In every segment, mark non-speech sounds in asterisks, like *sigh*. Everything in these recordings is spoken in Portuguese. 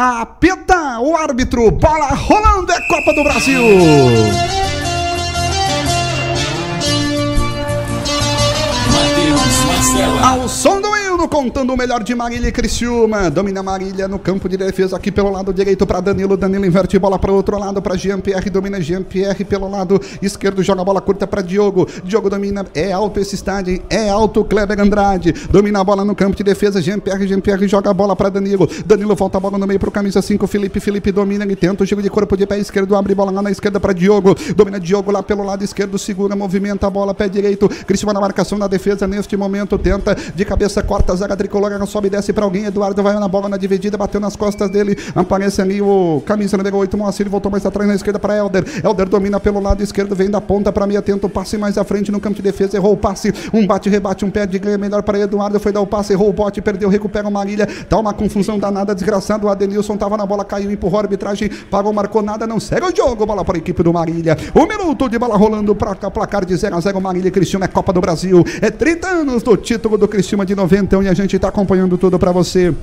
Apita o árbitro, bola rolando, é Copa do Brasil. Ao som do hino, contando o melhor de Marília e Criciúma. Domina Marília no campo de defesa aqui pelo lado direito para Danilo. Danilo inverte bola para o outro lado para Jean-Pierre. Domina Jean-Pierre pelo lado esquerdo. Joga a bola curta para Diogo. Diogo domina. É alto esse estádio. É alto Kleber Andrade. Domina a bola no campo de defesa. Jean-Pierre. Jean-Pierre joga a bola para Danilo. Danilo volta a bola no meio para o camisa 5. Felipe. Felipe domina. Ele tenta o giro de corpo de pé esquerdo. Abre bola lá na esquerda para Diogo. Domina Diogo lá pelo lado esquerdo. Segura, movimenta a bola. Pé direito. Criciúma na marcação da defesa neste momento. Tenta de cabeça, corta a zaga tricolor. Sobe e desce para alguém. Eduardo vai na bola na dividida. Bateu nas costas dele. Aparece ali o camisa número 8. Moacir voltou mais atrás na esquerda para Helder. Helder domina pelo lado esquerdo. Vem da ponta para meia. Tenta o passe mais à frente no campo de defesa. Errou o passe. Um bate, rebate, um pé de ganha melhor para Eduardo. Foi dar o passe, errou o bote, perdeu, recupera o Marília. Tá uma confusão danada, desgraçado. O Adenilson tava na bola, caiu, empurrou a arbitragem, pagou, marcou nada, não segue o jogo. Bola para a equipe do Marília. Um minuto de bola rolando para placar de 0 a 0 Marília Cristiano é Copa do Brasil. É 30 anos do título do Cristiano de 91 e a gente tá acompanhando tudo para você.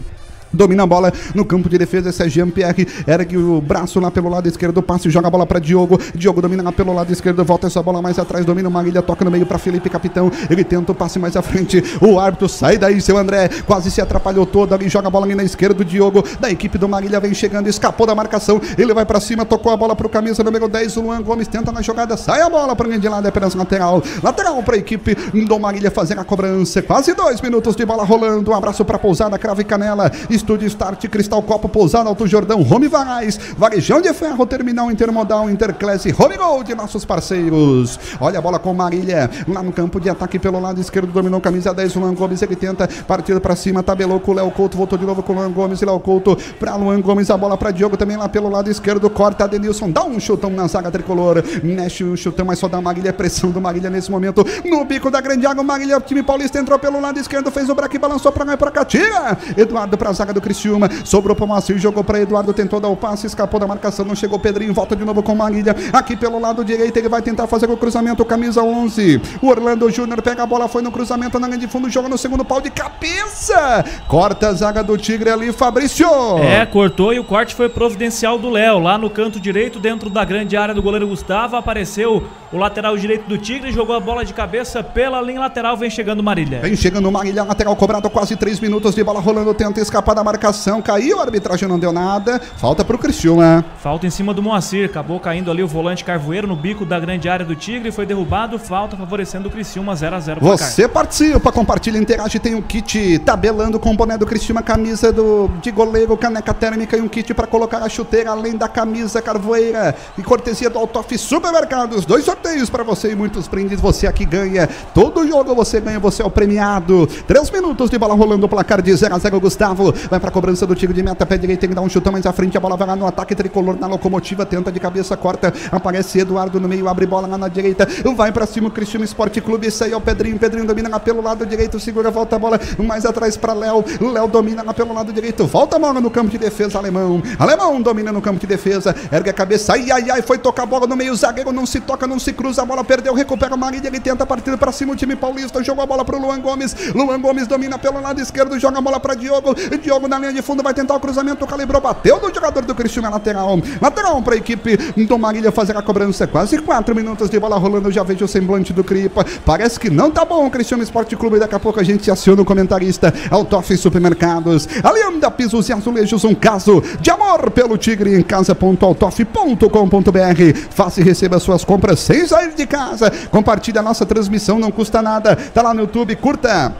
Domina a bola no campo de defesa. Esse é Jean-Pierre. Ergue o braço lá pelo lado esquerdo. Passe, joga a bola para Diogo. Diogo domina lá pelo lado esquerdo. Volta essa bola mais atrás. Domina o Marília. Toca no meio para Felipe Capitão. Ele tenta o passe mais à frente. O árbitro sai daí, seu André. Quase se atrapalhou todo ali. Joga a bola ali na esquerda. O Diogo da equipe do Marília vem chegando. Escapou da marcação. Ele vai para cima. Tocou a bola para o camisa número 10. O Luan Gomes tenta na jogada. Sai a bola para de lado. É apenas lateral. Lateral para a equipe do Marília fazer a cobrança. Quase dois minutos de bola rolando. Um abraço para Pousada, Crave e Canela. Estúdio Start Cristal Copo, Pousada, Alto Jordão, Home Varais, Varejão de Ferro, Terminal Intermodal, Interclasse, Home Gold, nossos parceiros. Olha a bola com Marília, lá no campo de ataque pelo lado esquerdo, dominou camisa 10, Luan Gomes, ele tenta partir para cima, tabelou com o Léo Couto, voltou de novo com o Luan Gomes, Léo Couto para Luan Gomes, a bola para Diogo também lá pelo lado esquerdo, corta Denilson, dá um chutão na zaga tricolor, mexe o chutão, mas só dá Marília, pressão do Marília nesse momento, no bico da grande água, Marília, o time paulista entrou pelo lado esquerdo, fez o braque, balançou para lá e para cá, tira, Eduardo para a zaga do Criciúma, sobrou para o Moacir, jogou para Eduardo, tentou dar o passe, escapou da marcação, não chegou. Pedrinho, volta de novo com Marília, aqui pelo lado direito, ele vai tentar fazer o cruzamento, camisa 11, o Orlando Júnior pega a bola, foi no cruzamento, na linha de fundo, joga no segundo pau de cabeça, corta a zaga do Tigre ali, Fabrício. É, cortou e o corte foi providencial do Léo, lá no canto direito, dentro da grande área do goleiro Gustavo, apareceu o lateral direito do Tigre, jogou a bola de cabeça pela linha lateral, vem chegando Marília. Vem chegando Marília, lateral cobrado, quase 3 minutos de bola rolando, tenta escapar da marcação, caiu, a arbitragem não deu nada, falta pro Criciúma. Falta em cima do Moacir, acabou caindo ali o volante Carvoeiro no bico da grande área do Tigre, foi derrubado, falta favorecendo o Criciúma 0 a 0 Você participa, compartilha, interage, tem um kit tabelando com o boné do Criciúma, camisa do, de goleiro, caneca térmica e um kit para colocar a chuteira, além da camisa carvoeira. E cortesia do Altoff Supermercados, dois sorteios para você e muitos brindes, você aqui ganha, todo jogo você ganha, você é o premiado, três minutos de bola rolando, o placar de 0 a 0 Gustavo, vai para cobrança do tiro de meta, pé direito, tem que dar um chutão mais à frente, a bola vai lá no ataque tricolor, na locomotiva, tenta de cabeça, corta, aparece Eduardo no meio, abre bola lá na direita, vai para cima o Cristiano Esporte Clube, aí é o Pedrinho, Pedrinho domina lá pelo lado direito, segura, volta a bola mais atrás para Léo, Léo domina lá pelo lado direito, volta a bola no campo de defesa, alemão, alemão domina no campo de defesa, ergue a cabeça, ai, ai, ai, foi tocar a bola no meio, zagueiro não se toca, não se cruza, a bola perdeu, recupera o Marília, ele tenta partir para cima o time paulista, jogou a bola pro Luan Gomes, Luan Gomes domina pelo lado esquerdo, joga a bola para Diogo, Diogo na linha de fundo vai tentar o cruzamento, calibrou, bateu do jogador do Cristiano lateral, lateral para a equipe do Marília fazer a cobrança, quase 4 minutos de bola rolando, já vejo o semblante do Cripa, parece que não tá bom o Cristiano Esporte Clube, daqui a pouco a gente aciona o comentarista, Altoff Supermercados, Alianda Pisos e Azulejos, um caso de amor pelo Tigre em casa.altoff.com.br, faça e receba suas compras sem sair de casa, compartilhe a nossa transmissão, não custa nada, tá lá no YouTube, curta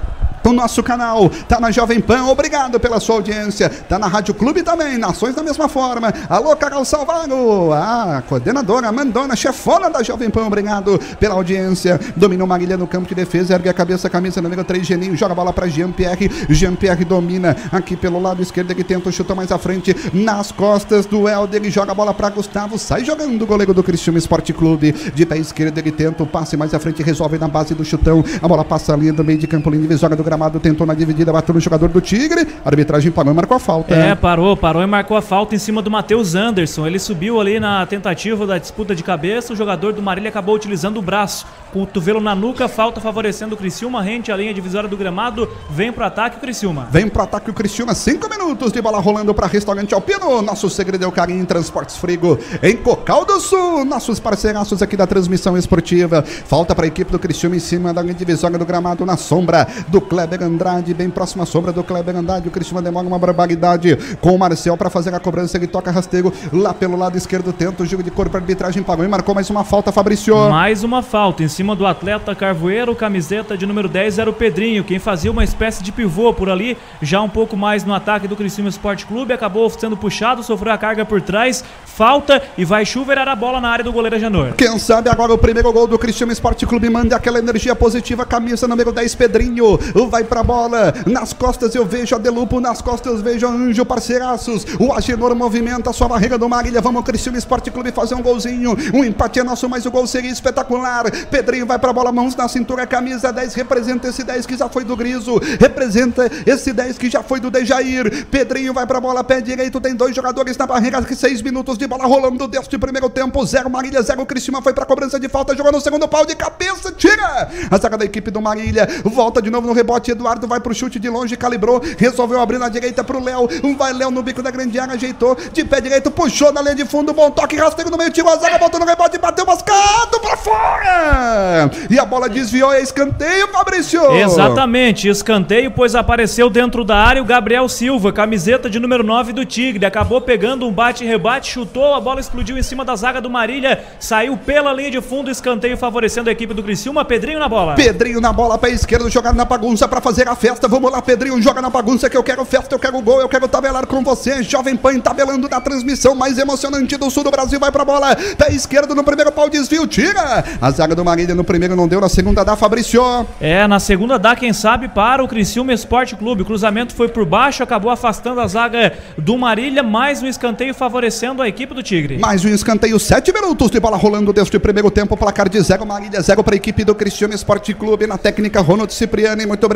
o nosso canal, tá na Jovem Pan, obrigado pela sua audiência, tá na Rádio Clube também, Nações da mesma forma, alô Carol Salvaro, a coordenadora, mandona, chefona da Jovem Pan, obrigado pela audiência, dominou Marília no campo de defesa, ergue a cabeça, camisa número 3, Geninho, joga a bola para Jean-Pierre, Jean-Pierre domina aqui pelo lado esquerdo, ele tenta o chutão mais à frente, nas costas do Helder, ele joga a bola para Gustavo, sai jogando o goleiro do Cristiano Esporte Clube, de pé esquerdo, ele tenta o passe mais à frente, resolve na base do chutão, a bola passa ali do meio de campo, linha divisória do gramado, tentou na dividida, bateu no jogador do Tigre. A arbitragem parou e marcou a falta. É, parou, parou e marcou a falta em cima do Matheus Anderson. Ele subiu ali na tentativa da disputa de cabeça. O jogador do Marília acabou utilizando o braço. Cotovelo na nuca, falta favorecendo o Criciúma. Rente a linha divisória do gramado. Vem pro ataque o Criciúma. Vem pro ataque o Criciúma. Cinco minutos de bola rolando para Restaurante Alpino. Nosso segredo é o carinho em Transportes Frigo em Cocal do Sul. Nossos parceiraços aqui da transmissão esportiva. Falta para a equipe do Criciúma em cima da linha divisória do gramado na sombra do Kleber Andrade. Bem próxima à sombra do Kleber Andrade. O Criciúma demora uma barbaridade com o Marcel para fazer a cobrança. Ele toca rasteiro lá pelo lado esquerdo. Tenta o jogo de corpo. A arbitragem pagou e marcou mais uma falta, Fabrício. Mais uma falta em cima do atleta Carvoeiro, camiseta de número 10 era o Pedrinho, quem fazia uma espécie de pivô por ali, já um pouco mais no ataque do Criciúma Esporte Clube, acabou sendo puxado, sofreu a carga por trás, falta e vai chuveirar a bola na área do goleiro Janor. Quem sabe agora o primeiro gol do Criciúma Esporte Clube manda aquela energia positiva, camisa número 10 Pedrinho, vai pra bola, nas costas eu vejo a Delupo, nas costas eu vejo Anjo, parceiraços, o Agenor movimenta a sua barriga do Marília, vamos Criciúma Esporte Clube fazer um golzinho, um empate é nosso, mas o gol seria espetacular, Pedrinho vai pra bola, mãos na cintura, camisa 10, representa esse 10 que já foi do Griso, representa esse 10 que já foi do Dejair. Pedrinho vai pra bola, pé direito, tem dois jogadores na barreira, seis minutos de bola rolando deste primeiro tempo, zero Marília, zero Cristina foi pra cobrança de falta, jogou no segundo pau de cabeça, tira! A zaga da equipe do Marília, volta de novo no rebote, Eduardo vai pro chute de longe, calibrou, resolveu abrir na direita pro Léo, vai Léo no bico da grande área, ajeitou, de pé direito, puxou na linha de fundo, bom toque, rasteiro no meio, tirou a zaga, voltou no rebote, bateu mascado pra fora! E a bola desviou, é escanteio, Fabrício! Exatamente, escanteio, pois apareceu dentro da área o Gabriel Silva, camiseta de número 9 do Tigre. Acabou pegando um bate-rebate, chutou, a bola explodiu em cima da zaga do Marília, saiu pela linha de fundo, escanteio favorecendo a equipe do Criciúma. Pedrinho na bola. Pedrinho na bola, pé esquerdo, jogar na bagunça para fazer a festa. Vamos lá, Pedrinho, joga na bagunça que eu quero festa, eu quero gol, eu quero tabelar com você. Jovem Pan tabelando na transmissão mais emocionante do sul do Brasil. Vai pra bola, pé esquerdo no primeiro pau, desvio, tira. A zaga do Marília no primeiro não deu, na segunda dá, Fabrício. É, na segunda dá, quem sabe, para o Criciúma Esporte Clube. O cruzamento foi por baixo, acabou afastando a zaga do Marília, mais um escanteio favorecendo a equipe do Tigre. Mais um escanteio, sete minutos de bola rolando deste primeiro tempo, placar de zero, Marília zero para a equipe do Cristiano Esporte Clube, na técnica Ronald Cipriani, muito obrigado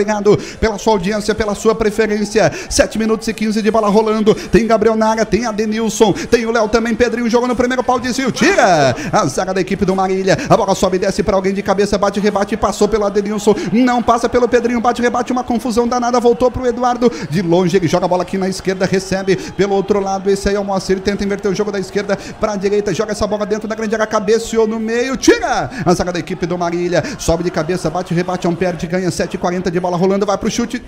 pela sua audiência, pela sua preferência, sete minutos e quinze de bola rolando, tem Gabriel Naga, tem Adenilson, tem o Léo também, Pedrinho jogando no primeiro pau, desvio, tira, a zaga da equipe do Marília, a bola sobe e desce para alguém de cabeça, bate, rebate, passou pelo Adenilson, não passa pelo Pedrinho, bate, rebate, uma confusão danada, voltou pro Eduardo, de longe ele joga a bola aqui na esquerda, recebe pelo outro lado, esse aí é o Moacir, tenta inverter o jogo da esquerda para a direita, joga essa bola dentro da grande área, cabeceou no meio, tira! A zaga da equipe do Marília, sobe de cabeça, bate, rebate, é um perde, ganha 7,40 de bola rolando, vai pro chute.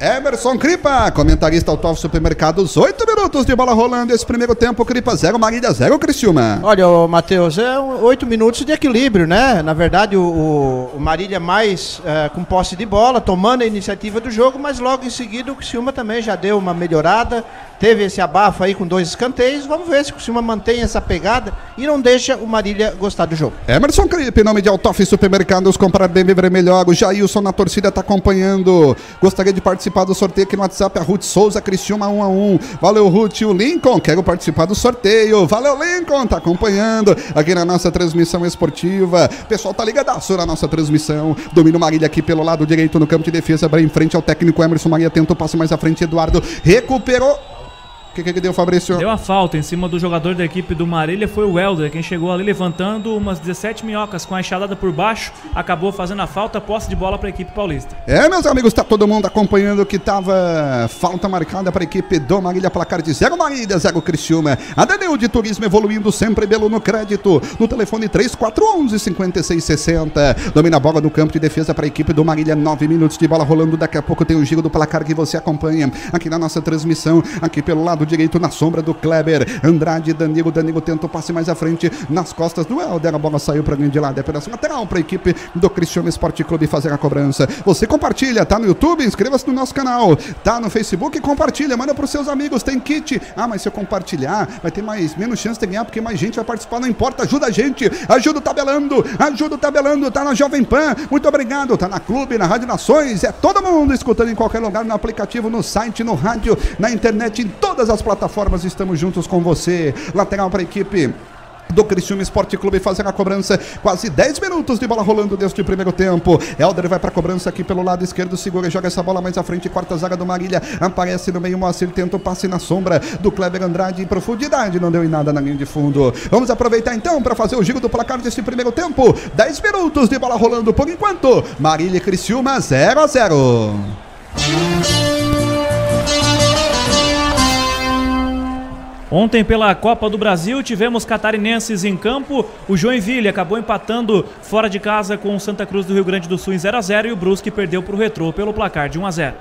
Emerson Cripa, comentarista Autof Supermercados, 8 minutos de bola rolando esse primeiro tempo, Cripa 0, Marília 0, Criciúma. Olha, Matheus, é 8 minutos de equilíbrio, né? Na verdade, o, o Marília mais é, com posse de bola, tomando a iniciativa do jogo, mas logo em seguida o Criciúma também já deu uma melhorada, teve esse abafo aí com dois escanteios. Vamos ver se o Criciúma mantém essa pegada e não deixa o Marília gostar do jogo. Emerson Cripa, em nome de Autof Supermercados, comprar bem, viver melhor. O Jailson na torcida está acompanhando. Gostaria de participar do sorteio aqui no WhatsApp, a Ruth Souza, Criciúma 1 a 1. Valeu, Ruth. O Lincoln, quero participar do sorteio. Valeu, Lincoln, tá acompanhando aqui na nossa transmissão esportiva. O pessoal tá ligadaço na nossa transmissão. Domínio Marília aqui pelo lado direito no campo de defesa, bem em frente ao técnico Emerson Maria. Tentou passo mais à frente, Eduardo recuperou. O que, que, deu, Fabrício? Deu a falta em cima do jogador da equipe do Marília, foi o Helder, quem chegou ali levantando umas 17 minhocas com a enxadada por baixo, acabou fazendo a falta, posse de bola para a equipe paulista. É, meus amigos, tá todo mundo acompanhando que tava falta marcada para a equipe do Marília, placar de 0 Marília, 0 Criciúma. A Danil de Turismo evoluindo sempre belo no crédito, no telefone 3411 5660. Domina a bola no campo de defesa para a equipe do Marília, 9 minutos de bola rolando, daqui a pouco tem o giro do placar que você acompanha aqui na nossa transmissão, aqui pelo lado lado direito na sombra do Kleber. Andrade, Danilo, Danilo tenta o passe mais à frente nas costas do Helder. A bola saiu para de lado. É pedaço lateral para a equipe do Cristiano Esporte Clube fazer a cobrança. Você compartilha, tá no YouTube? Inscreva-se no nosso canal. Tá no Facebook? Compartilha, manda para os seus amigos. Tem kit. Ah, mas se eu compartilhar, vai ter mais menos chance de ganhar porque mais gente vai participar. Não importa, ajuda a gente. Ajuda o tabelando. Ajuda o tabelando. Tá na Jovem Pan. Muito obrigado. Tá na Clube, na Rádio Nações. É todo mundo escutando em qualquer lugar, no aplicativo, no site, no rádio, na internet, em todas as plataformas. Estamos juntos com você. Lateral para a equipe do Criciúma Esporte Clube fazendo a cobrança. Quase 10 minutos de bola rolando desde o primeiro tempo. Helder vai para a cobrança aqui pelo lado esquerdo, segura, joga essa bola mais à frente, quarta zaga do Marília. Aparece no meio, Moacir tenta o passe na sombra do Kleber Andrade em profundidade, não deu em nada na linha de fundo. Vamos aproveitar então para fazer o giro do placar deste primeiro tempo. 10 minutos de bola rolando por enquanto. Marília e Criciúma 0 a 0. Ontem, pela Copa do Brasil, tivemos catarinenses em campo. O Joinville acabou empatando fora de casa com o Santa Cruz do Rio Grande do Sul em 0 a 0 e o Brusque perdeu para o Retrô pelo placar de 1 a 0.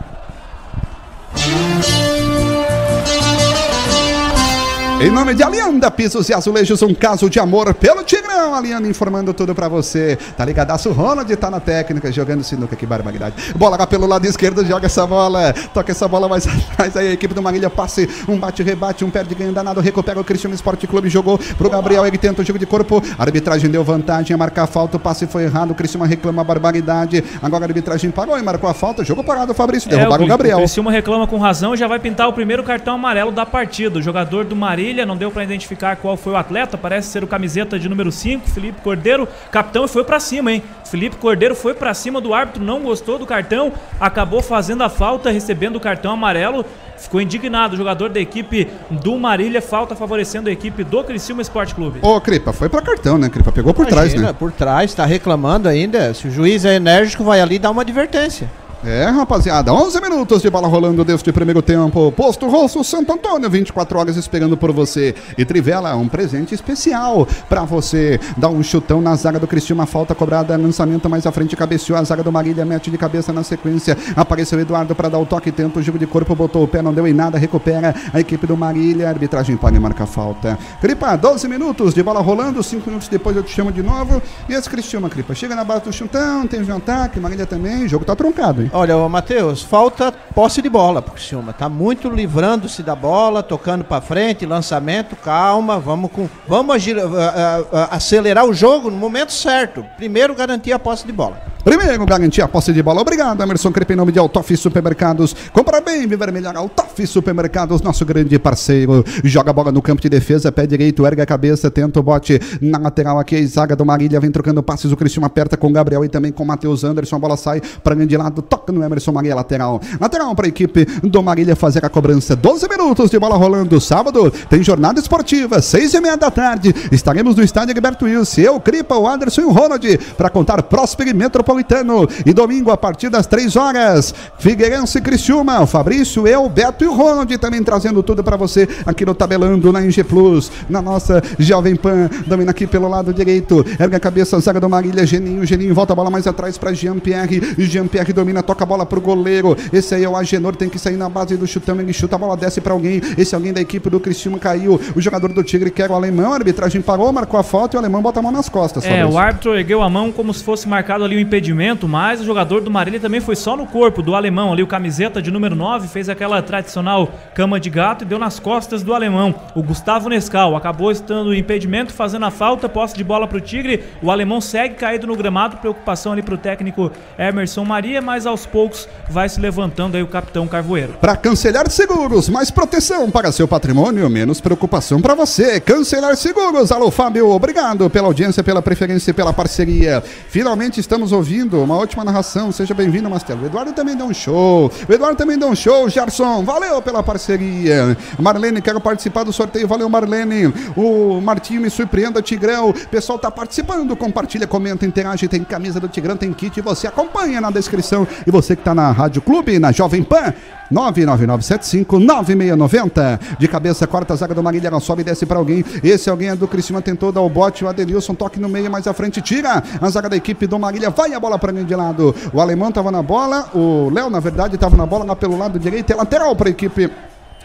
Em nome de Alianda Pisos e Azulejos, um caso de amor pelo Tigrão. Alianda informando tudo pra você. Tá ligadaço, Ronald tá na técnica, jogando sinuca, que barbaridade. Bola lá pelo lado esquerdo, joga essa bola. Toca essa bola mais *laughs* atrás aí, a equipe do Marília passe, um bate-rebate, um perde ganho danado, recupera o Cristiano Esporte Clube, jogou pro Gabriel, ele tenta o jogo de corpo. A arbitragem deu vantagem, a marcar falta, o passe foi errado, o Cristiano reclama barbaridade. Agora a arbitragem parou e marcou a falta, jogo parado, Fabrício, derrubaram é, o, o Gabriel. O Cristiano reclama com razão, já vai pintar o primeiro cartão amarelo da partida. O jogador do Marília não deu para identificar qual foi o atleta, parece ser o camiseta de número 5, Felipe Cordeiro, capitão e foi para cima, hein? Felipe Cordeiro foi para cima do árbitro, não gostou do cartão, acabou fazendo a falta, recebendo o cartão amarelo. Ficou indignado o jogador da equipe do Marília, falta favorecendo a equipe do Criciúma Esporte Clube. Ô, Cripa, foi para cartão, né, Cripa? Pegou por Imagina, trás, né? por trás, tá reclamando ainda. Se o juiz é enérgico, vai ali dar uma advertência. É, rapaziada, 11 minutos de bola rolando desde primeiro tempo. Posto Rosso Santo Antônio, 24 horas esperando por você. E Trivela, um presente especial para você. Dá um chutão na zaga do Cristiano, falta cobrada, lançamento mais à frente, cabeceou a zaga do Marília, mete de cabeça na sequência. Apareceu Eduardo para dar o toque, tenta o jogo de corpo, botou o pé, não deu em nada, recupera a equipe do Marília. Arbitragem pode marcar falta. Cripa, 12 minutos de bola rolando, 5 minutos depois eu te chamo de novo. E esse Cristiano, Cripa, chega na base do chutão, tem um ataque, Marília também, o jogo tá truncado, hein? Olha, Matheus, falta posse de bola pro Criciúma. Tá muito livrando-se da bola, tocando para frente, lançamento, calma, vamos com, vamos agir, uh, uh, acelerar o jogo no momento certo. Primeiro garantir a posse de bola. Primeiro, garantir a posse de bola. Obrigado, Emerson Crepe, em nome de Altoff Supermercados. Compra bem, viver melhor. Altoff Supermercados, nosso grande parceiro. Joga a bola no campo de defesa, pé direito, erga a cabeça, tenta o bote na lateral aqui. A zaga do Marília vem trocando passes. O Cristiano aperta com o Gabriel e também com o Matheus Anderson. A bola sai para de lado, no Emerson Maria, lateral. Lateral para a equipe do Marília fazer a cobrança. 12 minutos de bola rolando. Sábado tem jornada esportiva, 6 e meia da tarde. Estaremos no estádio Gilberto Wilson. Eu, Cripa, o Anderson e o Ronald para contar Próspero Metropolitano. E domingo, a partir das 3 horas, Figueirense e Criciúma. O Fabrício, eu, Beto e o Ronald também trazendo tudo para você aqui no Tabelando, na Ing Plus, na nossa Jovem Pan. Domina aqui pelo lado direito. Erga a cabeça, zaga do Marília, Geninho. Geninho volta a bola mais atrás para Jean-Pierre. Jean-Pierre domina, toca a bola pro goleiro. Esse aí é o Agenor, tem que sair na base do chutão. Ele chuta, a bola desce para alguém. Esse alguém da equipe do Criciúma caiu. O jogador do Tigre quer o alemão. A arbitragem parou, marcou a falta e o alemão bota a mão nas costas. É, o árbitro ergueu a mão como se fosse marcado ali o um impedimento mas o jogador do Marília também foi só no corpo do alemão ali, o camiseta de número 9, fez aquela tradicional cama de gato e deu nas costas do alemão. O Gustavo Nescal acabou estando impedimento, fazendo a falta, posse de bola para o Tigre. O alemão segue caído no gramado, preocupação ali para o técnico Emerson Maria, mas aos poucos vai se levantando aí o capitão Carvoeiro. Para cancelar seguros, mais proteção para seu patrimônio, menos preocupação para você. Cancelar seguros. Alô, Fábio, obrigado pela audiência, pela preferência e pela parceria. Finalmente estamos ouvindo, uma ótima narração. Seja bem-vindo, Mastelo. O Eduardo também deu um show. O Eduardo também deu um show. Gerson, valeu pela parceria. Marlene, quero participar do sorteio. Valeu, Marlene. O Martinho me surpreenda, Tigrão. O pessoal tá participando. Compartilha, comenta, interage. Tem camisa do Tigrão, tem kit. Você acompanha na descrição. E você que tá na Rádio Clube, na Jovem Pan, 999759690. De cabeça, quarta zaga do Marília, sobe e desce para alguém. Esse alguém é do Criciúma, tentou dar o bote. O Adenilson toque no meio, mais à frente, tira. A zaga da equipe do Marília vai a bola para mim de lado. O alemão estava na bola, o Léo, na verdade, estava na bola lá pelo lado direito. É lateral para a equipe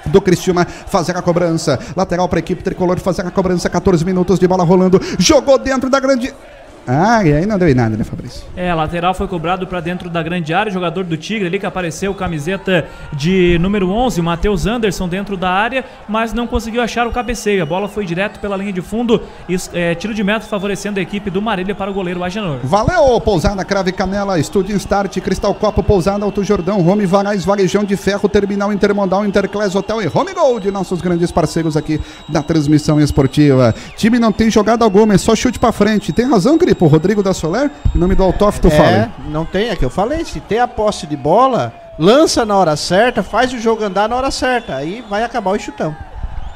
do Cristiúma fazer a cobrança. Lateral para a equipe tricolor fazer a cobrança. 14 minutos de bola rolando. Jogou dentro da grande Ah, e aí não deu em nada, né, Fabrício? É, lateral foi cobrado para dentro da grande área, jogador do Tigre ali que apareceu, camiseta de número 11, o Matheus Anderson dentro da área, mas não conseguiu achar o cabeceio. A bola foi direto pela linha de fundo, é, tiro de meta favorecendo a equipe do Marília para o goleiro Agenor. Valeu, Pousada Crave Canela, Estúdio Start, Cristal Copo, Pousada Alto Jordão, Home Varais, Varejão de Ferro, Terminal Intermodal, Interclass Hotel e Home Gold, nossos grandes parceiros aqui da transmissão esportiva. Time não tem jogada alguma, é só chute pra frente. Tem razão, Gripo? Rodrigo da Soler? Em nome do Altoff, tu é, fala. não tem, é que eu falei, se tem a posse de bola, lança na hora certa, faz o jogo andar na hora certa, aí vai acabar o chutão.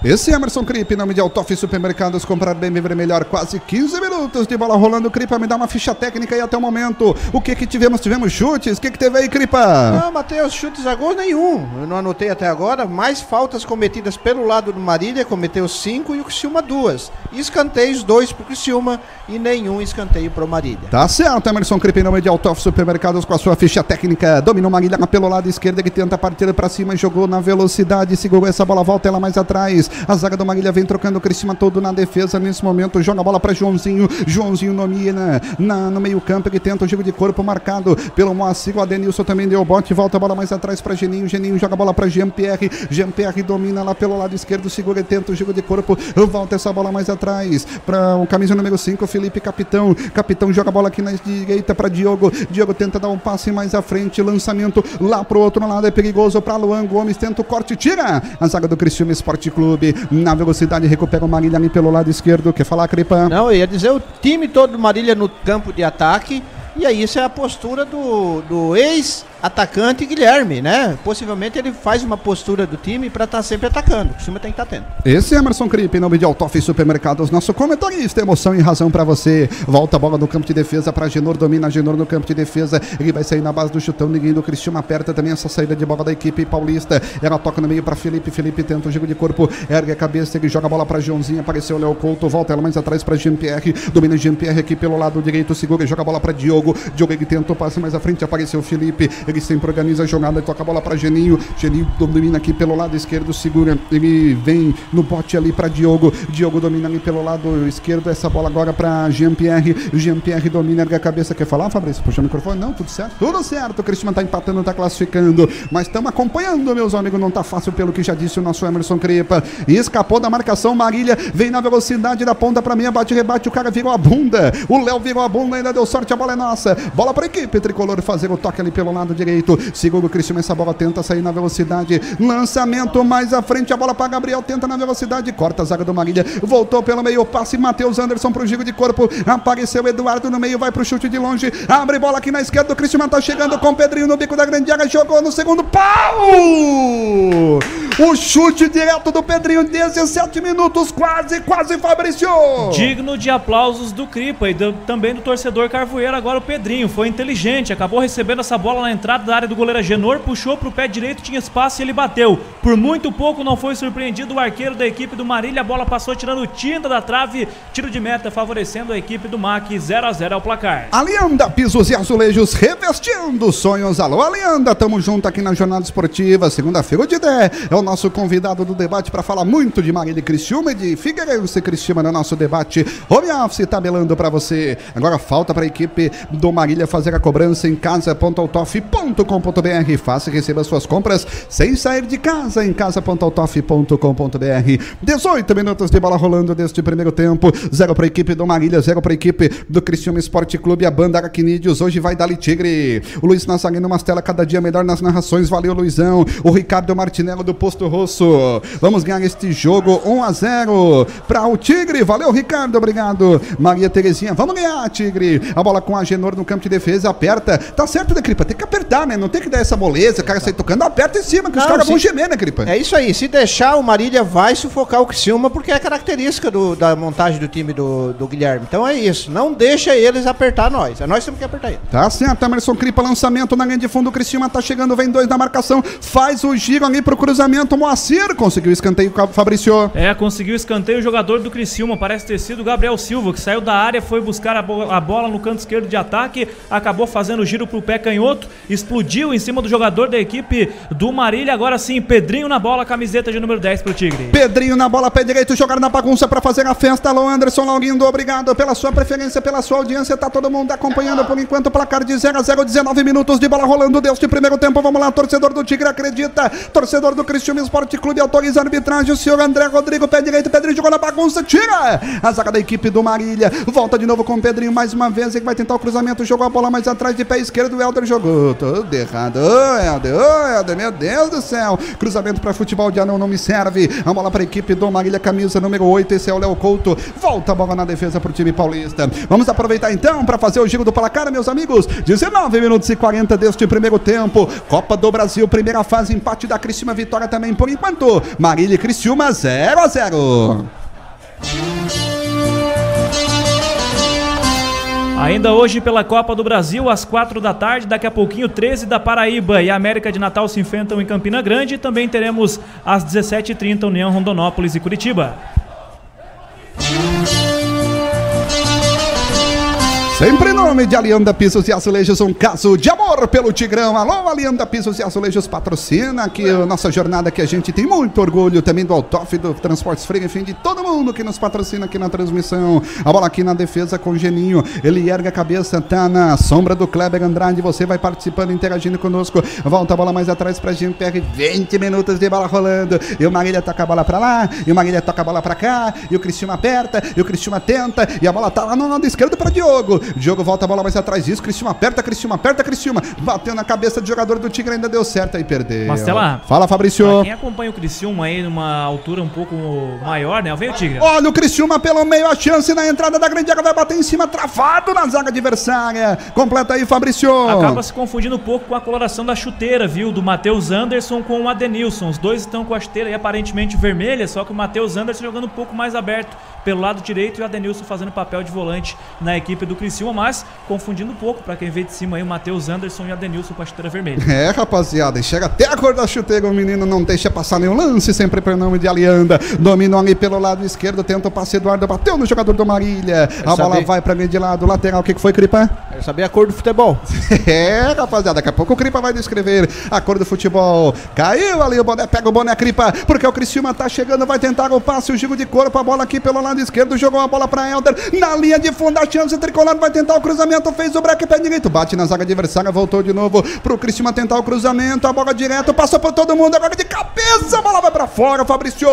Esse é Emerson Cripe, nome de Altoff Supermercados, comprar bem, viver melhor, quase 15 minutos de bola rolando, Cripa, me dá uma ficha técnica aí até o momento. O que que tivemos? Tivemos chutes, o que que teve aí, Cripa? Não, Matheus, chutes a gol nenhum, eu não anotei até agora, mais faltas cometidas pelo lado do Marília, cometeu 5 e o Criciúma duas. Escanteios, dois pro Criciúma e nenhum escanteio pro Marília. Tá certo, Emerson Cripe, nome de Altoff Supermercados, com a sua ficha técnica, dominou Marília pelo lado esquerdo, que tenta partir para cima, jogou na velocidade, segurou essa bola, volta ela mais atrás, a zaga do Marília vem trocando o Cristina todo na defesa nesse momento. Joga a bola para Joãozinho. Joãozinho domina na, no meio-campo. Ele tenta o jogo de corpo marcado pelo Moacir. O Adenilson também deu bote. Volta a bola mais atrás para Geninho. Geninho joga a bola para Jean-Pierre. Jean-Pierre domina lá pelo lado esquerdo. Segura e tenta o jogo de corpo. Volta essa bola mais atrás para o camisa número 5, Felipe Capitão. Capitão joga a bola aqui na direita para Diogo. Diogo tenta dar um passe mais à frente. Lançamento lá pro outro lado. É perigoso para Luan Gomes. Tenta o corte. Tira a zaga do Cristiano Esporte Clube na velocidade, recupera o Marília ali pelo lado esquerdo. Quer falar, Cripa? Não, eu ia dizer o time todo do Marília no campo de ataque. E aí, isso é a postura do, do ex atacante Guilherme, né? Possivelmente ele faz uma postura do time para estar tá sempre atacando. O time tem que estar tá tendo. Esse é Emerson Cripe, em nome de Altoff Supermercados, nosso comentarista, emoção e razão para você. Volta a bola no campo de defesa para Genor, domina Genor no campo de defesa. Ele vai sair na base do chutão, ninguém do Cristiano aperta também essa saída de bola da equipe paulista. Ela toca no meio para Felipe, Felipe tenta o jogo de corpo, ergue a cabeça, ele joga a bola para Joãozinho, apareceu o Léo Couto, volta ela mais atrás para Jean-Pierre, domina Jean-Pierre aqui pelo lado direito, segura e joga a bola para Diogo. Diogo ele tenta o passe mais à frente, apareceu Felipe, ele sempre organiza a jogada, toca a bola para Geninho. Geninho domina aqui pelo lado esquerdo, segura. Ele vem no bote ali para Diogo. Diogo domina ali pelo lado esquerdo. Essa bola agora para Jean-Pierre. Jean-Pierre domina, ergue a cabeça. Quer falar, Fabrício? Puxa o microfone. Não, tudo certo? Tudo certo. O Cristiano tá empatando, tá classificando. Mas estamos acompanhando, meus amigos. Não tá fácil pelo que já disse o nosso Emerson Crepa. Escapou da marcação. Marília vem na velocidade da ponta para mim. Bate, rebate. O cara virou a bunda. O Léo virou a bunda. Ainda deu sorte. A bola é nossa. Bola para equipe tricolor fazer o toque ali pelo lado direito. Segura o Cristiano. Essa bola tenta sair na velocidade. Lançamento mais à frente. A bola para Gabriel. Tenta na velocidade. Corta a zaga do Marília. Voltou pelo meio. Passe. Matheus Anderson pro giro de corpo. Apareceu Eduardo no meio. Vai pro chute de longe. Abre bola aqui na esquerda. O Cristiano tá chegando com o Pedrinho no bico da grande área. Jogou no segundo pau. O chute direto do Pedrinho. 17 minutos. Quase, quase, Fabrício. Digno de aplausos do Cripa e do, também do torcedor Carvoeiro. Agora o Pedrinho foi inteligente. Acabou recebendo essa bola na entrada da área do goleiro Genor. Puxou pro pé direito. Tinha espaço e ele bateu. Por muito pouco não foi surpreendido o arqueiro da equipe do Marília. A bola passou tirando tinta da trave. Tiro de meta favorecendo a equipe do MAC. 0 a 0 ao placar. Alianda Pisos e Azulejos revestindo sonhos. Alô, Alianda. Tamo junto aqui na Jornada Esportiva. Segunda-feira, o Didé é o nosso convidado do debate para falar muito de Marília Criciúma e de Figueirense e Criciúma no nosso debate. Home Office tabelando para você. Agora falta para a equipe do Marília fazer a cobrança em casa.autof.com.br. Faça e receba suas compras sem sair de casa em casa.autof.com.br. 18 minutos de bola rolando deste primeiro tempo. Zero para a equipe do Marília, zero para a equipe do Criciúma Esporte Clube. A banda Arquinídeos hoje vai dar Tigre. O Luiz Nassarino Mastela cada dia melhor nas narrações. Valeu, Luizão. O Ricardo Martinello do Posto Rosso. Vamos ganhar este jogo 1 a 0 para o Tigre. Valeu, Ricardo. Obrigado. Maria Terezinha, vamos ganhar, Tigre. A bola com a Genor no campo de defesa, aperta. Tá certo, né, Cripa? Tem que apertar, né? Não tem que dar essa moleza, o cara sai tocando, aperta em cima, que os Não, caras se- vão gemer, né, Cripa? É isso aí, se deixar o Marília vai sufocar o Criciúma porque é característica do- da montagem do time do, do Guilherme. Então é isso, não deixa eles apertar nós, é nós que temos que apertar eles. Tá certo, Emerson Cripa, lançamento na linha de fundo, o Cristiano tá chegando, vem dois na marcação, faz o giro ali pro cruzamento, cruzamento, Moacir conseguiu escanteio com Fabrício. É, conseguiu escanteio o jogador do Criciúma, parece ter sido o Gabriel Silva, que saiu da área, foi buscar a, bo a bola no canto esquerdo de ataque, acabou fazendo o giro pro pé canhoto, explodiu em cima do jogador da equipe do Marília. Agora sim, Pedrinho na bola, camiseta de número 10 pro Tigre. Pedrinho na bola, pé direito, jogar na bagunça para fazer a festa. Alô, Anderson Laurindo, obrigado pela sua preferência, pela sua audiência. Tá todo mundo acompanhando por enquanto o placar de 0 a 0, 19 minutos de bola rolando. Deus de primeiro tempo, vamos lá, torcedor do Tigre acredita. Torcedor do Cristiano Esporte Clube autoriza a arbitragem. O senhor André Rodrigo, pé direito, Pedrinho jogou na bagunça, tira a zaga da equipe do Marília. Volta de novo com o Pedrinho mais uma vez. Ele vai tentar o cruzamento, jogou a bola mais atrás de pé esquerdo. O Helder jogou tudo errado. Ô, Helder, ô, Helder, meu Deus do céu. Cruzamento para futebol de anão não me serve. A bola para a equipe do Marília, camisa número 8. Esse é o Léo Couto. Volta a bola na defesa para o time paulista. Vamos aproveitar então para fazer o giro do placar, meus amigos. 19 minutos e 40 deste primeiro tempo. Copa do Brasil, primeira fase, empate da Criciúma, vitória também por enquanto. Marília e Criciúma 0 a 0. Ainda hoje pela Copa do Brasil, às 4 da tarde, daqui a pouquinho 13 da Paraíba e a América de Natal se enfrentam em Campina Grande também teremos às 17h30 União Rondonópolis e Curitiba. Sempre em nome de Alianda Pisos e Azulejos, um caso de amor pelo Tigrão. Alô, Alianda Pisos e Azulejos patrocina aqui a nossa jornada que a gente tem muito orgulho também do Altoff, do Transportes Frio, enfim, de todo mundo que nos patrocina aqui na transmissão. A bola aqui na defesa com o Geninho, ele ergue a cabeça, tá na sombra do Kleber Andrade, você vai participando, interagindo conosco. Volta a bola mais atrás pra gente, PR 20 minutos de bola rolando. E o Marília toca a bola pra lá, e o Marília toca a bola pra cá, e o Cristiano aperta, e o Cristiano tenta, e a bola tá lá no lado esquerdo pra Diogo. Diogo volta a bola mais atrás. Isso, Cristiano aperta, Cristiano aperta, Cristiano. Bateu na cabeça do jogador do Tigre, ainda deu certo aí, perdeu. Marcela. Fala, Fabrício. Quem acompanha o Criciúma aí numa altura um pouco maior, né? Vem o Tigre. Olha o Criciúma pelo meio, a chance na entrada da grande área vai bater em cima, travado na zaga adversária. Completa aí, Fabrício. Acaba se confundindo um pouco com a coloração da chuteira, viu? Do Matheus Anderson com o Adenilson. Os dois estão com a chuteira aí aparentemente vermelha, só que o Matheus Anderson jogando um pouco mais aberto pelo lado direito e o Adenilson fazendo papel de volante na equipe do Criciúma, mas confundindo um pouco para quem vê de cima aí o Matheus Anderson e o Adenilson com a chuteira vermelha. É, rapaziada, chega até a cor da chuteira, o menino não deixa passar nenhum lance, sempre pronome de Alianda. Dominou ali pelo lado esquerdo, tenta o passe Eduardo, bateu no jogador do Marília. a bola saber. vai para mim de lado, lateral, o que, que foi, Cripa? Quero saber a cor do futebol. *laughs* É, rapaziada, daqui a pouco o Cripa vai descrever a cor do futebol. Caiu ali o boné, pega o boné, Cripa, porque o Criciúma tá chegando, vai tentar o passe, o giro de corpo, a bola aqui pelo lado esquerdo, jogou a bola pra Helder, na linha de fundo, a chance tricolor vai tentar o cruzamento, fez o break, pé direito, bate na zaga adversária, voltou de novo pro Criciúma tentar o cruzamento, a bola direto, passou por todo mundo, agora de cabeça, a bola vai pra fora, Fabrício.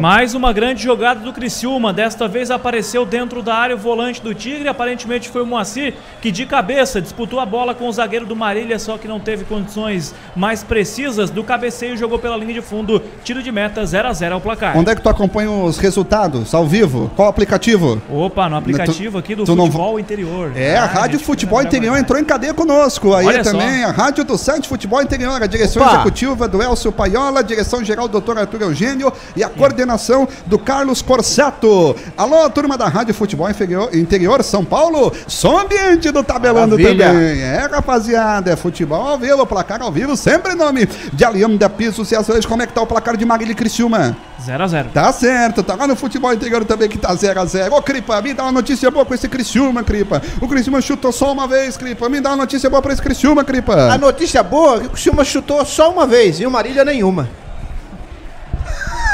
Mais uma grande jogada do Criciúma. Desta vez apareceu dentro da área o volante do Tigre. Aparentemente foi o Moacir que de cabeça disputou a bola com o zagueiro do Marília, só que não teve condições mais precisas do cabeceio. Jogou pela linha de fundo. Tiro de meta 0 a 0 ao placar. Onde é que tu acompanha os resultados? Ao vivo? Qual aplicativo? Opa, no aplicativo aqui do tu não- Futebol Interior. É, a Ah, Rádio Futebol Interior entrou em cadeia conosco. Aí Olha só. também a Rádio do Site Futebol Interior, a direção Opa. executiva do Elcio Paiola, a direção geral do Dr. Arthur Eugênio e a coordenação do Carlos Corsato. Alô, turma da Rádio Futebol Interior, Interior São Paulo, som ambiente do tabelando Maravilha. também. É, rapaziada, é futebol ao vivo, placar ao vivo, sempre em nome de Alianda Pisos e Azulejos. Como é que tá o placar de Marília Criciúma? 0 a 0 Tá certo, tá lá no futebol interior também que tá 0x0. Ô, Cripa, me dá uma notícia boa com esse Criciúma, Cripa. O Criciúma chutou só uma vez, Cripa. Me dá uma notícia boa pra esse Criciúma, A Cripa. notícia boa é que o Criciúma chutou só uma vez e o Marília nenhuma.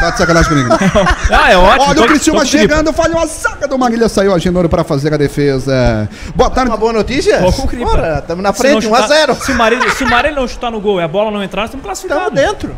Tá de sacanagem comigo. *laughs* Ah, é ótimo. Olha Tô- o Criciúma gripe. chegando, falhou a zaga do Marília, saiu a Genoro pra fazer a defesa. Boa tarde. Uma boa notícia? Bora, estamos na frente, 1 a chutar- 0 Se o Marília, se o Marília não chutar no gol e a bola não entrar, nós estamos Estamos classificados. dentro.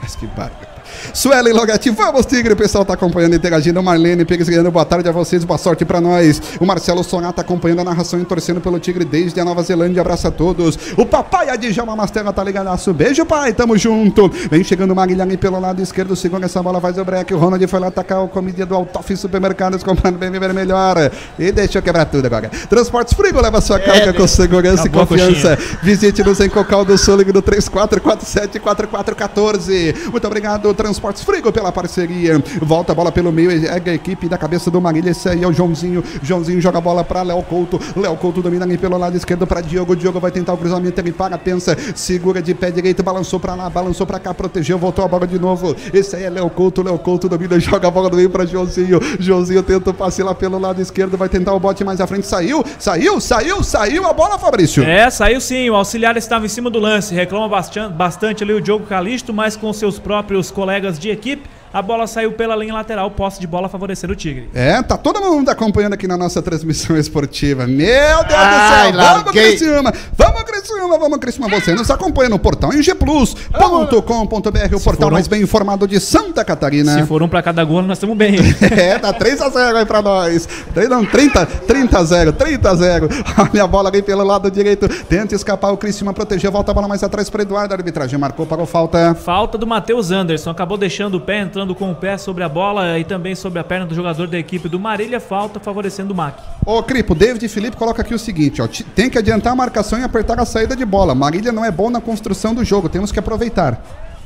Mas que barulho. Suelen Logatti, vamos Tigre, o pessoal tá acompanhando, interagindo, Marlene Pires ganhando, boa tarde a vocês, boa sorte pra nós, o Marcelo Sonata acompanhando a narração e torcendo pelo Tigre desde a Nova Zelândia, abraça a todos, o papai Adjalma Mastela tá ligadaço, beijo pai, tamo junto, vem chegando o Maguilhão aí pelo lado esquerdo, segura essa bola, faz o break, o Ronald foi lá atacar o comida do Altoff Supermercados, comprando bem viver melhor, e deixa eu quebrar tudo agora, Transportes Frigo, leva sua carga com segurança e confiança, visite-nos em Cocal do Sul, no 3447-4414, muito obrigado, Transportes Frigo pela parceria. Volta a bola pelo meio, é a equipe da cabeça do Marília. Esse aí é o Joãozinho. Joãozinho joga a bola para Léo Couto. Léo Couto domina ali pelo lado esquerdo para Diogo. Diogo vai tentar o cruzamento, ele para, pensa, segura de pé direito, balançou para lá, balançou para cá, protegeu, voltou a bola de novo. Esse aí é Léo Couto. Léo Couto domina, *laughs* joga a bola do meio para Joãozinho. Joãozinho tenta o passe lá pelo lado esquerdo, vai tentar o bote mais à frente. Saiu, saiu, saiu, saiu a bola, Fabrício. É, saiu sim. O auxiliar estava em cima do lance. Reclama bastante, bastante ali o Diogo Calisto, mas com seus próprios colegas de equipe. A bola saiu pela linha lateral, posse de bola favorecendo o Tigre. É, tá todo mundo acompanhando aqui na nossa transmissão esportiva. Meu Deus Ai, do céu! Vamos, larguei. Criciúma! Vamos, Criciúma! Vamos, Criciúma! Você nos acompanha no portal ngplus.com.br, o portal um- mais bem informado de Santa Catarina. Se for um pra cada gol, nós estamos bem. *laughs* É, dá 3x0 aí pra nós. Três- Não, 30, 30 a 0, 30 a 0. *laughs* Olha a bola aí pelo lado direito. Tenta escapar o Criciúma, protegeu, volta a bola mais atrás para Eduardo. A arbitragem marcou, pagou falta. Falta do Matheus Anderson. Acabou deixando o pé, entrando com o pé sobre a bola e também sobre a perna do jogador da equipe do Marília. Falta favorecendo o Mac. Ô, Cripo, David Felipe coloca aqui o seguinte, ó. Tem que adiantar a marcação e apertar a saída de bola. Marília não é bom na construção do jogo, temos que aproveitar.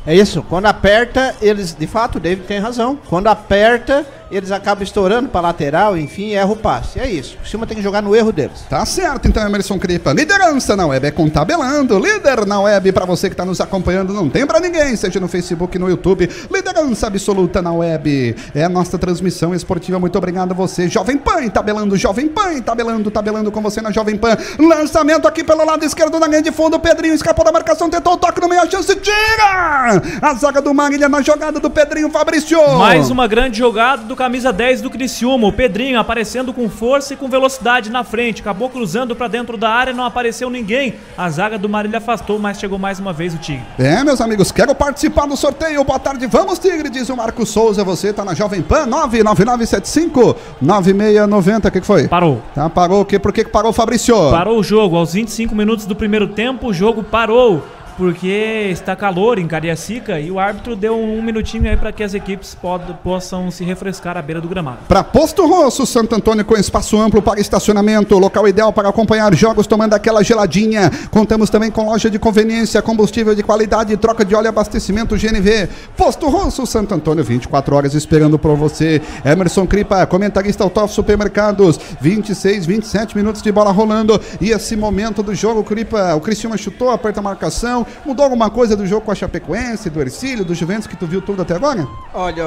É isso, quando aperta, eles, de fato, o David tem razão. Quando aperta, eles acabam estourando pra lateral, enfim, erra o passe. É isso. O Cima tem que jogar no erro deles. Tá certo, então, Emerson Cripa. Liderança na web é contabelando. Líder na web pra você que tá nos acompanhando. Não tem pra ninguém, seja no Facebook, no YouTube. Liderança absoluta na web. É a nossa transmissão esportiva. Muito obrigado a você. Jovem Pan, tabelando, Jovem Pan, tabelando, tabelando com você na Jovem Pan. Lançamento aqui pelo lado esquerdo na linha de fundo. Pedrinho escapou da marcação, tentou o toque no meio, a chance, tira! A zaga do Marília na jogada do Pedrinho Fabrício. Mais uma grande jogada do camisa 10 do Criciúma. O Pedrinho aparecendo com força e com velocidade na frente. Acabou cruzando pra dentro da área, não apareceu ninguém. A zaga do Marília afastou, mas chegou mais uma vez o Tigre. É, meus amigos, quero participar do sorteio. Boa tarde, vamos, Tigre, diz o Marco Souza. Você tá na Jovem Pan 99975 9690. O que, que foi? Parou. Tá, parou o quê? Por que, que parou, Fabrício? Parou o jogo. Aos 25 minutos do primeiro tempo, o jogo parou. Porque está calor em Cariacica e o árbitro deu um minutinho aí para que as equipes pod- possam se refrescar à beira do gramado. Para Posto Rosso, Santo Antônio com espaço amplo para estacionamento, local ideal para acompanhar jogos tomando aquela geladinha. Contamos também com loja de conveniência, combustível de qualidade, troca de óleo e abastecimento GNV. Posto Rosso, Santo Antônio, 24 horas esperando por você. Emerson Cripa, comentarista Autof Supermercados, 26, 27 minutos de bola rolando. E esse momento do jogo, Cripa, o Cristiano chutou, aperta a marcação. Mudou alguma coisa do jogo com a Chapecoense, do Ercílio, do Juventus que tu viu tudo até agora? Olha,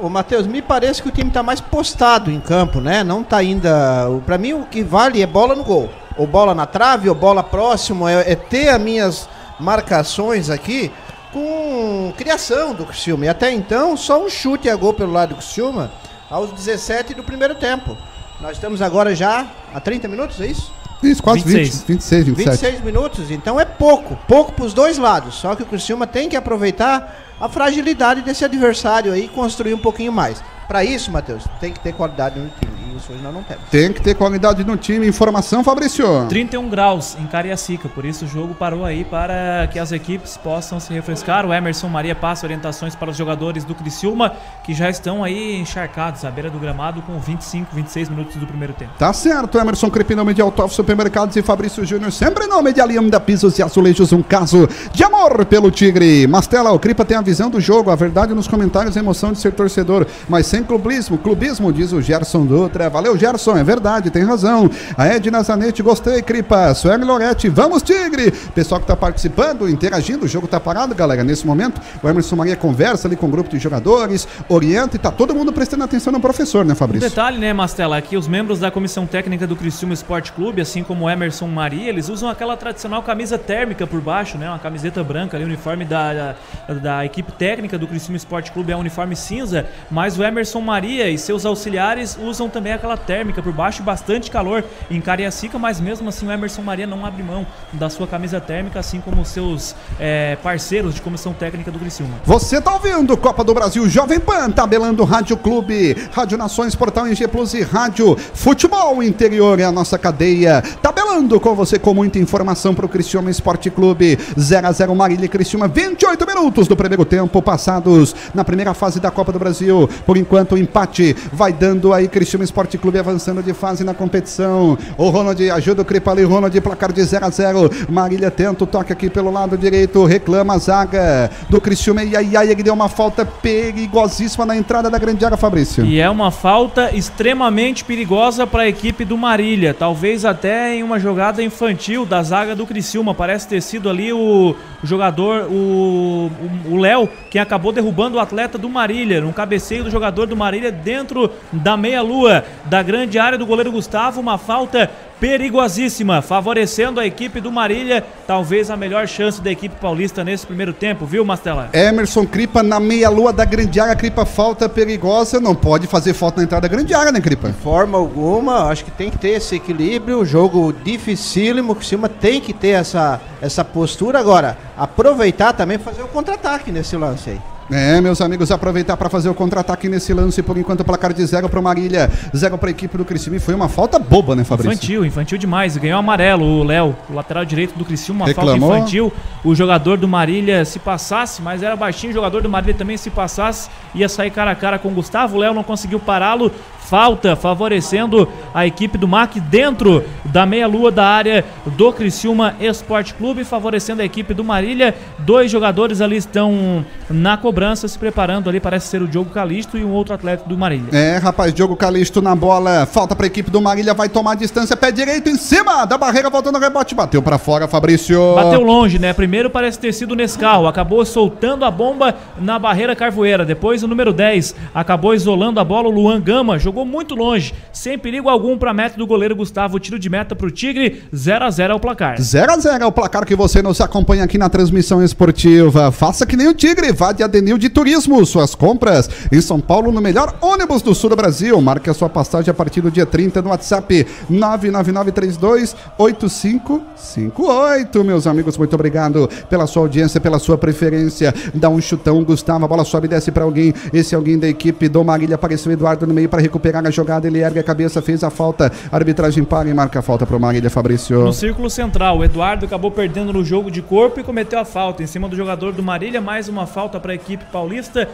o, Matheus, me parece que o time tá mais postado em campo, né? Não tá ainda. o- Pra mim, o que vale é bola no gol. Ou bola na trave, ou bola próximo. É, é ter as minhas marcações aqui com criação do Criciúma. E até então, só um chute a gol pelo lado do Criciúma aos 17 do primeiro tempo. Nós estamos agora já a 30 minutos, é isso? Isso, quase 26. 20, 26, 27. 26 minutos, então é pouco, pouco para os dois lados. Só que o Criciúma tem que aproveitar a fragilidade desse adversário aí e construir um pouquinho mais. Para isso, Matheus, tem que ter qualidade no time. Isso hoje nós não temos. Tem que ter qualidade no time. Informação, Fabrício. 31 graus em Cariacica, por isso o jogo parou aí para que as equipes possam se refrescar. O Emerson Maria passa orientações para os jogadores do Criciúma, que já estão aí encharcados à beira do gramado com 25, 26 minutos do primeiro tempo. Tá certo, Emerson Crepe, nome de Autof Supermercados e Fabrício Júnior, sempre em nome de Alianda Pisos e Azulejos, um caso de amor pelo Tigre. Mastela, o Cripa tem a visão do jogo, a verdade nos comentários, a emoção de ser torcedor, mas sem clubismo, clubismo, diz o Gerson Dutra. Valeu, Gerson, é verdade, tem razão. A Edna Zanetti, gostei, Cripa. Sueli Loretti, vamos, Tigre! Pessoal que tá participando, interagindo, o jogo tá parado, galera, nesse momento. O Emerson Maria conversa ali com o grupo de jogadores, orienta e tá todo mundo prestando atenção no professor, né, Um Fabrício? detalhe, né, Mastela, que os membros da comissão técnica do Criciúma Esporte Clube, assim como o Emerson Maria, eles usam aquela tradicional camisa térmica por baixo, né, uma camiseta branca ali, o uniforme da, da, da equipe técnica do Criciúma Esporte Clube é um uniforme cinza, mas o Emerson Maria e seus auxiliares usam também aquela térmica por baixo, bastante calor em Cariacica, mas mesmo assim o Emerson Maria não abre mão da sua camisa térmica, assim como seus eh, parceiros de comissão técnica do Criciúma. Você tá ouvindo Copa do Brasil Jovem Pan, tabelando Rádio Clube, Rádio Nações, Portal NG Plus e Rádio Futebol Interior é a nossa cadeia. Tabelando com você com muita informação pro Criciúma Esporte Clube. 0 a 0 Marília Criciúma, 28 minutos do primeiro tempo passados na primeira fase da Copa do Brasil. Por enquanto o empate vai dando aí Criciúma Esporte Esporte Clube avançando de fase na competição. O Ronald ajuda o Cripa ali, Ronald placar de 0 a 0 Marília tenta o toque aqui pelo lado direito, reclama a zaga do Criciúma e aí, aí ele deu uma falta perigosíssima na entrada da grande área, Fabrício. E é uma falta extremamente perigosa para a equipe do Marília, talvez até em uma jogada infantil da zaga do Criciúma, parece ter sido ali o jogador, o Léo, quem acabou derrubando o atleta do Marília, um cabeceio do jogador do Marília dentro da meia-lua da grande área do goleiro Gustavo, uma falta perigosíssima, favorecendo a equipe do Marília, talvez a melhor chance da equipe paulista nesse primeiro tempo, viu, Mastela? Emerson Cripa na meia-lua da grande área, Cripa falta perigosa, não pode fazer falta na entrada da grande área, né, Cripa? De forma alguma, acho que tem que ter esse equilíbrio, jogo dificílimo, que cima tem que ter essa, essa postura agora, aproveitar também fazer o contra-ataque nesse lance aí. É, meus amigos, aproveitar para fazer o contra-ataque nesse lance, por enquanto, placar de zero para o Marília, zero para a equipe do Criciúma. E foi uma falta boba, né, Fabrício? Infantil, infantil demais. Ganhou amarelo o Léo, o lateral direito do Criciúma, uma Reclamou. falta infantil. O jogador do Marília se passasse, mas era baixinho, o jogador do Marília também se passasse, ia sair cara a cara com o Gustavo. O Léo não conseguiu pará-lo, falta favorecendo a equipe do MAC dentro da meia-lua da área do Criciúma Esporte Clube, favorecendo a equipe do Marília. Dois jogadores ali estão na cobrança, se preparando ali, parece ser o Diogo Calisto e um outro atleta do Marília. É, rapaz, Diogo Calisto na bola, falta para a equipe do Marília, vai tomar distância, pé direito em cima da barreira, voltando o rebote, bateu para fora, Fabrício. Bateu longe, né? Primeiro parece ter sido Nescau, acabou soltando a bomba na barreira Carvoeira. Depois o número 10 acabou isolando a bola, o Luan Gama jogou jogou muito longe, sem perigo algum para a meta do goleiro Gustavo. Tiro de meta para o Tigre, 0 a 0 é o placar. 0 a 0 é o placar que você nos acompanha aqui na transmissão esportiva. Faça que nem o Tigre, vá de Adenil de Turismo. Suas compras em São Paulo no melhor ônibus do sul do Brasil. Marque a sua passagem a partir do dia 30 no WhatsApp 999328558. Meus amigos, muito obrigado pela sua audiência, pela sua preferência. Dá um chutão, Gustavo, a bola sobe e desce para alguém. Esse alguém da equipe do Marília apareceu Eduardo no meio para recuperar pegar a jogada, ele ergue a cabeça, fez a falta, a arbitragem paga e marca a falta para o Marília, Fabrício. No círculo central, o Eduardo acabou perdendo no jogo de corpo e cometeu a falta. Em cima do jogador do Marília, mais uma falta para a equipe paulista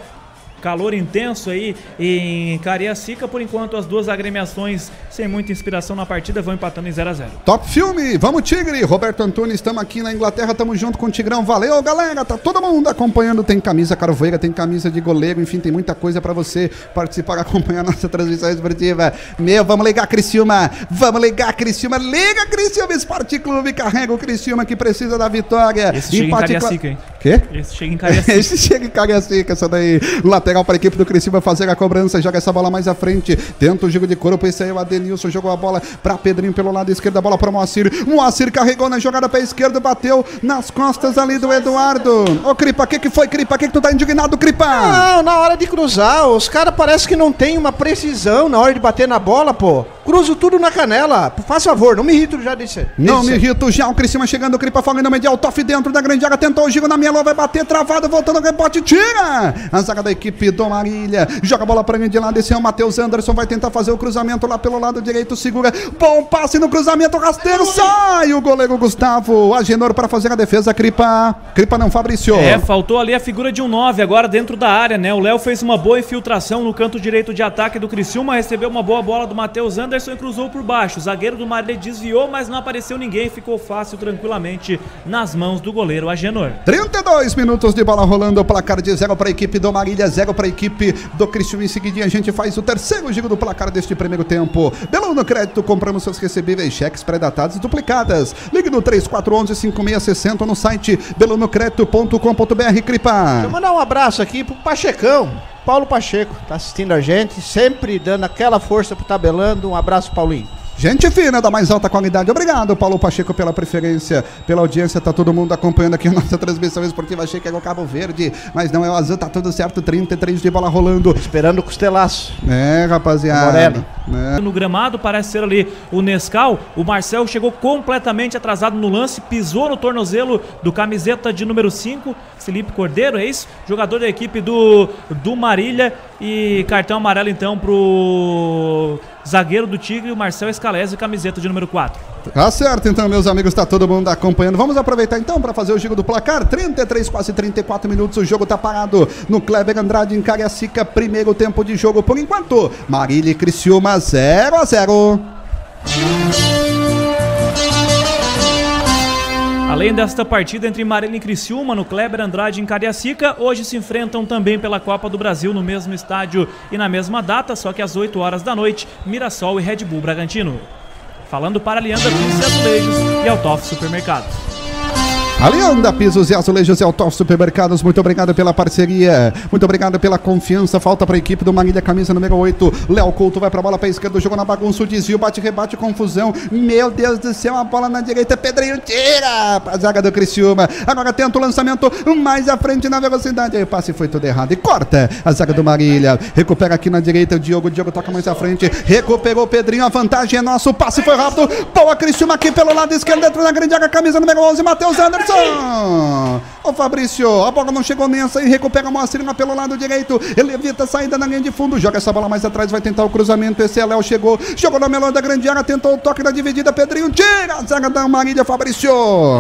calor intenso aí em Cariacica. Por enquanto, as duas agremiações sem muita inspiração na partida vão empatando em 0 a 0 Top filme, vamos Tigre! Roberto Antunes, estamos aqui na Inglaterra, estamos junto com o Tigrão. Valeu, galera! Tá todo mundo acompanhando. Tem camisa carvoeira, tem camisa de goleiro, enfim, tem muita coisa para você participar, *laughs* acompanhar nossa transmissão esportiva. Meu, vamos ligar, Criciúma! Vamos ligar, Criciúma! Liga, Criciúma Esporte Clube! Carrega o Criciúma que precisa da vitória. Esse Empate em Cariacica, hein? Quê? Esse chega em Cariacica. *laughs* Esse chega em Cariacica, essa daí. Lateral para a equipe do Criciúma fazer a cobrança, joga essa bola mais à frente, tenta o jogo de corpo, esse aí é o Adenilson, jogou a bola para Pedrinho pelo lado esquerdo, a bola para Moacir, Moacir carregou na jogada para a esquerda, bateu nas costas ali do Eduardo. Ô Cripa, o que que foi Cripa? O que que tu tá indignado, Cripa? Não, na hora de cruzar, os caras parece que não tem uma precisão na hora de bater na bola, pô. Cruzo tudo na canela. Faz favor, não me irrito já desse. Não me irrito já. O Criciúma chegando, o Cripa falando no medial. Toff dentro da grande área. Tentou o giro na minha vai bater travado. Voltando o rebote. Tira! A zaga da equipe do Marília. Joga a bola pra mim de lado. Esse é o Matheus Anderson. Vai tentar fazer o cruzamento lá pelo lado direito. Segura. Bom passe no cruzamento. Rasteiro. Sai o goleiro Gustavo. Agenor para fazer a defesa. Cripa. Cripa não, Fabrício. É, faltou ali a figura de um 9 agora dentro da área, né? O Léo fez uma boa infiltração no canto direito de ataque do Criciúma. Recebeu uma boa bola do Matheus Anderson e cruzou por baixo. O zagueiro do Marília desviou, mas não apareceu ninguém. Ficou fácil, tranquilamente, nas mãos do goleiro Agenor. 32 minutos de bola rolando. Placar de zero para a equipe do Marília, zero para a equipe do Cristiano. Em seguida, a gente faz o terceiro giro do placar deste primeiro tempo. Belão no crédito, compramos seus recebíveis, cheques pré-datados e duplicadas. Ligue no 3411-5660 no site belonocredito.com.br. Cripa. Deixa mandar um abraço aqui pro Pachecão. Paulo Pacheco, tá assistindo a gente, sempre dando aquela força pro tabelando. Um abraço, Paulinho. Gente fina, da mais alta qualidade. Obrigado, Paulo Pacheco, pela preferência, pela audiência. Tá todo mundo acompanhando aqui a nossa transmissão esportiva. Achei que era o Cabo Verde, mas não é o azul, tá tudo certo. 33 de bola rolando. Esperando o costelaço. É, rapaziada. É. No gramado, parece ser ali o Nescau. O Marcel chegou completamente atrasado no lance, pisou no tornozelo do camiseta de número 5, Felipe Cordeiro, é isso? Jogador da equipe do, do Marília. E cartão amarelo então pro zagueiro do Tigre, o Marcel Escalese, camiseta de número 4. Tá certo, então, meus amigos, tá todo mundo acompanhando. Vamos aproveitar então para fazer o giro do placar. 33, quase 34 minutos. O jogo tá parado no Kleber Andrade em Cariacica. Primeiro tempo de jogo por enquanto. Marília e Criciúma 0 a 0. Além desta partida entre Marília e Criciúma, no Kleber Andrade em Cariacica, hoje se enfrentam também pela Copa do Brasil no mesmo estádio e na mesma data, só que às 8 horas da noite, Mirassol e Red Bull Bragantino. Falando para Aliança Pisos e Azulejos e Altoff Supermercados. Alianda Pisos e Azulejos e Autof Supermercados, muito obrigado pela parceria, muito obrigado pela confiança. Falta para a equipe do Marília, camisa número 8. Léo Couto vai para a bola para a esquerda, jogou na bagunça, o desvio, bate, rebate, confusão. Meu Deus do céu, a bola na direita, Pedrinho tira para a zaga do Criciúma. Agora tenta o lançamento mais à frente na velocidade. Aí o passe foi todo errado e corta a zaga do Marília. Recupera aqui na direita o Diogo, o Diogo toca mais à frente, recuperou o Pedrinho, a vantagem é nossa, o passe foi rápido. Boa Criciúma aqui pelo lado esquerdo, dentro da grande área, camisa número 11, Matheus Anderson. Ô Fabrício, a bola não chegou nessa e recupera a Moacirina pelo lado direito. Ele evita a saída na linha de fundo, joga essa bola mais atrás, vai tentar o cruzamento. Esse é Léo chegou, jogou na melhor da grande área, tentou o toque na dividida. Pedrinho tira a zaga da Marília, Fabrício.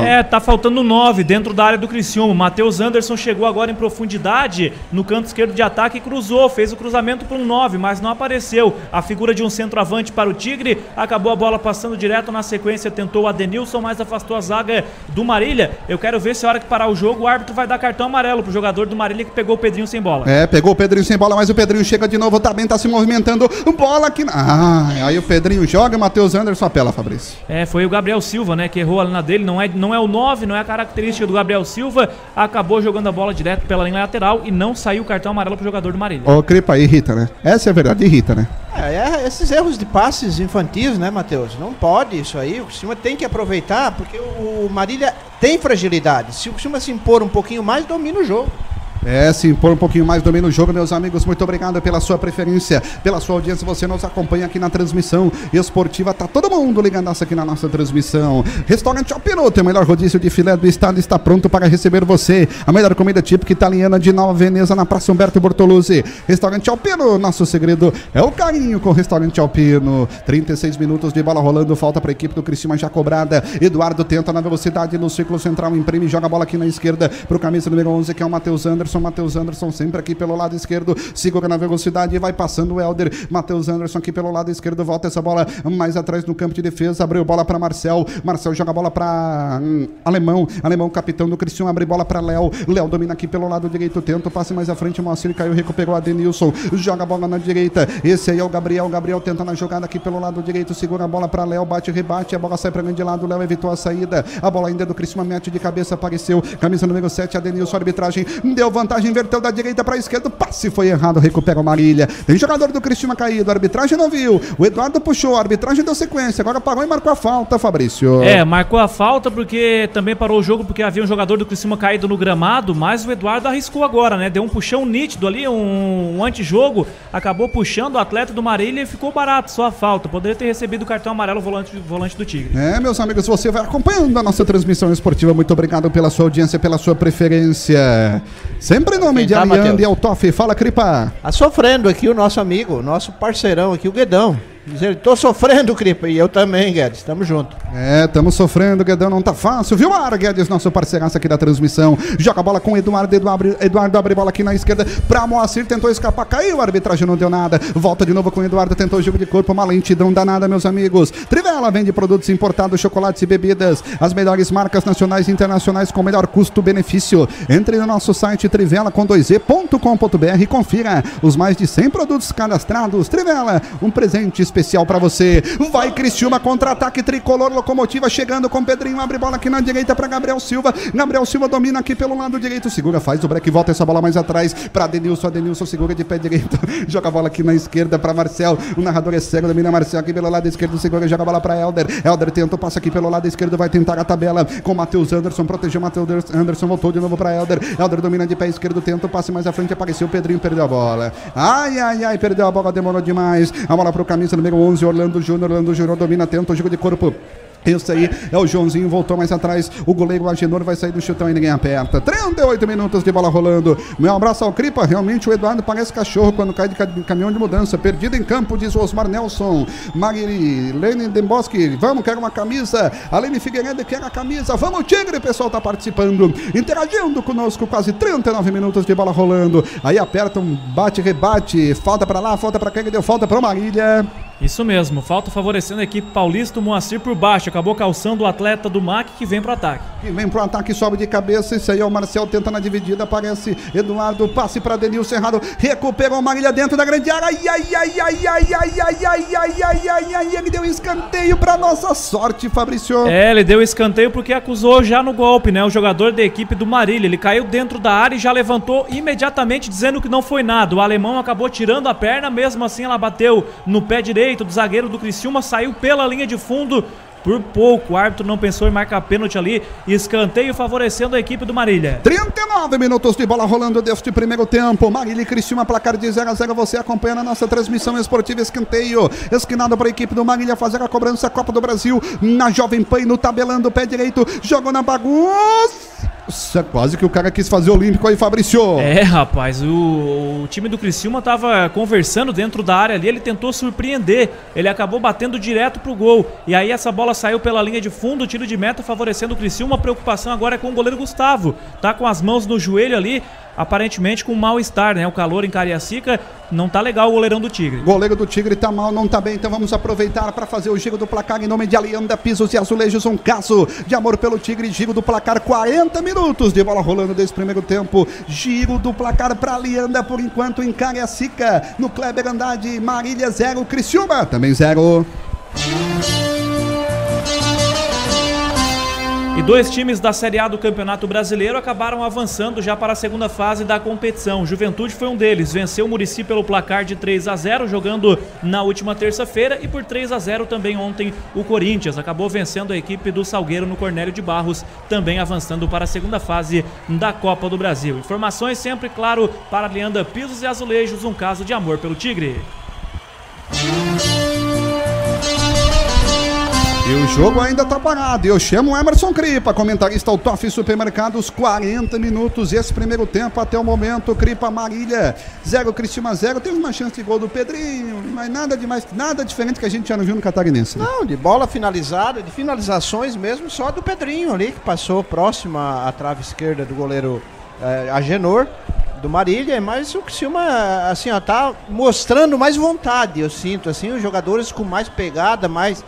É, tá faltando nove dentro da área do Criciúma. Matheus Anderson chegou agora em profundidade no canto esquerdo de ataque e cruzou, fez o cruzamento para um nove, mas não apareceu. A figura de um centroavante para o Tigre, acabou a bola passando direto na sequência, tentou o Adenilson, mas afastou a zaga do Marília. Eu quero ver se a hora que parar o jogo, o árbitro vai dar cartão amarelo pro jogador do Marília que pegou o Pedrinho sem bola. É, pegou o Pedrinho sem bola, mas o Pedrinho chega de novo, também tá se movimentando. Bola aqui. Ah, aí o Pedrinho joga, o Matheus Anderson apela, Fabrício. É, foi o Gabriel Silva, né, que errou ali na dele. Não é, não é o 9, não é a característica do Gabriel Silva. Acabou jogando a bola direto pela linha lateral e não saiu o cartão amarelo pro jogador do Marília. Ô, Cripa, irrita, né? Essa é a verdade, irrita, né? É, é, esses erros de passes infantis, né, Matheus? Não pode isso aí. O Criciúma tem que aproveitar, porque o Marília tem fragilidade. Se o Criciúma se impor um pouquinho mais, domina o jogo. É, se impor um pouquinho mais domínio no jogo, meus amigos. Muito obrigado pela sua preferência, pela sua audiência. Você nos acompanha aqui na transmissão esportiva. Tá todo mundo ligando aqui na nossa transmissão. Restaurante Alpino, o melhor rodízio de filé do estado, está pronto para receber você. A melhor comida típica italiana de Nova Veneza, na Praça Humberto Bortoluzzi. Restaurante Alpino, nosso segredo é o carinho com o Restaurante Alpino. 36 minutos de bola rolando, falta para a equipe do Cristina já cobrada. Eduardo tenta na velocidade no círculo central, imprime, joga a bola aqui na esquerda para o camisa número 11, que é o Matheus Anderson. Anderson, Matheus Anderson sempre aqui pelo lado esquerdo, segura na velocidade e vai passando o Helder. Matheus Anderson aqui pelo lado esquerdo, volta essa bola mais atrás no campo de defesa, abriu bola para Marcel. Marcel joga a bola para hum, Alemão. Alemão, capitão do Cristiano, abre bola para Léo. Léo domina aqui pelo lado direito, tenta o passe mais à frente. Moacir caiu, recuperou a Denilson. Joga a bola na direita. Esse aí é o Gabriel. Gabriel tenta na jogada aqui pelo lado direito, segura a bola para Léo, bate, rebate. A bola sai para grande lado. Léo evitou a saída. A bola ainda é do Cristiano, mete de cabeça, apareceu. Camisa número 7, a Denilson, arbitragem. Deu vantagem, inverteu da direita para a esquerda. O passe foi errado, recupera o Marília. Tem jogador do Cristina caído, a arbitragem não viu. O Eduardo puxou, a arbitragem deu sequência. Agora parou e marcou a falta, Fabrício. É, marcou a falta porque também parou o jogo porque havia um jogador do Criciúma caído no gramado, mas o Eduardo arriscou agora, né? Deu um puxão nítido ali, um, um antijogo, acabou puxando o atleta do Marília e ficou barato, só a falta. Poderia ter recebido o cartão amarelo volante, volante do Tigre. É, meus amigos, você vai acompanhando a nossa transmissão esportiva. Muito obrigado pela sua audiência, pela sua preferência. Sempre em nome de tá, e Altoff. Fala, Cripa. Tá sofrendo aqui o nosso amigo, nosso parceirão aqui, o Guedão. Diz ele, tô sofrendo, Cripa. E eu também, Guedes. Tamo junto. É, estamos sofrendo, Guedão, não tá fácil, viu, Ar Guedes, nosso parceiraço aqui da transmissão. Joga a bola com o Eduardo, Eduardo, Eduardo abre bola aqui na esquerda pra Moacir, tentou escapar, caiu, a arbitragem não deu nada. Volta de novo com o Eduardo, tentou o jogo de corpo, uma lentidão danada, meus amigos. Trivela vende produtos importados, chocolates e bebidas, as melhores marcas nacionais e internacionais com melhor custo-benefício. Entre no nosso site trivela com 2e.com.br e confira os mais de 100 produtos cadastrados. Trivela, um presente especial pra você. Vai Criciúma, contra-ataque tricolor, locomotiva chegando com Pedrinho, abre bola aqui na direita para Gabriel Silva. Gabriel Silva domina aqui pelo lado direito, segura, faz o break, volta essa bola mais atrás para Denilson. Adenilson segura de pé direito, *laughs* joga a bola aqui na esquerda para Marcel. O narrador é cego, domina Marcel aqui pelo lado esquerdo, segura, joga a bola para Helder. Helder tenta, passa aqui pelo lado esquerdo, vai tentar a tabela com Matheus Anderson, protegeu Matheus Anderson, voltou de novo para Helder. Helder domina de pé esquerdo, tenta o passe mais à frente, apareceu o Pedrinho, perdeu a bola. Ai, ai, ai, perdeu a bola, demorou demais. A bola para o camisa número 11, Orlando Júnior. Orlando Júnior domina, tenta o jogo de corpo. Esse aí é o Joãozinho, voltou mais atrás. O goleiro Agenor vai sair do chutão e ninguém aperta. 38 minutos de bola rolando. Meu abraço ao Cripa. Realmente o Eduardo parece cachorro quando cai de caminhão de mudança. Perdido em campo, diz o Osmar Nelson. Marilene Demboski, vamos, quero uma camisa. Aline Figueiredo quer a camisa. Vamos, Tigre, o pessoal tá participando, interagindo conosco. Quase 39 minutos de bola rolando. Aí aperta um bate-rebate. Falta para lá, falta para quem deu falta para Marília. Isso mesmo, falta favorecendo a equipe paulista, o Moacir por baixo, acabou calçando o atleta do MAC que vem pro ataque. Que vem pro ataque, sobe de cabeça, isso aí é o Marcel tenta na dividida, aparece Eduardo, passe para Denilson Errado, recuperou Marília dentro da grande área, ai, ai, ai, ai, ai, ai, ai, ai, ai, ai, ai, ai, ele deu escanteio para nossa sorte, Fabrício. É, ele deu escanteio porque acusou já no golpe, né, o jogador da equipe do Marília, ele caiu dentro da área e já levantou imediatamente dizendo que não foi nada, o alemão acabou tirando a perna, mesmo assim ela bateu no pé direito, direito do zagueiro do Criciúma, saiu pela linha de fundo. Por pouco, o árbitro não pensou em marcar pênalti ali. Escanteio favorecendo a equipe do Marília. 39 minutos de bola rolando deste primeiro tempo. Marília e Criciúma, placar de 0 a 0 Você acompanha na nossa transmissão esportiva escanteio. Esquinado para a equipe do Marília fazer a cobrança Copa do Brasil. Na Jovem Pan, no tabelando, pé direito. Jogou na bagunça. Nossa, quase que o cara quis fazer olímpico aí, Fabrício. É, rapaz, o, o, time do Criciúma tava conversando dentro da área ali, ele tentou surpreender, ele acabou batendo direto pro gol. E aí essa bola saiu pela linha de fundo, tiro de meta favorecendo o Criciúma. A preocupação agora é com o goleiro Gustavo. Tá com as mãos no joelho ali, aparentemente com mal-estar, né? O calor em Cariacica não tá legal o goleirão do Tigre. Goleiro do Tigre tá mal, não tá bem, então vamos aproveitar para fazer o giro do placar em nome de Alianda Pisos e Azulejos, um caso de amor pelo Tigre, giro do placar 40 minutos de bola rolando desse primeiro tempo, giro do placar para Alianda por enquanto em Cariacica, no Kleber Andrade, Marília 0, Criciúma também 0. Dois times da Série A do Campeonato Brasileiro acabaram avançando já para a segunda fase da competição. Juventude foi um deles, venceu o Murici pelo placar de 3 a 0, jogando na última terça-feira, e por 3 a 0 também ontem o Corinthians acabou vencendo a equipe do Salgueiro no Cornélio de Barros, também avançando para a segunda fase da Copa do Brasil. Informações sempre, claro, para Leanda Pisos e Azulejos, um caso de amor pelo Tigre. E o jogo ainda tá parado. Eu chamo o Emerson Cripa, comentarista Autof Supermercados, 40 minutos esse primeiro tempo até o momento. Cripa Marília, 0 Cristina 0. Teve uma chance de gol do Pedrinho, mas nada demais, nada diferente que a gente já não viu no Catarinense. Né? Não, de bola finalizada, de finalizações mesmo, só do Pedrinho ali, que passou próximo à trave esquerda do goleiro é, Agenor do Marília, mas o Criciúma, assim, ó, tá mostrando mais vontade, eu sinto, assim, os jogadores com mais pegada, mais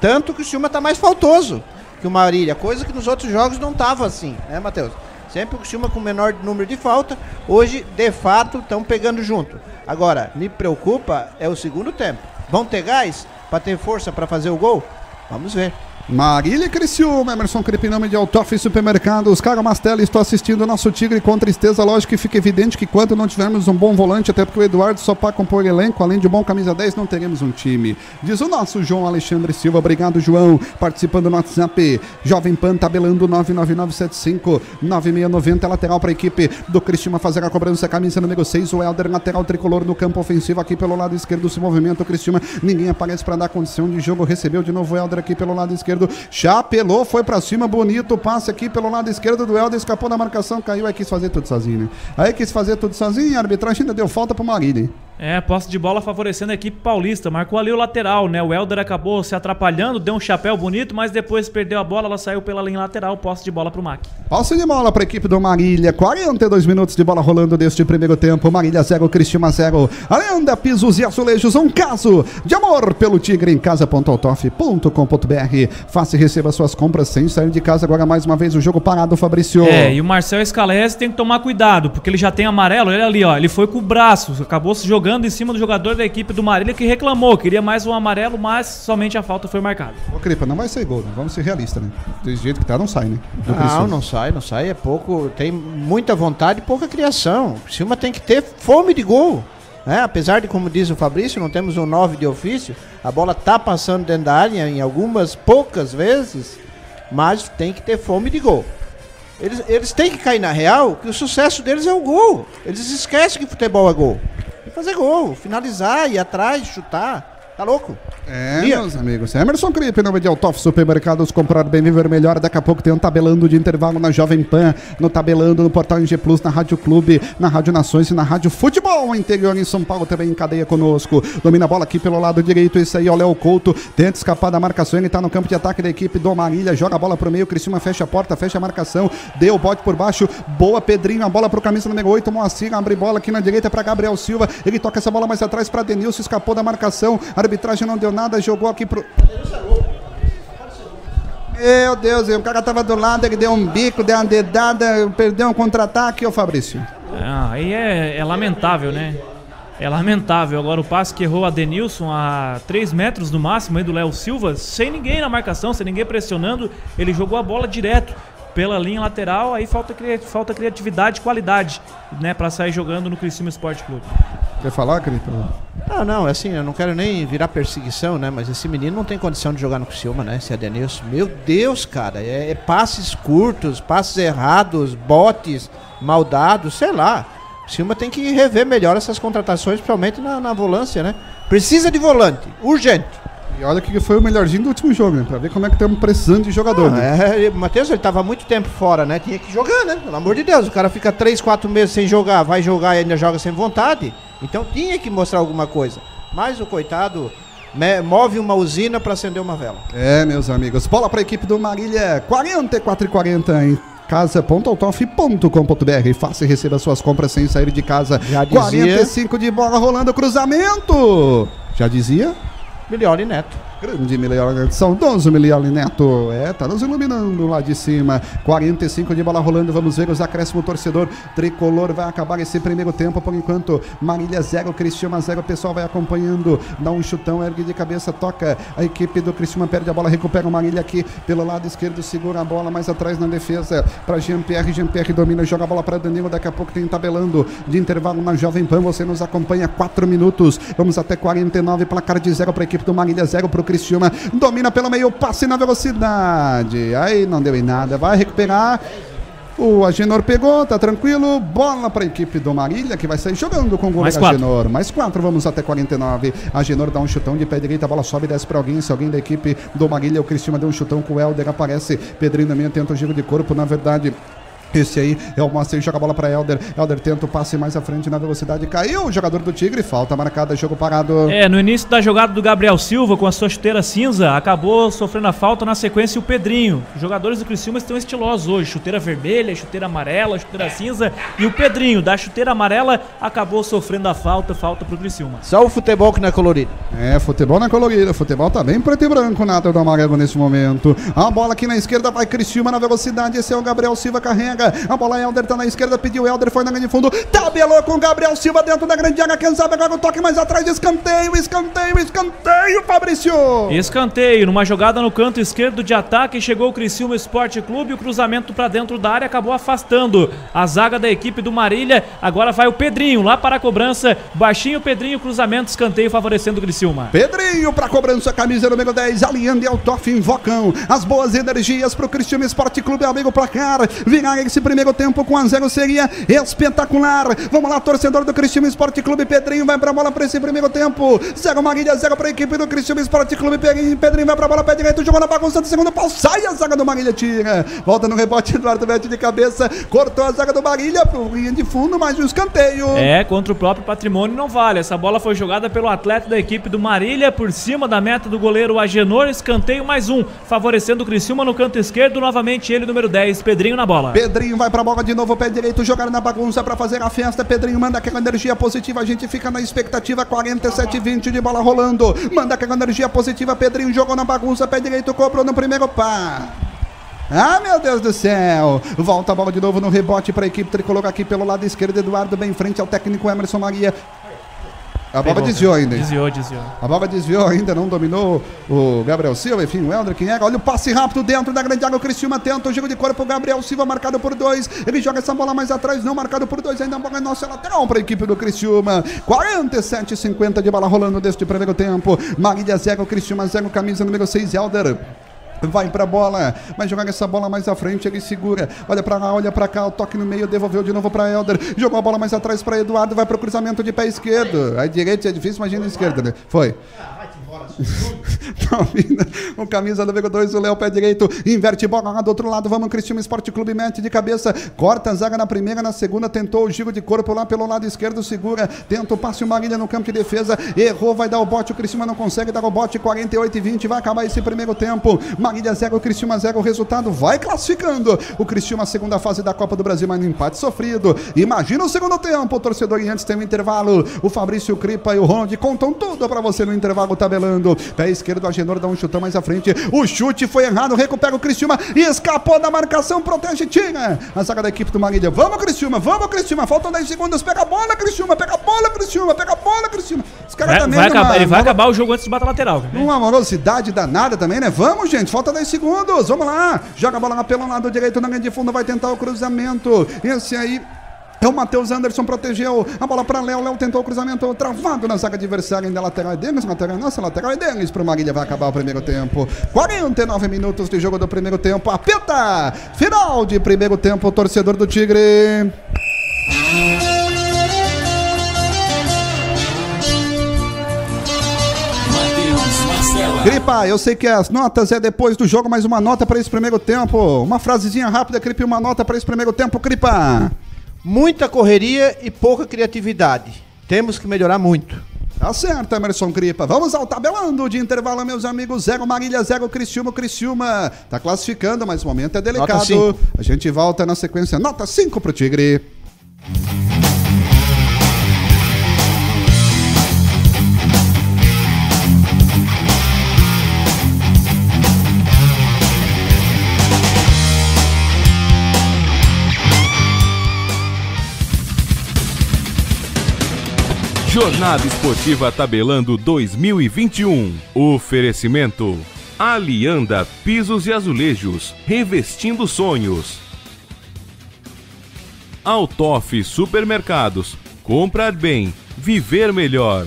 tanto que o Ciúma está mais faltoso que o Marília, coisa que nos outros jogos não estava assim, né, Matheus? Sempre o Ciúma com menor número de falta, hoje, de fato, estão pegando junto. Agora, me preocupa é o segundo tempo. Vão ter gás para ter força para fazer o gol? Vamos ver. Marília Criciúma, Emerson Crepiname de Autof Supermercados, Caga Mastella, estou assistindo o nosso Tigre com tristeza, lógico que fica evidente que quando não tivermos um bom volante, até porque o Eduardo só para compor elenco, além de bom camisa 10, não teremos um time. Diz o nosso João Alexandre Silva, obrigado João, participando no WhatsApp, Jovem Pan tabelando 99975 9690, lateral para a equipe do Cristina fazer a cobrança, camisa número 6, o Helder, lateral tricolor no campo ofensivo aqui pelo lado esquerdo, se movimenta o Cristina, ninguém aparece para dar condição de jogo, recebeu de novo o Helder aqui pelo lado esquerdo, esquerdo, chapelou, foi para cima, bonito, passe aqui pelo lado esquerdo do Helder, escapou da marcação, caiu, aí quis fazer tudo sozinho, né? Aí quis fazer tudo sozinho, a arbitragem ainda deu falta pro Marília. É, posse de bola favorecendo a equipe paulista. Marcou ali o lateral, né? O Helder acabou se atrapalhando, deu um chapéu bonito, mas depois perdeu a bola, ela saiu pela linha lateral. Posse de bola pro Mac. Posse de bola para a equipe do Marília. 42 minutos de bola rolando deste primeiro tempo. Marília 0, Cristina 0. Alenda, pisos e azulejos. Um caso de amor pelo Tigre em casa.autof.com.br. Faça e receba suas compras sem sair de casa. Agora mais uma vez o jogo parado, Fabrício. É, e o Marcel Scalese tem que tomar cuidado, porque ele já tem amarelo. Olha ali, ó. Ele foi com o braço, acabou se jogando jogando em cima do jogador da equipe do Marília que reclamou, queria mais um amarelo, mas somente a falta foi marcada. Ô, Cripa, não vai ser gol, né? Vamos ser realistas, né? Do jeito que tá, não sai, né? Do não, não sai, não sai. É pouco. Tem muita vontade e pouca criação. O Silma tem que ter fome de gol. É, apesar de, como diz o Fabrício, não temos um 9 de ofício, a bola tá passando dentro da área em algumas poucas vezes, mas tem que ter fome de gol. Eles, eles têm que cair na real que o sucesso deles é o gol. Eles esquecem que futebol é gol fazer gol, finalizar, ir atrás, chutar. Tá louco? É, Lia. meus amigos. Emerson Cripe, nome de Altoff Supermercados, comprar bem, viver melhor. Daqui a pouco tem um tabelando de intervalo na Jovem Pan, no tabelando, no portal NG Plus, na Rádio Clube, na Rádio Nações e na Rádio Futebol interior em São Paulo também em cadeia conosco. Domina a bola aqui pelo lado direito, esse aí é o Léo Couto, tenta escapar da marcação, ele tá no campo de ataque da equipe do Marília, joga a bola pro meio, Criciúma fecha a porta, fecha a marcação, deu o bote por baixo, boa Pedrinho, a bola pro camisa número 8, Moacir, abre bola aqui na direita para Gabriel Silva, ele toca essa bola mais atrás para Denilson, escapou da marcação, a arbitragem não deu nada, jogou aqui pro... Meu Deus, o cara tava do lado, ele deu um bico, deu uma dedada, perdeu um contra-ataque, ô Fabrício. Ah, aí é, é lamentável, né? É lamentável. Agora o passe que errou a Denilson a 3 metros no máximo aí do Léo Silva, sem ninguém na marcação, sem ninguém pressionando, ele jogou a bola direto pela linha lateral, aí falta, falta criatividade e qualidade, né, para sair jogando no Criciúma Esporte Clube. Quer falar, Crito? Não, não, assim, eu não quero nem virar perseguição, né? Mas esse menino não tem condição de jogar no Criciúma, né? Esse Adenilson. Meu Deus, cara, é, é passes curtos, passes errados, botes, maldados, sei lá. O Criciúma tem que rever melhor essas contratações, principalmente na, na volância, né? Precisa de volante, urgente. E olha que foi o melhorzinho do último jogo, né? Pra ver como é que estamos precisando de jogador. né? É, Matheus, ele tava muito tempo fora, né? Tinha que jogar, né? Pelo amor de Deus, o cara fica 3, 4 meses sem jogar, vai jogar e ainda joga sem vontade. Então tinha que mostrar alguma coisa. Mas o coitado me- move uma usina pra acender uma vela. É, meus amigos. Bola pra equipe do Marília, 44 e 40 em casa.autof.com.br. Faça e receba suas compras sem sair de casa. Já dizia. 45 de bola rolando, cruzamento. Já dizia? E neto. Grande Milioli Neto, saudoso Milioli Neto. É, tá nos iluminando lá de cima. 45 de bola rolando, vamos ver os acréscimos. Torcedor tricolor vai acabar esse primeiro tempo. Por enquanto, Marília 0, Cristiúma 0. O pessoal vai acompanhando. Dá um chutão, ergue de cabeça, toca. A equipe do Cristiúma perde a bola, recupera o Marília aqui pelo lado esquerdo, segura a bola mais atrás na defesa para Jean-Pierre. Jean-Pierre domina, joga a bola para Danilo. Daqui a pouco tem tabelando de intervalo na Jovem Pan. Você nos acompanha 4 minutos. Vamos até 49, placar de 0 para a equipe do Marília, 0 para o Cristiúma. Domina pelo meio, passe na velocidade. Aí não deu em nada, vai recuperar. O Agenor pegou, tá tranquilo. Bola para a equipe do Marília, que vai sair jogando com o Mais goleiro quatro. Agenor. Mais quatro, vamos até 49. Agenor dá um chutão de pé direito, a bola sobe e desce para alguém. Se alguém da equipe do Marília, o Cristiúma deu um chutão com o Helder, aparece. Pedrinho também tenta o giro de corpo, na verdade. Esse aí é o Moacir, joga a bola para Helder. Helder tenta o passe mais à frente na velocidade. Caiu o jogador do Tigre, falta marcada, jogo parado. É, no início da jogada do Gabriel Silva com a sua chuteira cinza, acabou sofrendo a falta na sequência o Pedrinho. Os jogadores do Criciúma estão estilosos hoje, chuteira vermelha, chuteira amarela, chuteira cinza e o Pedrinho da chuteira amarela acabou sofrendo a falta, falta pro Criciúma. Só o futebol que não é colorido. É, futebol na colorida, futebol tá bem preto e branco na do amarelo nesse momento. A bola aqui na esquerda vai Criciúma na velocidade, esse é o Gabriel Silva carrega. A bola Helder tá na esquerda, pediu Helder, foi na grande fundo, tabelou com o Gabriel Silva dentro da grande área, quem sabe agora o toque mais atrás, escanteio, escanteio, escanteio, Fabrício. Escanteio, numa jogada no canto esquerdo de ataque, chegou o Criciúma Esporte Clube, o cruzamento para dentro da área acabou afastando a zaga da equipe do Marília. Agora vai o Pedrinho lá para a cobrança, baixinho Pedrinho, cruzamento, escanteio favorecendo o Criciúma. Pedrinho pra cobrança, camisa número 10, Aliando e Altoff invocam as boas energias pro Cristiano Esporte Clube, amigo placar. Virar esse primeiro tempo com a zero seria espetacular. Vamos lá, torcedor do Cristiano Esporte Clube, Pedrinho vai pra bola pra esse primeiro tempo. Zero Marília, zero pra equipe do Cristiano Esporte Clube, Pedrinho, Pedrinho vai pra bola, pé direito, jogou na bagunça do segundo pau, sai a zaga do Marília, tira. Volta no rebote, Eduardo mete de cabeça, cortou a zaga do Marília pro linha de fundo, mais um escanteio. É, contra o próprio patrimônio não vale. Essa bola foi jogada pelo atleta da equipe do Marília por cima da meta do goleiro Agenor. Escanteio mais um, favorecendo o Criciúma no canto esquerdo. Novamente ele, número 10, Pedrinho na bola. Pedrinho vai pra bola de novo, pé direito, jogar na bagunça pra fazer a festa. Pedrinho manda aquela energia positiva, a gente fica na expectativa. 47 20 de bola rolando. Manda aquela energia positiva. Pedrinho jogou na bagunça, pé direito, cobrou no primeiro pá. Ah, meu Deus do céu! Volta a bola de novo no rebote para a equipe tricolor aqui pelo lado esquerdo. Eduardo bem em frente ao técnico Emerson Maria. A bola desviou ainda. Desviou, desviou. A bola desviou ainda, não dominou o Gabriel Silva, enfim, o Helder, quem é? Olha o passe rápido dentro da grande área, o Cristiúma tenta o giro de corpo, o Gabriel Silva marcado por dois, ele joga essa bola mais atrás, não marcado por dois, ainda a bola é nossa lateral para a equipe do Cristiúma, 47 50 de bola rolando deste primeiro tempo, Marília 0, Cristiúma 0, camisa número 6, Helder. Vai pra bola, vai jogar essa bola mais à frente, ele segura, olha pra lá, olha pra cá, o toque no meio, devolveu de novo pra Helder, jogou a bola mais atrás pra Eduardo, vai pro cruzamento de pé esquerdo, aí direito é difícil, imagina a esquerda, né? Foi. Domina *laughs* o camisa número 2, o Léo pé direito, inverte bola lá do outro lado, vamos Cristiano Esporte Clube, mete de cabeça, corta a zaga na primeira, na segunda, tentou o giro de corpo lá pelo lado esquerdo, segura, tenta o passe o Marília no campo de defesa, errou, vai dar o bote, o Cristiano não consegue dar o bote, 48 e 20, vai acabar esse primeiro tempo, Marília 0, Cristiano 0, o resultado vai classificando, o Cristiano segunda fase da Copa do Brasil, mas no empate sofrido, imagina o segundo tempo, o torcedor e antes tem um intervalo, o Fabrício Cripa e o Ronald contam tudo para você no intervalo tabelando, pé esquerdo, a Genor dá um chutão mais à frente, o chute foi errado, recupera o Cristiano, escapou da marcação, protege, tira a zaga da equipe do Marília, vamos Cristiano, vamos Cristiano, faltam 10 segundos, pega a bola Cristiano, pega a bola Cristiano, pega a bola Cristiano, os caras também vai acabar, ele vai numa- acabar o jogo antes de bater a lateral. cara. uma morosidade danada também, né? Vamos, gente, falta 10 segundos, vamos lá. Joga a bola lá pelo lado direito na linha de fundo, vai tentar o cruzamento. Esse aí. É o Matheus Anderson, protegeu a bola para Léo. Léo tentou o cruzamento travado na zaga adversária. Ainda lateral é deles, lateral é nossa, lateral é deles. Pro Marília vai acabar o primeiro tempo. 49 minutos de jogo do primeiro tempo. Apita! Final de primeiro tempo, torcedor do Tigre. Gripa, eu sei que as notas é depois do jogo, mas uma nota para esse primeiro tempo. Uma frasezinha rápida, Gripe, uma nota para esse primeiro tempo, Gripa. Muita correria e pouca criatividade. Temos que melhorar muito. Tá certo, Emerson Gripa. Vamos ao tabelando de intervalo, meus amigos. Zero Marília, zero Criciúma, Criciúma. Tá classificando, mas o momento é delicado. A gente volta na sequência. Nota 5 pro Tigre. Jornada Esportiva Tabelando 2021. Oferecimento. Alianda Pisos e Azulejos, revestindo sonhos. Altoff Supermercados. Comprar bem, viver melhor.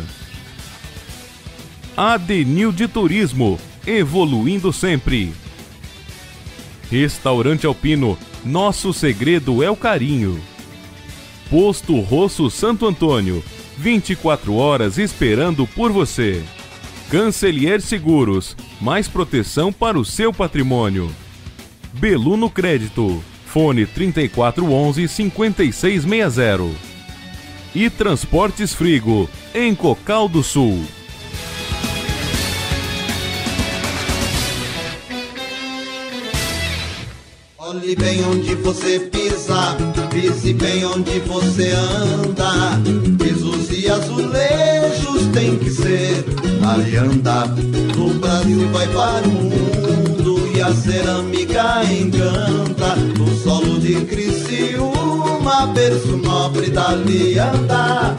Adenil de Turismo, evoluindo sempre. Restaurante Alpino, nosso segredo é o carinho. Posto Rosso Santo Antônio, 24 horas esperando por você. Cancelier Seguros, mais proteção para o seu patrimônio. Beluno Crédito, fone 3411 5660. E Transportes Frigo, em Cocal do Sul. Olhe bem onde você pisa, pise bem onde você anda. Azulejos tem que ser Alianda. Do Brasil vai para o mundo e a cerâmica encanta. No solo de Criciúma, berço nobre da Alianda.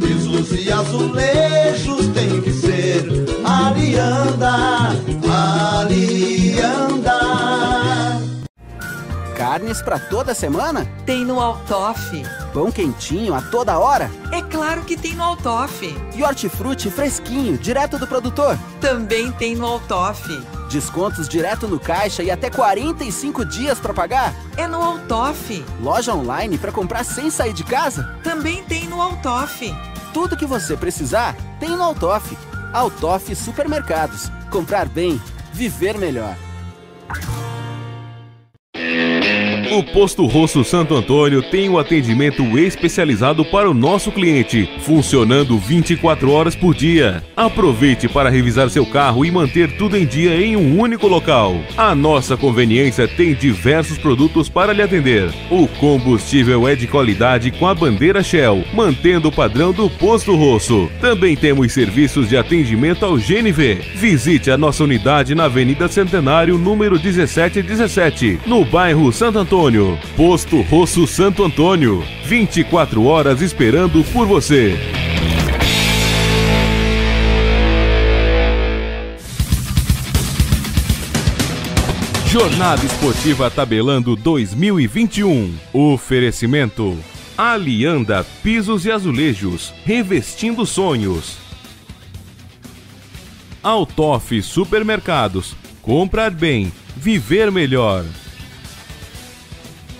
Pisos e azulejos tem que ser Alianda, Alianda. Carnes pra toda semana? Tem no Altoff. Pão quentinho a toda hora? É claro que tem no Altoff. E hortifruti fresquinho, direto do produtor? Também tem no Altoff. Descontos direto no caixa e até 45 dias pra pagar? É no Altoff. Loja online pra comprar sem sair de casa? Também tem no Altoff. Tudo que você precisar tem no Altoff. Altoff Supermercados. Comprar bem, viver melhor. O Posto Rosso Santo Antônio tem um atendimento especializado para o nosso cliente, funcionando 24 horas por dia. Aproveite para revisar seu carro e manter tudo em dia em um único local. A nossa conveniência tem diversos produtos para lhe atender. O combustível é de qualidade com a bandeira Shell, mantendo o padrão do Posto Rosso. Também temos serviços de atendimento ao GNV. Visite a nossa unidade na Avenida Centenário, número 1717, no bairro Santo Antônio. Posto Rosso Santo Antônio. 24 horas esperando por você. Jornada Esportiva Tabelando 2021. Oferecimento. Alianda Pisos e Azulejos, revestindo sonhos. Altoff Supermercados. Comprar bem, viver melhor.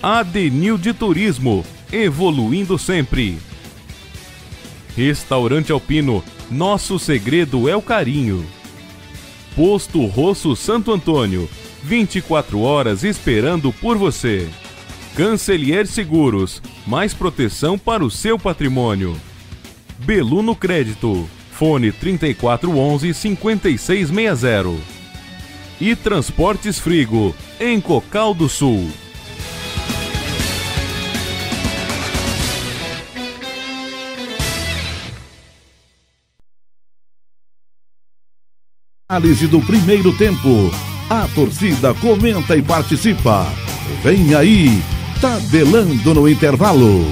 Adenil de Turismo, evoluindo sempre. Restaurante Alpino, nosso segredo é o carinho. Posto Rosso Santo Antônio. 24 horas esperando por você. Cancelier Seguros. Mais proteção para o seu patrimônio. Beluno Crédito. Fone 3411 5660. E Transportes Frigo. Em Cocal do Sul. Análise do primeiro tempo. A torcida comenta e participa. Vem aí, tabelando no intervalo.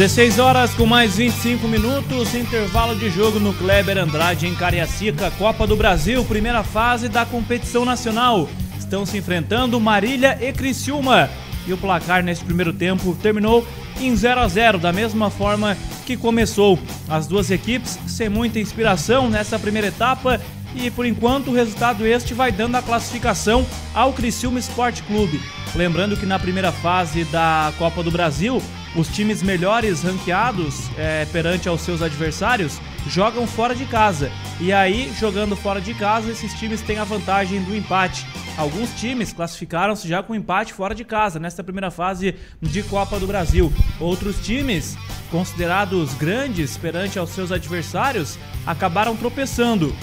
Dezesseis horas com mais 25 minutos, intervalo de jogo no Kleber Andrade em Cariacica, Copa do Brasil, primeira fase da competição nacional. Estão se enfrentando Marília e Criciúma. E o placar nesse primeiro tempo terminou em 0 a 0 da mesma forma que começou. As duas equipes sem muita inspiração nessa primeira etapa e por enquanto o resultado este vai dando a classificação ao Criciúma Esporte Clube. Lembrando que na primeira fase da Copa do Brasil, os times melhores ranqueados é, perante aos seus adversários jogam fora de casa. E aí, jogando fora de casa, esses times têm a vantagem do empate. Alguns times classificaram-se já com empate fora de casa nesta primeira fase de Copa do Brasil. Outros times, considerados grandes perante aos seus adversários, acabaram tropeçando.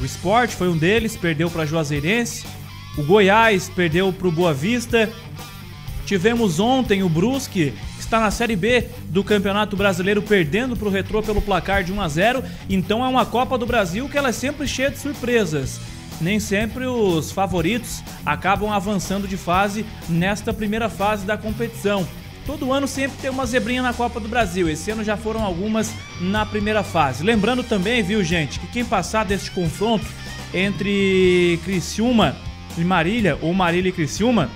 O Sport foi um deles, perdeu para Juazeirense. O Goiás perdeu para o Boa Vista. Tivemos ontem o Brusque, que está na Série B do Campeonato Brasileiro, perdendo para o Retrô pelo placar de 1 a 0. Então é uma Copa do Brasil que ela é sempre cheia de surpresas. Nem sempre os favoritos acabam avançando de fase nesta primeira fase da competição. Todo ano sempre tem uma zebrinha na Copa do Brasil. Esse ano já foram algumas na primeira fase. Lembrando também, viu, gente, que quem passar deste confronto entre Criciúma e Marília, ou Marília e Criciúma,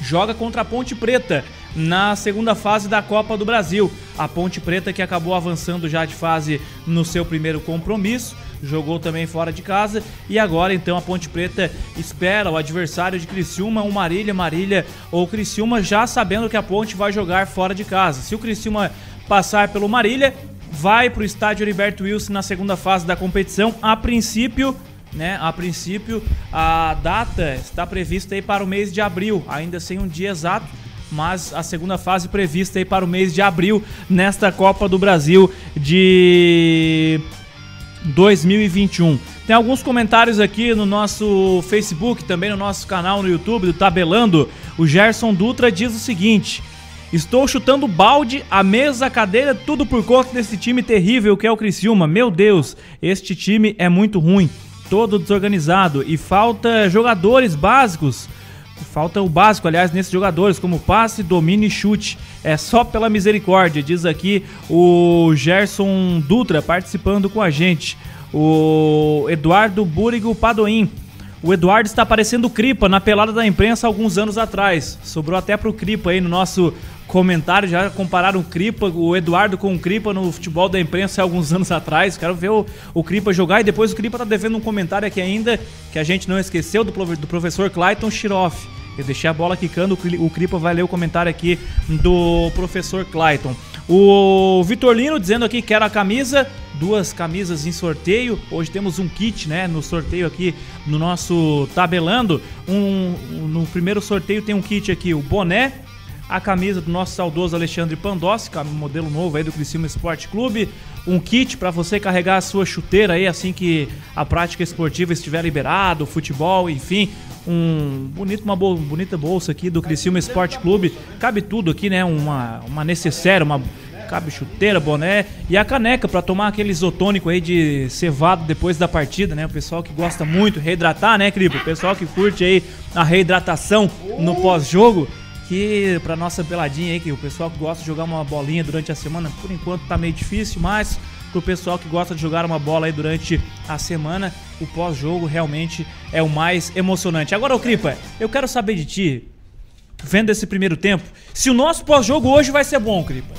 joga contra a Ponte Preta na segunda fase da Copa do Brasil. A Ponte Preta que acabou avançando já de fase no seu primeiro compromisso, jogou também fora de casa e agora então a Ponte Preta espera o adversário de Criciúma, o Marília, Marília ou Criciúma, já sabendo que a Ponte vai jogar fora de casa. Se o Criciúma passar pelo Marília, vai para o estádio Heriberto Wilson na segunda fase da competição. A princípio, né? A princípio, a data está prevista aí para o mês de abril, ainda sem um dia exato, mas a segunda fase prevista aí para o mês de abril nesta Copa do Brasil de 2021. Tem alguns comentários aqui no nosso Facebook, também no nosso canal no YouTube do Tabelando. O Gerson Dutra diz o seguinte: Estou chutando balde, a mesa, a cadeira, tudo por conta desse time terrível que é o Criciúma. Meu Deus, este time é muito ruim todo desorganizado e falta jogadores básicos. Falta o básico, aliás, nesses jogadores, como passe, domínio e chute. É só pela misericórdia, diz aqui o Gerson Dutra participando com a gente. O Eduardo Búrigo Padoim. O Eduardo está parecendo Cripa na pelada da imprensa alguns anos atrás. Sobrou até pro Cripa aí no nosso comentário, já compararam o Cripa, o Eduardo com o Cripa no futebol da imprensa há alguns *laughs* anos atrás. Quero ver o, o Cripa jogar e depois o Cripa tá devendo um comentário aqui ainda que a gente não esqueceu do, do professor Clayton Shiroff. Eu deixei a bola quicando, o Cripa vai ler o comentário aqui do professor Clayton. O Vitorlino dizendo aqui que era a camisa, duas camisas em sorteio. Hoje temos um kit, né, no sorteio aqui no nosso tabelando. Um, no primeiro sorteio tem um kit aqui, o boné a camisa do nosso saudoso Alexandre Pandossi, modelo novo aí do Criciúma Esporte Clube, um kit para você carregar a sua chuteira aí assim que a prática esportiva estiver liberada, o futebol, enfim, um bonito, uma bol- bonita bolsa aqui do Criciúma Esporte Clube. Cabe tudo aqui, né? Uma, uma necessária, uma cabe chuteira, boné e a caneca pra tomar aquele isotônico aí de cevado depois da partida, né? O pessoal que gosta muito reidratar, né, Cripo? O pessoal que curte aí a reidratação no pós-jogo, que pra nossa peladinha aí, que o pessoal que gosta de jogar uma bolinha durante a semana, por enquanto tá meio difícil, mas pro pessoal que gosta de jogar uma bola aí durante a semana, o pós-jogo realmente é o mais emocionante. Agora, ô Cripa, eu quero saber de ti, vendo esse primeiro tempo, se o nosso pós-jogo hoje vai ser bom, Cripa.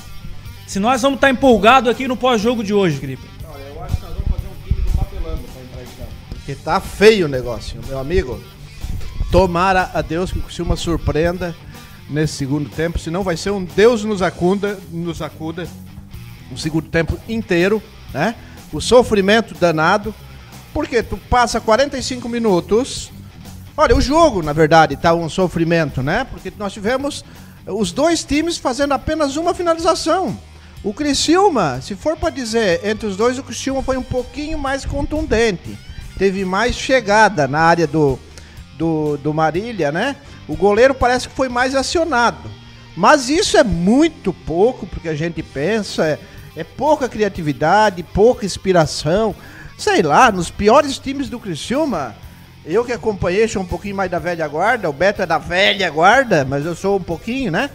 Se nós vamos estar empolgados aqui no pós-jogo de hoje, Cripa. Porque tá feio o negócio, meu amigo. Tomara a Deus que o Criciúma surpreenda nesse segundo tempo, senão vai ser um Deus nos acuda, nos acuda o segundo tempo inteiro, né? O sofrimento danado, porque tu passa 45 minutos. Olha, o jogo, na verdade, tá um sofrimento, né? Porque nós tivemos os dois times fazendo apenas uma finalização. O Criciúma, se for para dizer entre os dois, o Criciúma foi um pouquinho mais contundente. Teve mais chegada na área do, do, do Marília, né? O goleiro parece que foi mais acionado. Mas isso é muito pouco porque a gente pensa, é, é pouca criatividade, pouca inspiração. Sei lá, nos piores times do Criciúma, eu que acompanhei, sou um pouquinho mais da velha guarda, o Beto é da velha guarda, mas eu sou um pouquinho, né?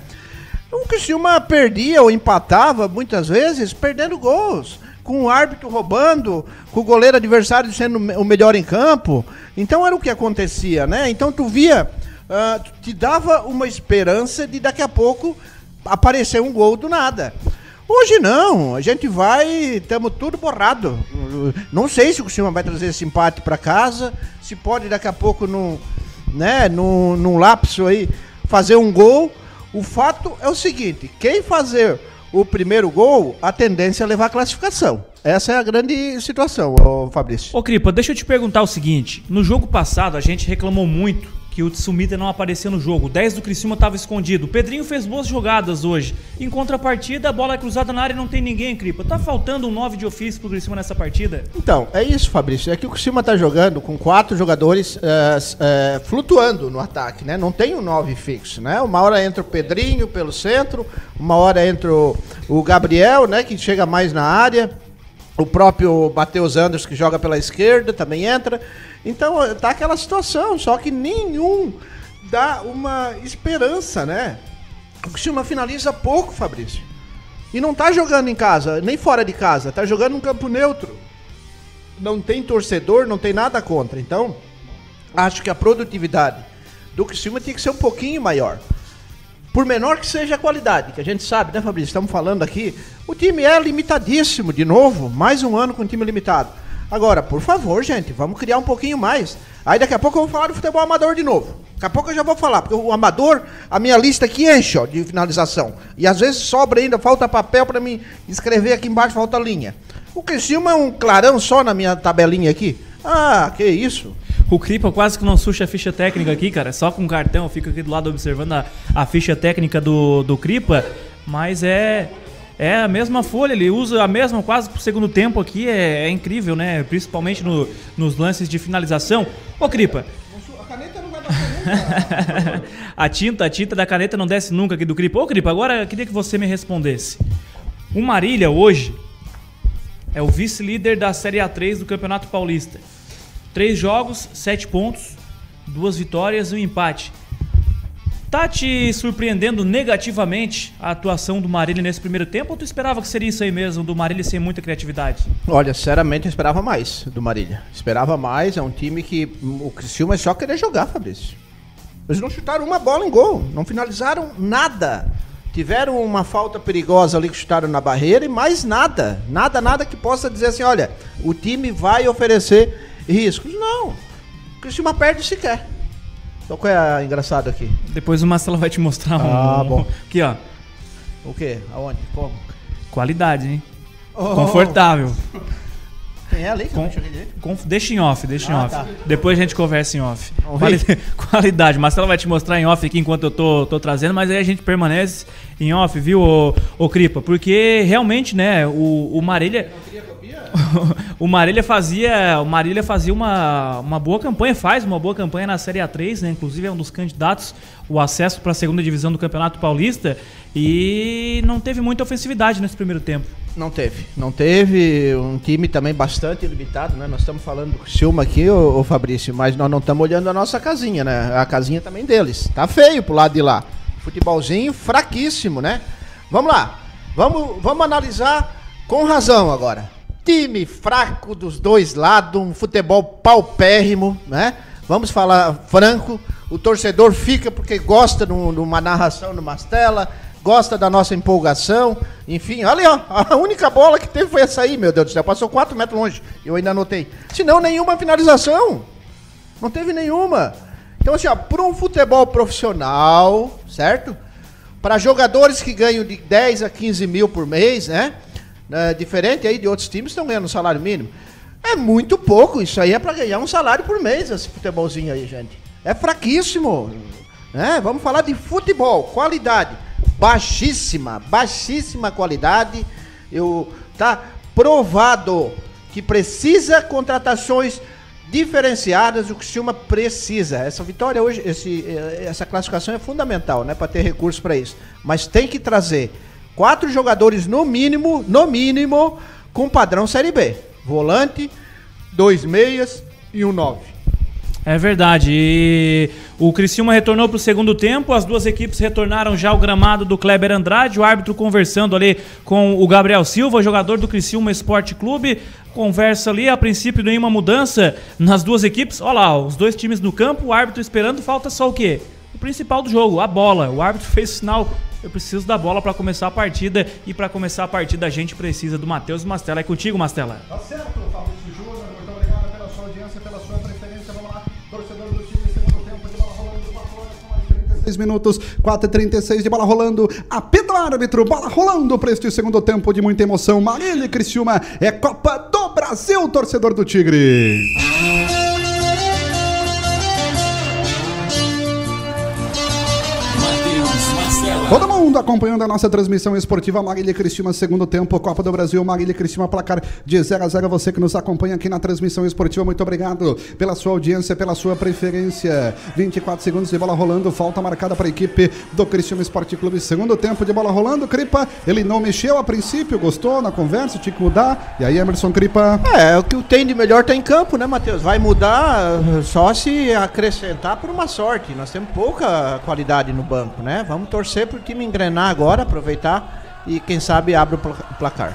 O Criciúma perdia ou empatava muitas vezes perdendo gols, com o árbitro roubando, com o goleiro adversário sendo o melhor em campo. Então era o que acontecia, né? Então tu via, ah, te dava uma esperança de daqui a pouco aparecer um gol do nada. Hoje não, a gente vai, estamos tudo borrado. Não sei se o Criciúma vai trazer esse empate para casa, se pode daqui a pouco num, né, num, num lapso aí fazer um gol. O fato é o seguinte, quem fazer o primeiro gol, a tendência é levar a classificação. Essa é a grande situação, Fabrício. Ô Cripa, deixa eu te perguntar o seguinte. No jogo passado, a gente reclamou muito que o Tsumita não aparecia no jogo. O 10 do Criciúma estava escondido. O Pedrinho fez boas jogadas hoje. Em contrapartida, a bola é cruzada na área e não tem ninguém, Cripa. Tá faltando um 9 de ofício pro Criciúma nessa partida? Então, é isso, Fabrício. É que o Criciúma tá jogando com quatro jogadores é, é, flutuando no ataque, né? Não tem um nove fixo, né? Uma hora entra o Pedrinho pelo centro, uma hora entra o, o Gabriel, né? Que chega mais na área. O próprio Matheus Anderson, que joga pela esquerda, também entra. Então, tá aquela situação, só que nenhum dá uma esperança, né? O Criciúma finaliza pouco, Fabrício. E não tá jogando em casa, nem fora de casa, tá jogando num campo neutro. Não tem torcedor, não tem nada contra. Então, acho que a produtividade do Criciúma tinha que ser um pouquinho maior. Por menor que seja a qualidade, que a gente sabe, né, Fabrício? Estamos falando aqui. O time é limitadíssimo, de novo, mais um ano com um time limitado. Agora, por favor, gente, vamos criar um pouquinho mais. Aí daqui a pouco eu vou falar do futebol amador de novo. Daqui a pouco eu já vou falar, porque o amador, a minha lista aqui enche ó, de finalização. E às vezes sobra ainda, falta papel para mim escrever aqui embaixo, falta linha. O Criciúma é um clarão só na minha tabelinha aqui. Ah, que isso. O Cripa quase que não suja a ficha técnica aqui, cara. Só com cartão, eu fico aqui do lado observando a, a ficha técnica do, do Cripa. Mas é. É a mesma folha, ele usa a mesma quase pro segundo tempo aqui, é, é incrível, né? Principalmente no- nos lances de finalização. Ô, Cripa. *laughs* a tinta, a tinta da caneta não desce nunca aqui do Cripa. Ô, Cripa, agora eu queria que você me respondesse. O Marília hoje é o vice-líder da Série A3 do Campeonato Paulista. Três jogos, sete pontos, duas vitórias e um empate. Tá te surpreendendo negativamente a atuação do Marília nesse primeiro tempo ou tu esperava que seria isso aí mesmo, do Marília sem muita criatividade? Olha, sinceramente eu esperava mais do Marília. Esperava mais, é um time que o Criciúma é só querer jogar, Fabrício. Eles não chutaram uma bola em gol, não finalizaram nada. Tiveram uma falta perigosa ali que chutaram na barreira e mais nada. Nada, nada que possa dizer assim, olha, o time vai oferecer riscos. Não. O Criciúma perde sequer. Então qual é a engraçado aqui? Depois o Marcelo vai te mostrar um. Ah, bom. Aqui, ó. O quê? Aonde? Como? Qualidade, hein? Oh. Confortável. Tem ela aí que eu Com-? Conf- Deixa em off, deixa em Ah, off. tá. Depois a gente conversa em off. Quali-. *laughs* Qualidade. Marcelo vai te mostrar em off aqui enquanto eu tô, tô trazendo, mas aí a gente permanece em off, viu, ô, ô Cripa? Porque realmente, né, o, o Marília. *laughs* o Marília fazia, o Marília fazia uma, uma boa campanha, faz uma boa campanha na Série A3, né? Inclusive é um dos candidatos o acesso para a segunda divisão do Campeonato Paulista e não teve muita ofensividade nesse primeiro tempo. Não teve. Não teve. Um time também bastante limitado, né? Nós estamos falando do Silma aqui, ô, ô Fabrício, mas nós não estamos olhando a nossa casinha, né? A casinha também deles. Tá feio pro lado de lá. Futebolzinho fraquíssimo, né? Vamos lá. Vamos, vamos analisar com razão agora. Time fraco dos dois lados, um futebol paupérrimo, né? Vamos falar franco. O torcedor fica porque gosta de um- uma narração no Mastela, gosta da nossa empolgação. Enfim, olha ó, a única bola que teve foi essa aí, meu Deus do céu. Passou 4 metros longe. Eu ainda anotei. Se não, nenhuma finalização. Não teve nenhuma. Então, assim, ó, para um futebol profissional, certo? Para jogadores que ganham de 10 a 15 mil por mês, né? É, diferente aí de outros times que estão ganhando salário mínimo. É muito pouco. Isso aí é para ganhar um salário por mês, esse futebolzinho aí, gente. É fraquíssimo. Né? Vamos falar de futebol. Qualidade. Baixíssima. Baixíssima qualidade. Eu, tá provado que precisa contratações diferenciadas, o que Silma precisa. Essa vitória hoje, esse, eh, essa classificação é fundamental, né, para ter recursos para isso. Mas tem que trazer quatro jogadores no mínimo, no mínimo, com padrão Série B. Volante, dois meias e um nove. É verdade. E o Criciúma retornou para o segundo tempo. As duas equipes retornaram já ao gramado do Kleber Andrade. O árbitro conversando ali com o Gabriel Silva, jogador do Criciúma Esporte Clube. Conversa ali, a princípio nenhuma mudança nas duas equipes. Olha lá, os dois times no campo, o árbitro esperando. Falta só o quê? O principal do jogo, a bola. O árbitro fez o sinal. Eu preciso da bola para começar a partida. E para começar a partida a gente precisa do Matheus Mastella. É contigo, Mastella. Tá certo, Fabrício Júnior. Muito obrigado pela sua audiência, pela sua preferência. Vamos lá, torcedor do time, segundo tempo de bola rolando, 4 horas com mais 36 minutos, 4 e 36 de bola rolando. Apito árbitro, bola rolando para este segundo tempo de muita emoção. Marília Criciúma é Copa do Brasil, torcedor do Tigre. Mundo acompanhando a nossa transmissão esportiva Marília Cristina, segundo tempo, Copa do Brasil, Marília Cristina, placar de 0 a 0 Você que nos acompanha aqui na transmissão esportiva, muito obrigado pela sua audiência, pela sua preferência. 24 segundos de bola rolando, falta marcada para a equipe do Cristina Esporte Clube. Segundo tempo de bola rolando, Cripa, ele não mexeu a princípio, gostou na conversa, tinha que mudar. E aí, Emerson Cripa. É, o que tem de melhor tá em campo, né, Matheus? Vai mudar eh, só se acrescentar por uma sorte. Nós temos pouca qualidade no banco, né? Vamos torcer pro time engrenar agora, aproveitar e quem sabe abre o pla- placar.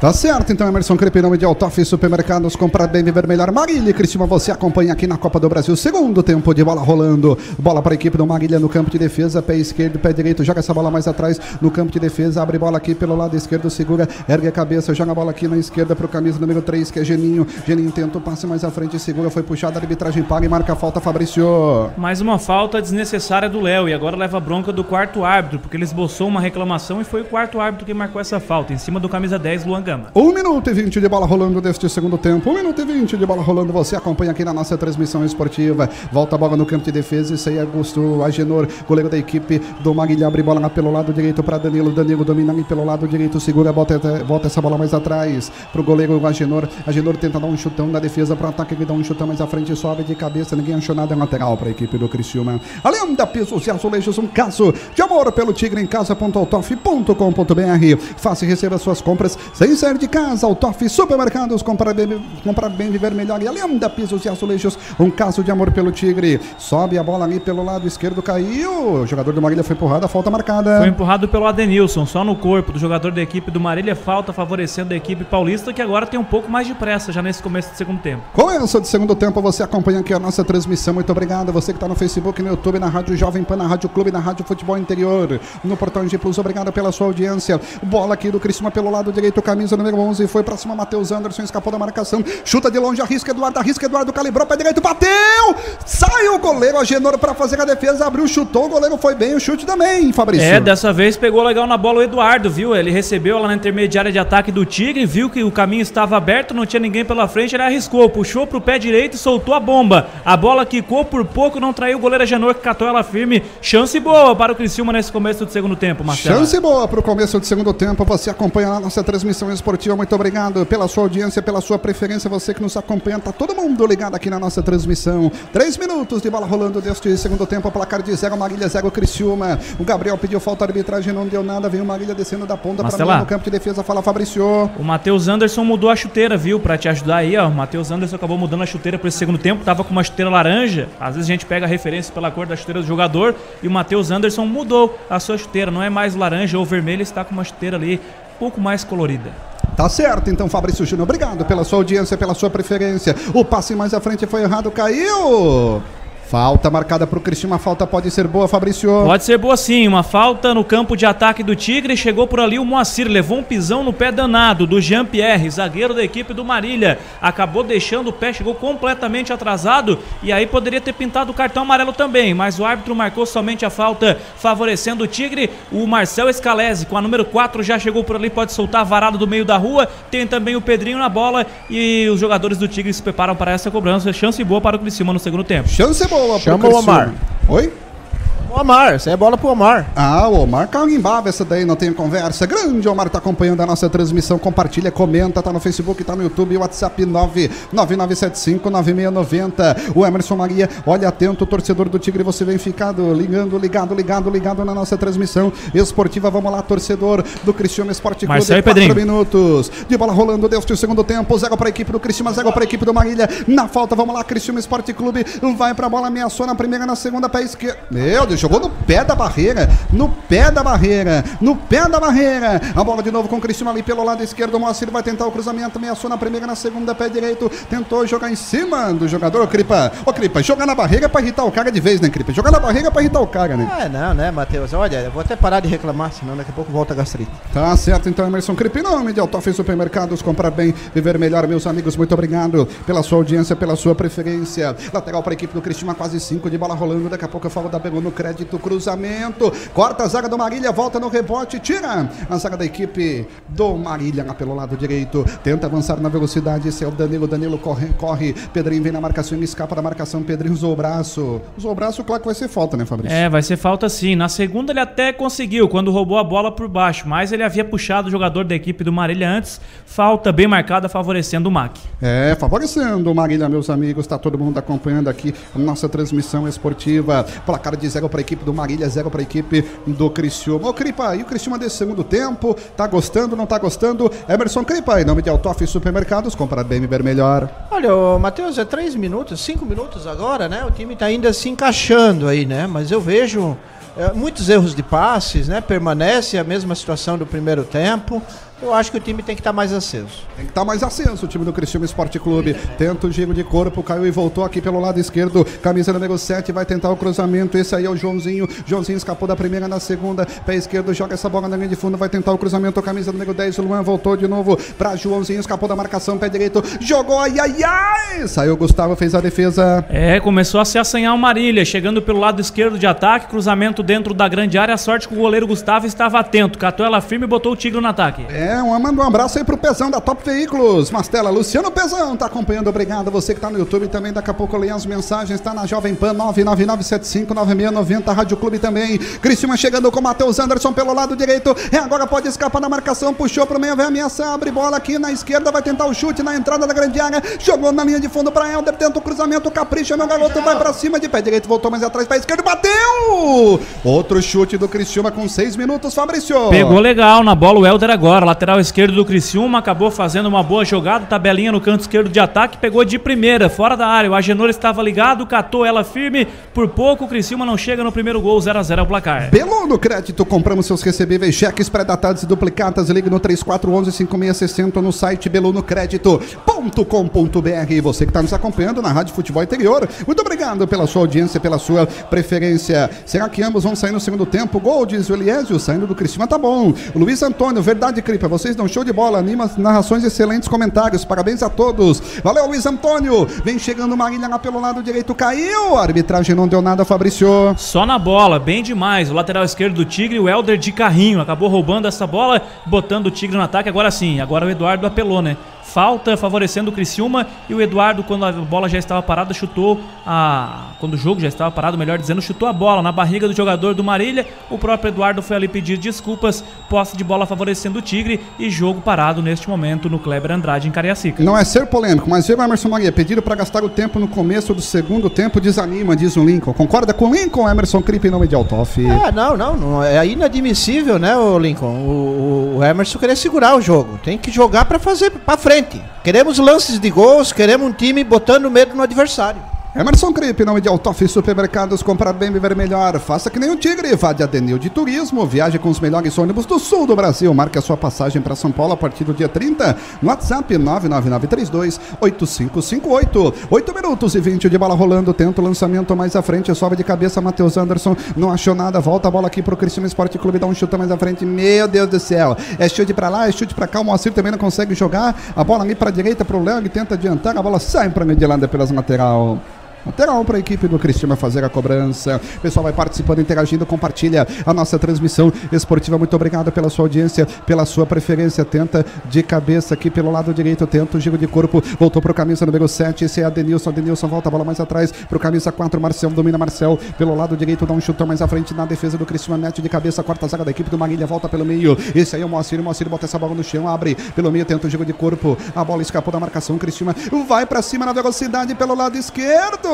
Tá certo, então Emerson nome de Altoff Supermercados, comprar bem, viver melhor. Marília Cristina, você acompanha aqui na Copa do Brasil. Segundo tempo de bola rolando. Bola para a equipe do Marília no campo de defesa. Pé esquerdo, pé direito. Joga essa bola mais atrás no campo de defesa. Abre bola aqui pelo lado esquerdo, segura, ergue a cabeça. Joga a bola aqui na esquerda para o camisa número 3, que é Geninho. Geninho tenta o passe mais à frente, segura, foi puxado. A arbitragem paga e marca a falta, Fabrício. Mais uma falta desnecessária do Léo e agora leva bronca do quarto árbitro, porque ele esboçou uma reclamação e foi o quarto árbitro que marcou essa falta, em cima do camisa 10, Luan Gama. 1 minuto e 20 de bola rolando deste segundo tempo. 1 minuto e 20 de bola rolando. Você acompanha aqui na nossa transmissão esportiva. Volta a bola no campo de defesa. Isso aí é Augusto Agenor, goleiro da equipe do Maguilha. Abre bola pelo lado direito para Danilo. Danilo domina pelo lado direito. Segura, bota, bota essa bola mais atrás para o goleiro Agenor. Agenor tenta dar um chutão na defesa para ataque. Ele dá um chutão mais à frente. Sobe de cabeça. Ninguém achou nada. É lateral para a equipe do Criciúma. Além da pisos e azulejos, um caso de amor pelo Tigre em casa.autof.com.br. Faça e receba suas compras sem sair de casa. Autof Supermercados. Comprar bem, comprar bem, viver melhor. E além da pisos e azulejos, um caso de amor pelo Tigre. Sobe a bola ali pelo lado esquerdo. Caiu. O jogador do Marília foi empurrado. A falta marcada. Foi empurrado pelo Adenilson, só no corpo do jogador da equipe do Marília, falta favorecendo a equipe paulista, que agora tem um pouco mais de pressa já nesse começo do segundo tempo. Começo de segundo tempo, você acompanha aqui a nossa transmissão. Muito obrigado. Você que está no Facebook, no YouTube, na Rádio Jovem Pan, na Rádio Clube, na Rádio Futebol Interior, no Portão G Plus. Obrigado pela sua audiência. Bola aqui do Criciúma pelo lado direito, camisa número 11. Foi pra cima, Matheus Anderson, escapou da marcação. Chuta de longe, arrisca Eduardo, arrisca Eduardo, calibrou, pé direito, bateu! Sai o goleiro Agenor para fazer a defesa, abriu, chutou. O goleiro foi bem, o chute também, Fabrício. É, dessa vez pegou legal na bola o Eduardo, viu? Ele recebeu lá na intermediária de ataque do Tigre, viu que o caminho estava aberto, não tinha ninguém pela frente, ele arriscou, puxou pro pé direito e soltou a bomba. A bola quicou por pouco, não traiu o goleiro Agenor, que catou ela firme. Chance boa para o Criciúma nesse começo do segundo tempo, Marcelo. Chance boa para o começo do segundo tempo. Você acompanha a nossa transmissão Esportiva, muito obrigado pela sua audiência, pela sua preferência, você que nos acompanha, tá todo mundo ligado aqui na nossa transmissão. Três minutos de bola rolando deste segundo tempo, placar de zero, Marília zero, Criciúma. O Gabriel pediu falta de arbitragem, não deu nada, veio o Marília descendo da ponta para mim no campo de defesa, fala Fabrício. O Matheus Anderson mudou a chuteira, viu? Pra te ajudar aí, ó. O Matheus Anderson acabou mudando a chuteira pra esse segundo tempo. Tava com uma chuteira laranja. Às vezes a gente pega a referência pela cor da chuteira do jogador. E o Matheus Anderson mudou a sua chuteira. Não é mais laranja ou vermelha, está com uma chuteira ali pouco mais colorida. Tá certo, então, Fabrício Júnior, obrigado pela sua audiência, pela sua preferência. O passe mais à frente foi errado, caiu. Falta marcada pro Cristiano, a falta pode ser boa, Fabrício. Pode ser boa sim, uma falta no campo de ataque do Tigre, chegou por ali o Moacir, levou um pisão no pé danado do Jean-Pierre, zagueiro da equipe do Marília, acabou deixando o pé, chegou completamente atrasado. E aí poderia ter pintado o cartão amarelo também, mas o árbitro marcou somente a falta favorecendo o Tigre, o Marcel Escalese com a número 4 já chegou por ali, pode soltar varado do meio da rua, tem também o Pedrinho na bola. E os jogadores do Tigre se preparam para essa cobrança, chance boa para o Criciúma no segundo tempo. Chance boa pro Chama o. Omar. Oi? O Omar, essa é bola pro Omar. Ah, o Omar carimbava essa daí, não tem conversa. Grande Omar tá acompanhando a nossa transmissão, compartilha, comenta, tá no Facebook, tá no YouTube, WhatsApp 999759690. O Emerson Maria, olha atento, torcedor do Tigre, você vem ficado ligando, ligado, ligado, ligado na nossa transmissão esportiva. Vamos lá, torcedor do Cristiano Esporte Clube. Marcelo Quatro Pedrinho. minutos de bola rolando desde o segundo tempo. Zero para a equipe do Cristiano, zero para a equipe do Marília. Na falta, vamos lá, Cristiano Esporte Clube. Vai pra bola, ameaçou na primeira, na segunda, pé esquerdo. Meu Deus, jogou no pé da barreira. No pé da barreira. No pé da barreira. A bola de novo com o Cristiano ali pelo lado esquerdo. O Moacir vai tentar o cruzamento. Ameaçou na primeira, na segunda, pé direito. Tentou jogar em cima do jogador. Ô, Cripa. Ô, Cripa, jogar na barreira pra irritar o cara de vez, né, Cripa? Jogar na barreira pra irritar o cara, né? É, não, né, Matheus? Olha, eu vou até parar de reclamar, senão daqui a pouco volta a gastrite. Tá certo, então, Emerson Cripe, em nome de Altoff Supermercados, comprar bem, viver melhor, meus amigos, muito obrigado pela sua audiência, pela sua preferência. Lateral para a equipe do Cristina, quase 5 de bola rolando, daqui a pouco eu falo da Belo no crédito, cruzamento, corta a zaga do Marília, volta no rebote, tira a zaga da equipe do Marília lá pelo lado direito, tenta avançar na velocidade, esse é o Danilo, Danilo corre, corre, Pedrinho vem na marcação, ele escapa da marcação, Pedrinho usou o braço, usou o braço, claro que vai ser falta, né, Fabrício? É, vai ser falta sim. Na segunda ele até conseguiu, quando roubou a bola por baixo, mas ele havia puxado o jogador da equipe do Marília antes. Falta bem marcada, favorecendo o MAC. É, favorecendo o Marília, meus amigos. Tá todo mundo acompanhando aqui a nossa transmissão esportiva. Placar de zero para a equipe do Marília, zero para a equipe do Criciúma. Ô, Cripa, e o Criciúma desse segundo tempo? Tá gostando, não tá gostando? Emerson Cripa, em nome de Altoff Supermercados, comprar bem e melhor. Olha, Matheus, é três minutos, cinco minutos agora, né? O time tá ainda se encaixando aí, né? Mas eu vejo é, muitos erros de passes, né? Permanece a mesma situação do primeiro tempo. Eu acho que o time tem que estar mais aceso. Tem que estar mais aceso o time do Criciúma Esporte Clube. Tenta o giro de corpo, caiu e voltou aqui pelo lado esquerdo. Camisa número 7 vai tentar o cruzamento. Esse aí é o Joãozinho. Joãozinho escapou da primeira na segunda. Pé esquerdo joga essa bola na linha de fundo. Vai tentar o cruzamento. Camisa número 10, o Luan voltou de novo para Joãozinho. Escapou da marcação. Pé direito. Jogou. Ai, ai, ai. Saiu o Gustavo, fez a defesa. É, começou a se assanhar o Marília, chegando pelo lado esquerdo de ataque, cruzamento dentro da grande área. A sorte que o goleiro Gustavo estava atento, catou ela firme e botou o Tigre no ataque. É, um, manda um abraço aí pro Pezão da Top Veículos. Mastela, Luciano Pezão tá acompanhando. Obrigado. Você que tá no YouTube também. Daqui a pouco eu leio as mensagens. Tá na Jovem Pan 999759690. Rádio Clube também. Cristiúma chegando com o Matheus Anderson pelo lado direito. É, agora pode escapar da marcação. Puxou pro meio, vai ameaçar. Abre bola aqui na esquerda. Vai tentar o chute na entrada da grande área. Jogou na linha de fundo pra Helder. Tenta o cruzamento. Capricha, meu garoto. Vai pra cima de pé direito. Voltou mais atrás. Pé esquerdo. Bateu! Outro chute do Cristiúma com seis minutos, Fabrício. Pegou legal na bola o Helder agora, lateral esquerdo do Criciúma, acabou fazendo uma boa jogada, tabelinha no canto esquerdo de ataque, pegou de primeira, fora da área. O Agenor estava ligado, catou ela firme, por pouco o Criciúma não chega no primeiro gol, 0 a 0 é o placar. Belo no crédito, compramos seus recebíveis, cheques pré-datados e duplicatas. Ligue no 3411-5660 no site belonocredito.com.br. Você que está nos acompanhando na Rádio Futebol Interior, muito obrigado pela sua audiência, pela sua preferência. Será que ambos vão sair no segundo tempo? Gol, diz o Eliésio, saindo do Cristina, tá bom. Luiz Antônio, verdade, Cripa, vocês dão show de bola, anima, narrações, excelentes comentários, parabéns a todos. Valeu, Luiz Antônio. Vem chegando Marília lá pelo lado direito, caiu. A arbitragem não deu nada, Fabrício. Só na bola, bem demais. O lateral esquerdo do Tigre, o Helder de carrinho, acabou roubando essa bola, botando o Tigre no ataque. Agora sim, agora o Eduardo apelou, né? Falta favorecendo o Criciúma e o Eduardo, quando a bola já estava parada, chutou a. Quando o jogo já estava parado, melhor dizendo, chutou a bola na barriga do jogador do Marília. O próprio Eduardo foi ali pedir desculpas, posse de bola favorecendo o Tigre e jogo parado neste momento no Kleber Andrade em Cariacica. Não é ser polêmico, mas eu, Emerson Maria, pedido para gastar o tempo no começo do segundo tempo desanima, diz o Lincoln. Concorda com o Lincoln, Emerson Cripe em nome de Altoff? Ah, não, não, não. É inadmissível, né, o Lincoln? O, o Emerson querer segurar o jogo. Tem que jogar pra fazer pra frente. Queremos lances de gols, queremos um time botando medo no adversário. Emerson Cripe, nome de Altoff Supermercados, comprar bem, viver melhor. Faça que nem o Tigre, vá de Adenil de Turismo, viaje com os melhores ônibus do sul do Brasil. Marque a sua passagem para São Paulo a partir do dia 30 no WhatsApp 99932 8558. 8 minutos e 20 de bola rolando, tenta o lançamento mais à frente, sobe de cabeça Matheus Anderson, não achou nada, volta a bola aqui pro Cristiano Esporte Clube, dá um chute mais à frente. Meu Deus do céu. É chute para lá, é chute para cá, o Moacir também não consegue jogar. A bola ali para direita pro Léo, ele tenta adiantar, a bola sai para Medilândia pelas lateral. Lateral para a equipe do Cristiano fazer a cobrança. O pessoal vai participando, interagindo, compartilha a nossa transmissão esportiva. Muito obrigado pela sua audiência, pela sua preferência. Tenta de cabeça aqui pelo lado direito, tenta o giro de corpo. Voltou para o camisa número 7. Esse é Adenilson. Adenilson volta a bola mais atrás para o camisa 4. Marcel domina Marcel pelo lado direito, dá um chutão mais à frente na defesa do Cristiano Mete de cabeça. Quarta zaga da equipe do Marília volta pelo meio. Esse aí é o Moacir. O Moacir bota essa bola no chão, abre pelo meio, tenta o giro de corpo. A bola escapou da marcação. Cristiano vai para cima na velocidade pelo lado esquerdo.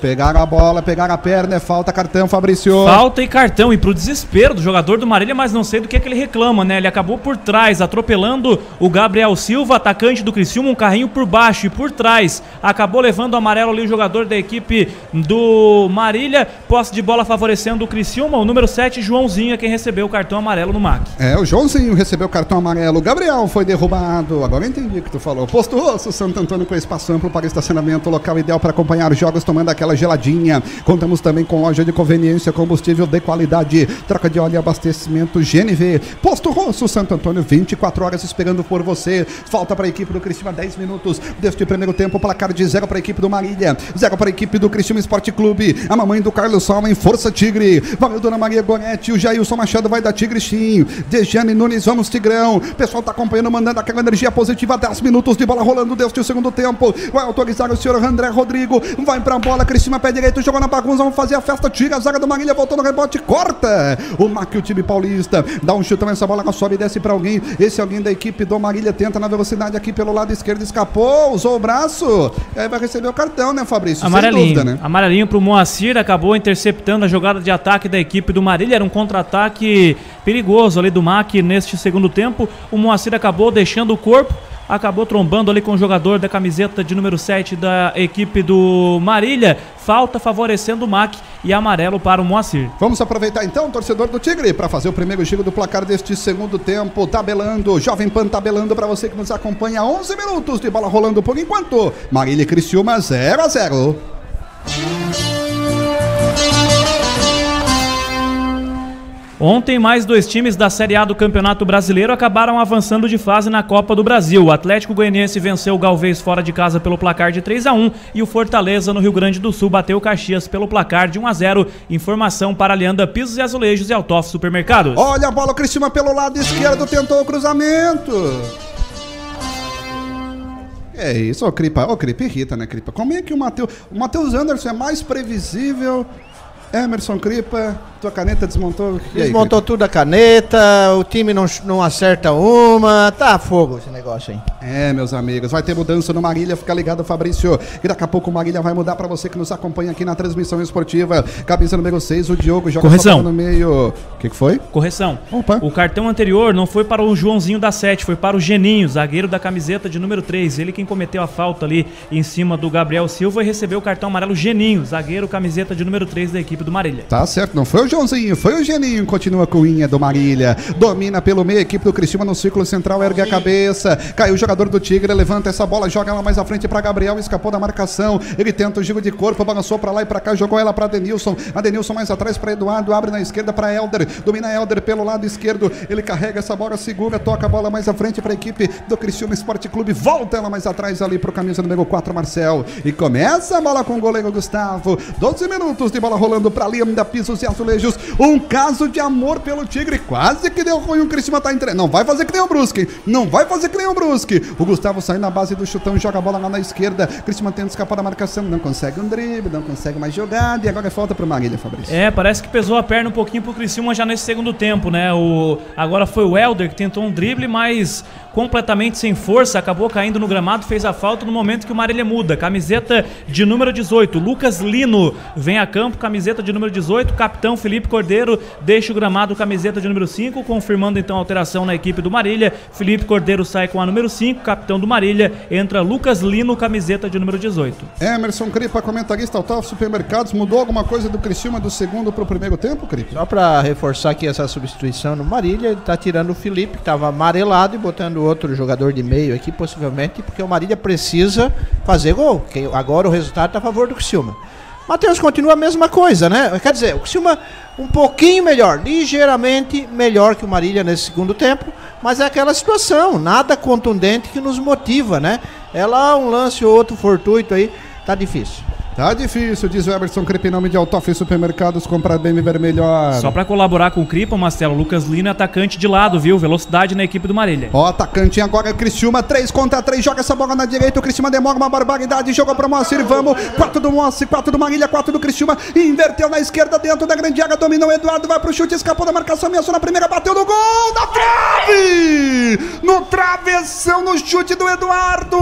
Pegaram a bola, pegaram a perna, é falta, cartão, Fabrício. Falta e cartão, e pro desespero do jogador do Marília, mas não sei do que, é que ele reclama, né? Ele acabou por trás, atropelando o Gabriel Silva, atacante do Criciúma, um carrinho por baixo e por trás. Acabou levando o amarelo ali o jogador da equipe do Marília. Posse de bola favorecendo o Criciúma. O número 7, Joãozinho, é quem recebeu o cartão amarelo no MAC. É, o Joãozinho recebeu o cartão amarelo. O Gabriel foi derrubado. Agora eu entendi o que tu falou. Posto Rosso, Santo Antônio com espaço amplo para estacionamento, local ideal para acompanhar os jogos tomando aquela geladinha. Contamos também com loja de conveniência, combustível de qualidade, troca de óleo e abastecimento GNV. Posto Rosso, Santo Antônio, 24 horas esperando por você. Falta para a equipe do Cristiúma 10 minutos deste primeiro tempo, placar de zero para a equipe do Marília, zero para a equipe do Cristiúma Esporte Clube. A mamãe do Carlos Salma em Força Tigre. Valeu, Dona Maria Goretti, o Jailson Machado vai da Tigre Sim. Dejane Nunes, vamos Tigrão. O pessoal tá acompanhando, mandando aquela energia positiva, 10 minutos de bola rolando deste segundo tempo. Vai autorizar o senhor André Rodrigo, vai pra bola, Cristiúma pé direito, jogou na bagunça, vamos fazer a festa, tira a zaga do Marília, voltou no rebote, corta. O Mac, o time paulista, dá um chutão, essa bola sobe e desce pra alguém. Esse alguém da equipe do Marília tenta na velocidade aqui pelo lado esquerdo, escapou, usou o braço. E aí vai receber o cartão, né, Fabrício? Amarelinho. Dúvida, né? Amarelinho pro Moacir, acabou interceptando a jogada de ataque da equipe do Marília. Era um contra-ataque perigoso ali do MAC neste segundo tempo. O Moacir acabou deixando o corpo. Acabou trombando ali com o jogador da camiseta de número 7 da equipe do Marília. Falta favorecendo o MAC e amarelo para o Moacir. Vamos aproveitar então, torcedor do Tigre, para fazer o primeiro giro do placar deste segundo tempo. Tabelando, Jovem Pan tabelando para você que nos acompanha. 11 minutos de bola rolando por enquanto. Marília e Criciúma 0 a 0. Ontem, mais dois times da Série A do Campeonato Brasileiro acabaram avançando de fase na Copa do Brasil. O Atlético Goianiense venceu o Galvez fora de casa pelo placar de 3 a 1 e o Fortaleza, no Rio Grande do Sul, bateu o Caxias pelo placar de 1 a 0 Informação para a Leanda Pisos e Azulejos e Altoff Supermercados. Olha a bola, o Criciúma pelo lado esquerdo tentou o cruzamento. É isso, ô Cripa. Ô, Cripa irrita, né, Cripa? Como é que o Matheus. O Matheus Anderson é mais previsível. Emerson Cripa, tua caneta desmontou. E aí, Desmontou tudo a caneta, o time não, não acerta uma, tá fogo esse negócio aí. É, meus amigos, vai ter mudança no Marília, fica ligado, Fabrício. E daqui a pouco o Marília vai mudar pra você que nos acompanha aqui na transmissão esportiva. Cabeça número 6, o Diogo joga Correção. no meio. O que, que foi? Correção. Opa. O cartão anterior não foi para o Joãozinho da 7, foi para o Geninho, zagueiro da camiseta de número 3. Ele quem cometeu a falta ali em cima do Gabriel Silva e recebeu o cartão amarelo Geninho, zagueiro camiseta de número 3 da equipe do Marília. Tá certo, não foi o Joãozinho, foi o Geninho. Continua com Inha do Marília. Domina pelo meio, equipe do Cristiúma no círculo central, ergue a cabeça. Caiu o jogador do Tigre, levanta essa bola, joga ela mais à frente pra Gabriel, escapou da marcação. Ele tenta o giro de corpo, balançou pra lá e pra cá, jogou ela pra Denilson. A Denilson mais atrás pra Eduardo, abre na esquerda pra Helder. Domina Helder pelo lado esquerdo. Ele carrega essa bola, segura, toca a bola mais à frente pra equipe do Cristiúma Esporte Clube. Volta ela mais atrás ali pro camisa número 4, Marcel. E começa a bola com o goleiro Gustavo. 12 minutos de bola rolando pra Linda Pisos e Azulejos. Um caso de amor pelo Tigre. Quase que deu ruim. O Criciúma tá entre. Não vai fazer que nem o Brusque. Não vai fazer que nem o Brusque. O Gustavo sai na base do chutão, joga a bola lá na esquerda. Criciúma tenta escapar da marcação. Não consegue um drible, não consegue mais jogada. E agora é falta pro Marília, Fabrício. É, parece que pesou a perna um pouquinho pro Criciúma já nesse segundo tempo, né? O, agora foi o Helder que tentou um drible, mas completamente sem força, acabou caindo no gramado, fez a falta no momento que o Marília muda. Camiseta de número 18, Lucas Lino vem a campo, camiseta de número 18, capitão Felipe Cordeiro deixa o gramado, camiseta de número 5, confirmando então a alteração na equipe do Marília. Felipe Cordeiro sai com a número 5, capitão do Marília, entra Lucas Lino, camiseta de número 18. Emerson Cripa, comentarista Autof Supermercados. Mudou alguma coisa do Criciúma do segundo pro primeiro tempo, Cripa? Só para reforçar aqui essa substituição no Marília, ele tá tirando o Felipe, que estava amarelado, e botando outro jogador de meio aqui, possivelmente, porque o Marília precisa fazer gol. Que agora o resultado está a favor do Criciúma. Matheus continua a mesma coisa, né? Quer dizer, o Criciúma um pouquinho melhor, ligeiramente melhor que o Marília nesse segundo tempo, mas é aquela situação, nada contundente que nos motiva, né? É lá um lance ou outro fortuito aí, tá difícil. Tá difícil, diz o Emerson Cripa em nome de Autof Supermercados. Comprar bem, viver melhor. Só pra colaborar com o Cripa, Marcelo, Lucas Lino é atacante de lado, viu? Velocidade na equipe do Marília. Ó, atacante agora é Criciúma, 3 contra 3, joga essa bola na direita, o Criciúma demora uma barbaridade, joga pro Moacir, vamos, 4 do Moacir, 4 do Marília, 4 do Criciúma, inverteu na esquerda, dentro da grande área, dominou o Eduardo, vai pro chute, escapou da marcação, ameaçou na primeira, bateu no gol, na trave! No travessão, no chute do Eduardo,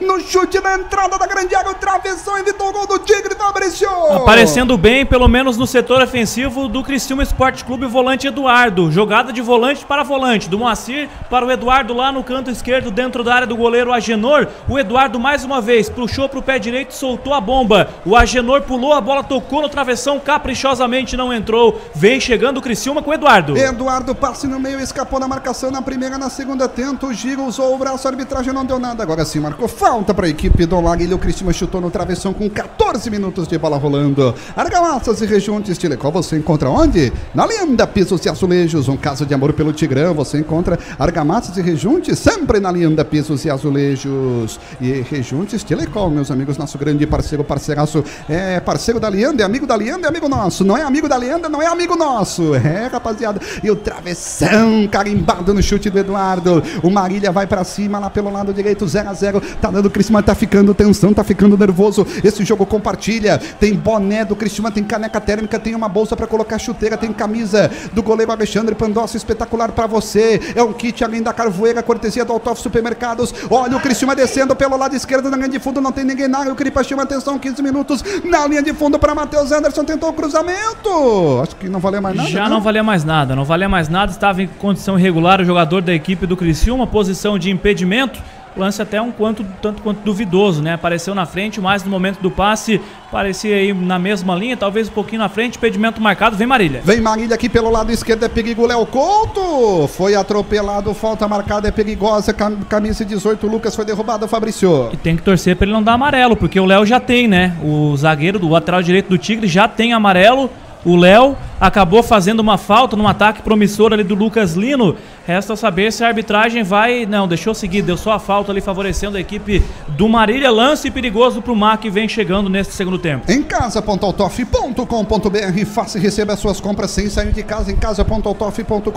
no chute na entrada da grande área, o travessão evitou o gol do Tigre, Fabrício! Aparecendo bem, pelo menos no setor ofensivo do Criciúma Esporte Clube, volante Eduardo. Jogada de volante para volante, do Moacir para o Eduardo lá no canto esquerdo, dentro da área do goleiro Agenor. O Eduardo mais uma vez puxou para o pé direito, soltou a bomba. O Agenor pulou, a bola tocou no travessão, caprichosamente não entrou. Vem chegando o Criciúma com o Eduardo. Eduardo passe no meio, escapou da marcação na primeira, na segunda tenta, o giro usou o braço, a arbitragem não deu nada. Agora sim marcou falta para a equipe do Laguilha. O Cristiúma chutou no travessão com 14 minutos de bola rolando. Argamassas e rejuntes Tilecol você encontra onde? Na Linda Pisos e Azulejos, um caso de amor pelo Tigrão. Você encontra argamassas e rejuntes sempre na Linda Pisos e Azulejos. E rejuntes Tilecol, meus amigos, nosso grande parceiro, parceiraço, é parceiro da Lianda, é amigo da Lianda, é amigo nosso. Não é amigo da Lianda, não é amigo nosso. É, rapaziada. E o travessão carimbado no chute do Eduardo. O Marília vai pra cima lá pelo lado direito, 0 a 0 Tá dando o Cristiano, tá ficando tensão, tá ficando nervoso. Esse jogo compartilha. Tem boné do Cristiano, tem caneca térmica, tem uma bolsa pra colocar chuteira, tem camisa do goleiro Alexandre Pandolso espetacular pra você. É um kit além da carvoeira, cortesia do Autof Supermercados. Olha o Cristiano descendo pelo lado esquerdo na linha de fundo, não tem ninguém na área. O Cripa chama atenção, 15 minutos na linha de fundo para Matheus Anderson, tentou o cruzamento. Acho que não valeu mais nada. Já né? não valia mais nada, não valia mais nada, estava em condição irregular o jogador da equipe do Criciúma, posição de impedimento. Lance até um quanto, tanto quanto duvidoso, né? Apareceu na frente, mas no momento do passe parecia aí na mesma linha, talvez um pouquinho na frente, impedimento marcado, vem Marília. Vem Marília aqui pelo lado esquerdo, é perigo Léo Couto. Foi atropelado, falta marcada, é perigosa. cam- Camisa 18, Lucas foi derrubado, Fabrício. E tem que torcer pra ele não dar amarelo, porque o Léo já tem, né? O zagueiro do lateral direito do Tigre já tem amarelo. O Léo acabou fazendo uma falta num ataque promissor ali do Lucas Lino. Resta saber se a arbitragem vai. Não, deixou seguir, deu só a falta ali favorecendo a equipe do Marília. Lance perigoso pro Mar que vem chegando nesse segundo tempo. Em casa.autof.com.br faça e receba as suas compras sem sair de casa em casa.autof.com.br.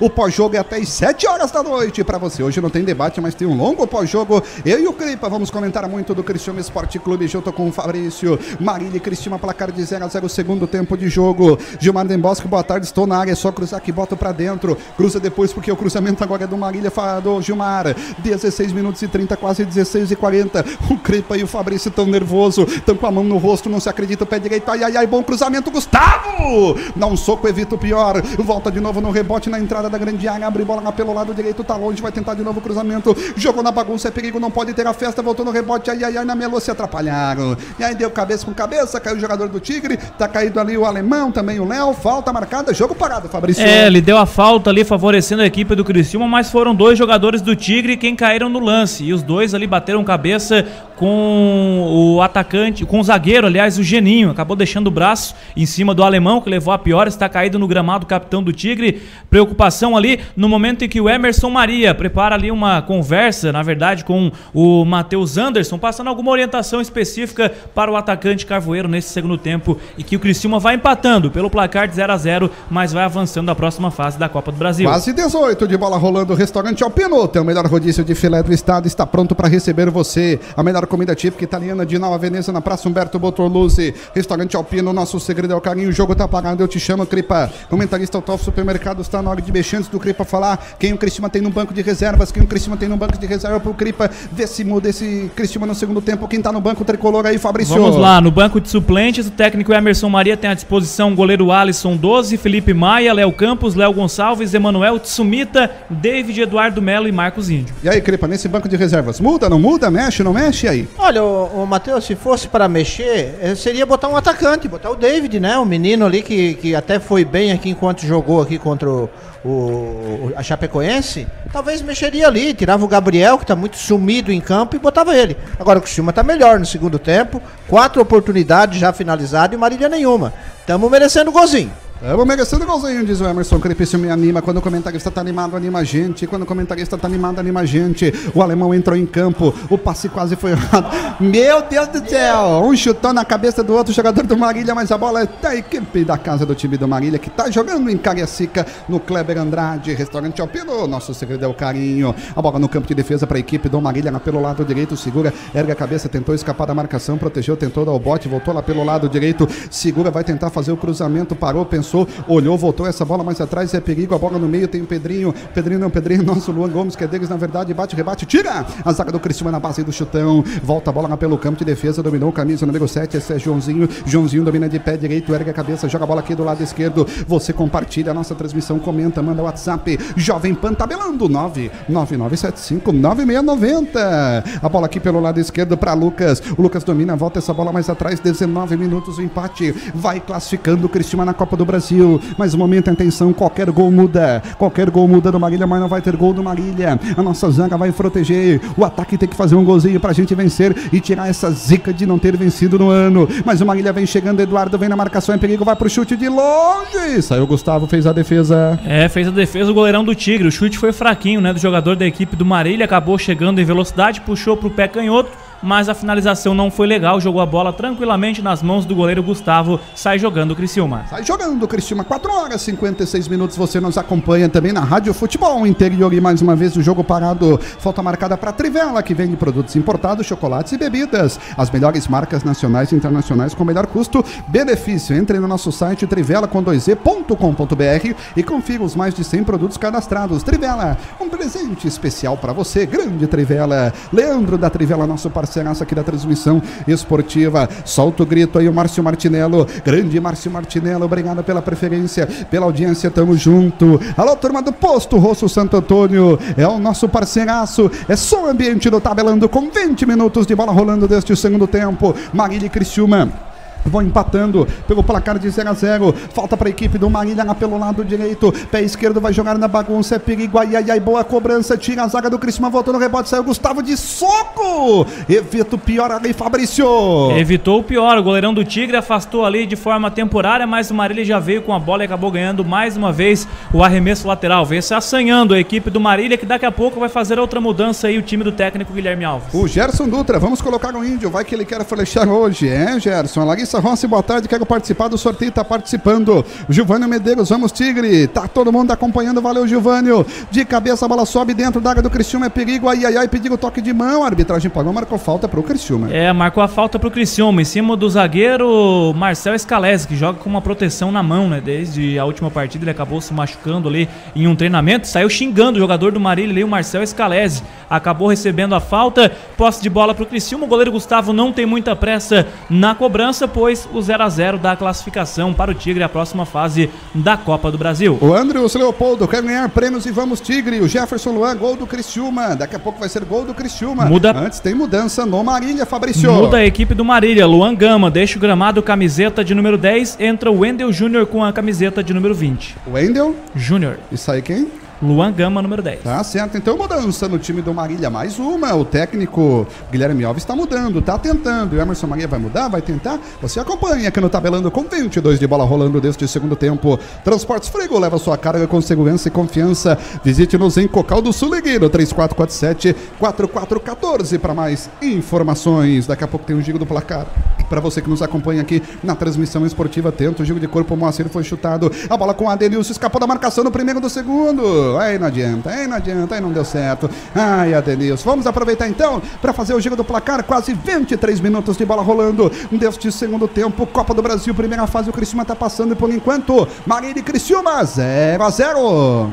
O pós-jogo é até às 7 horas da noite para você. Hoje não tem debate, mas tem um longo pós-jogo. Eu e o Cripa vamos comentar muito do Cristiano Esporte Clube junto com o Fabrício. Marília e Cristina, placar de 0 a 0 segundo tempo de jogo. Gilmar Dembosco, boa tarde, estou na área, é só cruzar aqui, bota para dentro. Cruza depois porque o cruzamento agora é do Marília, do Gilmar. 16 minutos e 30, quase 16 e 40. O Cripa e o Fabrício estão nervoso, estão com a mão no rosto, não se acredita, o pé direito. Ai, ai, ai, bom cruzamento, Gustavo! Dá um soco, evita o pior. Volta de novo no rebote na entrada da grande área, abre bola lá pelo lado direito, tá longe, vai tentar de novo o cruzamento. Jogou na bagunça, é perigo, não pode ter a festa, voltou no rebote, ai, ai, ai, na melô se atrapalharam. E aí deu cabeça com cabeça, caiu o jogador do Tigre, tá caído ali o alemão, também o Léo, falta marcada, jogo parado, Fabrício. É, ele deu a falta ali favorecendo a equipe do Criciúma, mas foram dois jogadores do Tigre quem caíram no lance. E os dois ali bateram cabeça com o atacante, com o zagueiro, aliás, o Geninho. Acabou deixando o braço em cima do alemão, que levou a pior, está caído no gramado, capitão do Tigre. Preocupação ali no momento em que o Emerson Maria prepara ali uma conversa, na verdade, com o Matheus Anderson, passando alguma orientação específica para o atacante Carvoeiro nesse segundo tempo e que o Criciúma vai empatando pelo placar de 0 a 0 mas vai avançando à próxima fase da Copa do Brasil. Quase 18 de bola rolando. O restaurante Alpino o melhor rodízio de filé do estado. Está pronto para receber você. A melhor comida típica italiana de Nova Veneza na Praça Humberto Bortoluzzi. Restaurante Alpino, nosso segredo é o carinho. O jogo tá pagado, eu te chamo, Cripa. Comentarista Autof Supermercado está na hora de mexer antes do Cripa falar quem o Cristina tem no banco de reservas, quem o Cristina tem no banco de reserva pro Cripa. Vê se muda esse Cristina no segundo tempo. Quem tá no banco tricolor aí, Fabrício. Vamos lá, no banco de suplentes, o técnico Emerson Maria tem à disposição o goleiro Alisson 12, Felipe Maia, Léo Campos, Léo Gonçalves, Emanuel Tsumita, David Eduardo Melo e Marcos Índio. E aí, Cripa, nesse banco de reservas, muda, não muda, mexe, não mexe? E Olha, o, o Matheus, se fosse para mexer, eh, seria botar um atacante, botar o David, né? O menino ali que, que até foi bem aqui enquanto jogou aqui contra o, o- a Chapecoense. Talvez mexeria ali, tirava o Gabriel, que está muito sumido em campo, e botava ele. Agora o Criciúma está melhor no segundo tempo, quatro oportunidades já finalizadas e Marília nenhuma. Estamos merecendo o golzinho. Estamos merecendo golzinho, diz o Emerson. Isso me anima. Quando o comentarista tá animado, anima a gente. Quando o comentarista tá animado, anima a gente. O alemão entrou em campo. O passe quase foi errado. *laughs* Meu Deus do céu! Um chutão na cabeça do outro jogador do Marília, mas a bola é da equipe da casa do time do Marília, que tá jogando em Cariacica, no Kleber Andrade. Restaurante Alpino. Nosso segredo é o carinho. A bola no campo de defesa para a equipe do Marília, lá pelo lado direito. Segura, erga a cabeça, tentou escapar da marcação, protegeu, tentou dar o bote, voltou lá pelo lado direito. Segura, vai tentar fazer o cruzamento, parou, pensou, olhou, voltou essa bola mais atrás, é perigo, a bola no meio, tem o Pedrinho, Pedrinho não, Pedrinho, *laughs* nosso Luan Gomes, que é deles, na verdade, bate, rebate, tira! A zaga do Cristiano na base do chutão, volta a bola lá pelo campo de defesa, dominou o camisa número 7, esse é Joãozinho, Joãozinho domina de pé direito, ergue a cabeça, joga a bola aqui do lado esquerdo, você compartilha a nossa transmissão, comenta, manda WhatsApp, Jovem Pan tabelando, 999759690, a bola aqui pelo lado esquerdo para Lucas, o Lucas domina, volta essa bola mais atrás, 19 minutos o empate, vai classificando o Cristiano na Copa do Brasil, mas o momento é atenção, qualquer gol muda, qualquer gol muda do Marília, mas não vai ter gol do Marília, a nossa zaga vai proteger, o ataque tem que fazer um golzinho pra gente vencer e tirar essa zica de não ter vencido no ano, mas o Marília vem chegando, Eduardo vem na marcação, é perigo, vai pro chute de longe, saiu Gustavo, fez a defesa. É, fez a defesa o goleirão do Tigre. O chute foi fraquinho, né? Do jogador da equipe do Marília. Acabou chegando em velocidade, puxou pro pé canhoto, mas a finalização não foi legal. Jogou a bola tranquilamente nas mãos do goleiro Gustavo. Sai jogando o Criciúma. Sai jogando, Cristina. 4 horas e 56 minutos. Você nos acompanha também na Rádio Futebol Interior. E mais uma vez o jogo parado. Falta marcada para Trivela, que vende produtos importados, chocolates e bebidas. As melhores marcas nacionais e internacionais com o melhor custo-benefício. Entre no nosso site trivela com 2z.com.br e confira os mais de 100 produtos cadastrados. Trivela, um presente especial para você. Grande Trivela. Leandro da Trivela, nosso parceiraço aqui da transmissão esportiva. Solta o grito aí, o Márcio Martinello. Grande Márcio Martinello, obrigado pela preferência, pela audiência, tamo junto. Alô, turma do Posto Rosso Santo Antônio, é o nosso parceiraço. É só o ambiente do tabelando com 20 minutos de bola rolando deste segundo tempo. Marília Criciúma. Vão empatando pelo placar de 0 a 0 Falta para a equipe do Marília lá pelo lado direito. Pé esquerdo vai jogar na bagunça. É perigo. Ai, ai, ai. Boa cobrança. Tira a zaga do Criciúma. Voltou no rebote. Saiu Gustavo de soco. Evita o pior ali, Fabrício. Evitou o pior. O goleirão do Tigre afastou ali de forma temporária, mas o Marília já veio com a bola e acabou ganhando mais uma vez o arremesso lateral. Vem se assanhando a equipe do Marília, que daqui a pouco vai fazer outra mudança aí, o time do técnico Guilherme Alves. O Gerson Dutra, vamos colocar o índio, vai que ele quer flechar hoje, é, Gerson? A Larissa Rossi, boa tarde, quero participar do sorteio, tá participando. Gilvânio Medeiros, vamos Tigre, tá todo mundo acompanhando, valeu Gilvânio. De cabeça, a bola sobe dentro da área do Criciúma, é perigo, ai, ai, ai, pediu toque de mão, a arbitragem pagou, marcou falta pro Criciúma. É, marcou a falta pro Criciúma, em cima do zagueiro Marcel Scalese, que joga com uma proteção na mão, né? Desde a última partida ele acabou se machucando ali em um treinamento, saiu xingando o jogador do Marília ali, o Marcel Scalese. Acabou recebendo a falta, posse de bola pro Criciúma, o goleiro Gustavo não tem muita pressa na cobrança, pois o 0 a 0 da classificação para o Tigre a próxima fase da Copa do Brasil. O Andrews Leopoldo quer ganhar prêmios e vamos Tigre. O Jefferson Luan, gol do Criciúma. Daqui a pouco vai ser gol do Criciúma. Muda- Antes tem mudança no Marília, Fabrício. Muda a equipe do Marília. Luan Gama deixa o gramado camiseta de número 10. Entra o Wendel Júnior com a camiseta de número 20. Wendel. Júnior. E sai quem? Luan Gama, número 10. Tá certo, então mudança no time do Marília, mais uma. O técnico Guilherme Alves está mudando, tá tentando. O Emerson Maria vai mudar, vai tentar. Você acompanha aqui no Tabelando com 22 de bola rolando deste segundo tempo. Transportes Frigo leva sua carga com segurança e confiança. Visite-nos em Cocal do Suligueiro, 3447-4414 para mais informações. Daqui a pouco tem um giro do placar. Para você que nos acompanha aqui na transmissão esportiva, tenta o giro de corpo. O Moacir foi chutado. A bola com a Adenilson escapou da marcação no primeiro do segundo. Aí não adianta, aí não adianta, aí não deu certo. Ai, Adenilson. Vamos aproveitar então para fazer o giro do placar. Quase 23 minutos de bola rolando deste segundo tempo. Copa do Brasil, primeira fase. O Criciúma está passando por enquanto, Marília e Criciúma 0 a 0.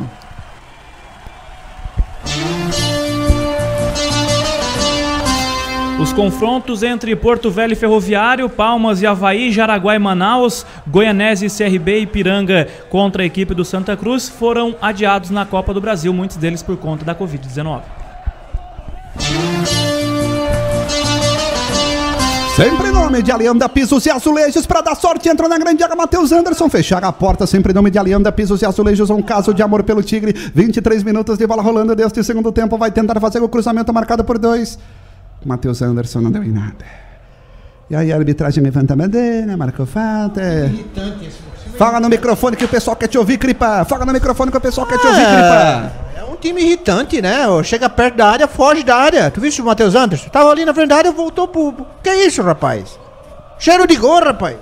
Os confrontos entre Porto Velho e Ferroviário, Palmas e Havaí, Jaraguá e Manaus, Goianese CRB e Piranga contra a equipe do Santa Cruz foram adiados na Copa do Brasil, muitos deles por conta da Covid-19. Sempre em nome de Alianda Pisos e Azulejos para dar sorte. Entra na grande área, Matheus Anderson. Fechar a porta. Sempre em nome de Alianda Pisos e Azulejos. Um caso de amor pelo Tigre. 23 minutos de bola rolando deste segundo tempo. Vai tentar fazer o cruzamento marcado por dois. Matheus Anderson não deu em nada. E aí a arbitragem levanta a bandeira, marcou falta. Fala no microfone que o pessoal quer te ouvir, Cripa. Fala no microfone que o pessoal quer te ouvir, Cripa. É um time irritante, né? Chega perto da área, foge da área. Tu viste o Matheus Anderson? Tava ali na frente da área, voltou pro. Que isso, rapaz? Cheiro de gol, rapaz.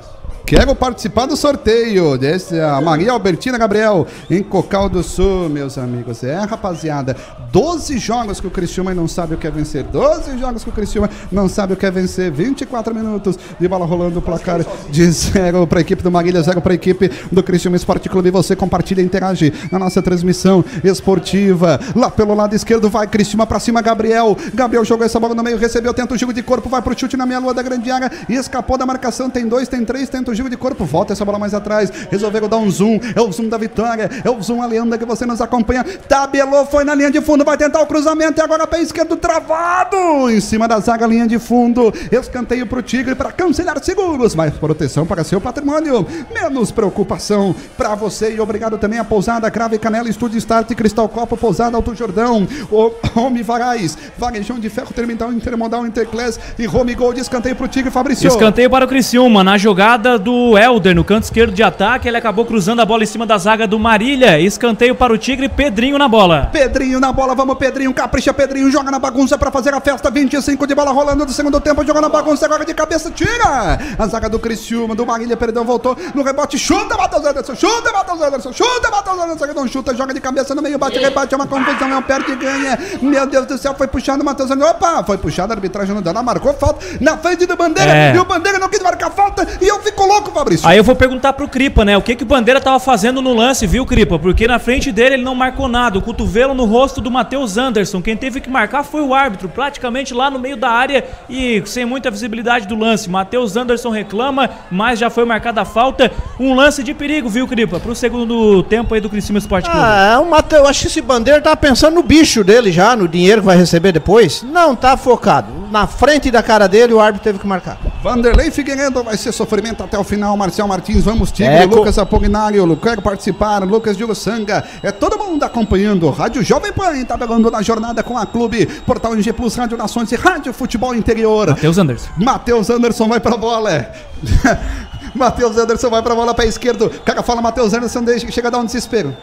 Quero participar do sorteio desse a Maria Albertina Gabriel em Cocal do Sul, meus amigos. É, rapaziada, 12 jogos que o Criciúma não sabe o que é vencer. 12 jogos que o Criciúma não sabe o que é vencer. 24 minutos de bola rolando o placar de 0 para a equipe do Marília, 0 para a equipe do Criciúma Esporte Clube. Você compartilha e interage na nossa transmissão esportiva. Lá pelo lado esquerdo vai Criciúma para cima, Gabriel. Gabriel jogou essa bola no meio, recebeu, tenta o jogo de corpo, vai pro chute na minha lua da grande área e escapou da marcação. Tem dois, tem três, tenta o jogo de corpo, volta essa bola mais atrás. Resolveram dar um zoom, é o zoom da vitória, é o zoom Alianda que você nos acompanha. Tabelou, foi na linha de fundo, vai tentar o cruzamento e agora pé esquerdo travado em cima da zaga, linha de fundo. Escanteio pro Tigre para cancelar seguros, mais proteção para seu patrimônio, menos preocupação para você. E obrigado também a Pousada Crave Canela, Estúdio Start, Cristal Copo, Pousada Alto Jordão, o Home Varais, Varejão de Ferro, Terminal Intermodal Interclass e Home Gold. Escanteio pro Tigre, Fabrício. Escanteio para o Criciúma, na jogada do Helder, no canto esquerdo de ataque, ele acabou cruzando a bola em cima da zaga do Marília. Escanteio para o Tigre, Pedrinho na bola. Pedrinho na bola, vamos Pedrinho, capricha Pedrinho, joga na bagunça para fazer a festa, 25 de bola rolando do segundo tempo, joga na bagunça, agora de cabeça, tira! A zaga do Criciúma, do Marília, perdão, voltou no rebote, chuta Matheus Anderson, chuta Matheus Anderson, chuta Matheus Anderson, que não chuta, joga de cabeça no meio, bate, rebate, é uma confusão, é um perde e ganha, meu Deus do céu, foi puxando o Matheus Anderson, opa, foi puxado, a arbitragem não deu, não marcou falta, na frente do Bandeira, É. e o Bandeira não quis marcar falta, e eu fico louco, Fabrício. Aí eu vou perguntar pro Cripa, né? O que que o Bandeira tava fazendo no lance, viu, Cripa? Porque na frente dele ele não marcou nada. O cotovelo no rosto do Matheus Anderson. Quem teve que marcar foi o árbitro, praticamente lá no meio da área e sem muita visibilidade do lance. Matheus Anderson reclama, mas já foi marcada a falta. Um lance de perigo, viu, Cripa? Pro segundo tempo aí do Criciúma Esporte Clube. Ah, o Mate- eu acho que esse bandeira tá pensando no bicho dele já, no dinheiro que vai receber depois. Não, tá focado. Na frente da cara dele, o árbitro teve que marcar. Vanderlei Figueiredo vai ser sofrimento até o final. Marcel Martins, vamos Tigre, Eco. Lucas Apognário, quero participar, Lucas Diogo Sanga. É todo mundo acompanhando. Rádio Jovem Pan, tabelando na jornada com a Clube, Portal NG Plus, Rádio Nações e Rádio Futebol Interior. Matheus Anderson. Matheus Anderson vai pra bola. *laughs* Matheus Anderson vai pra bola pé esquerdo. O cara fala Matheus Anderson, deixa que chega a dar um desespero.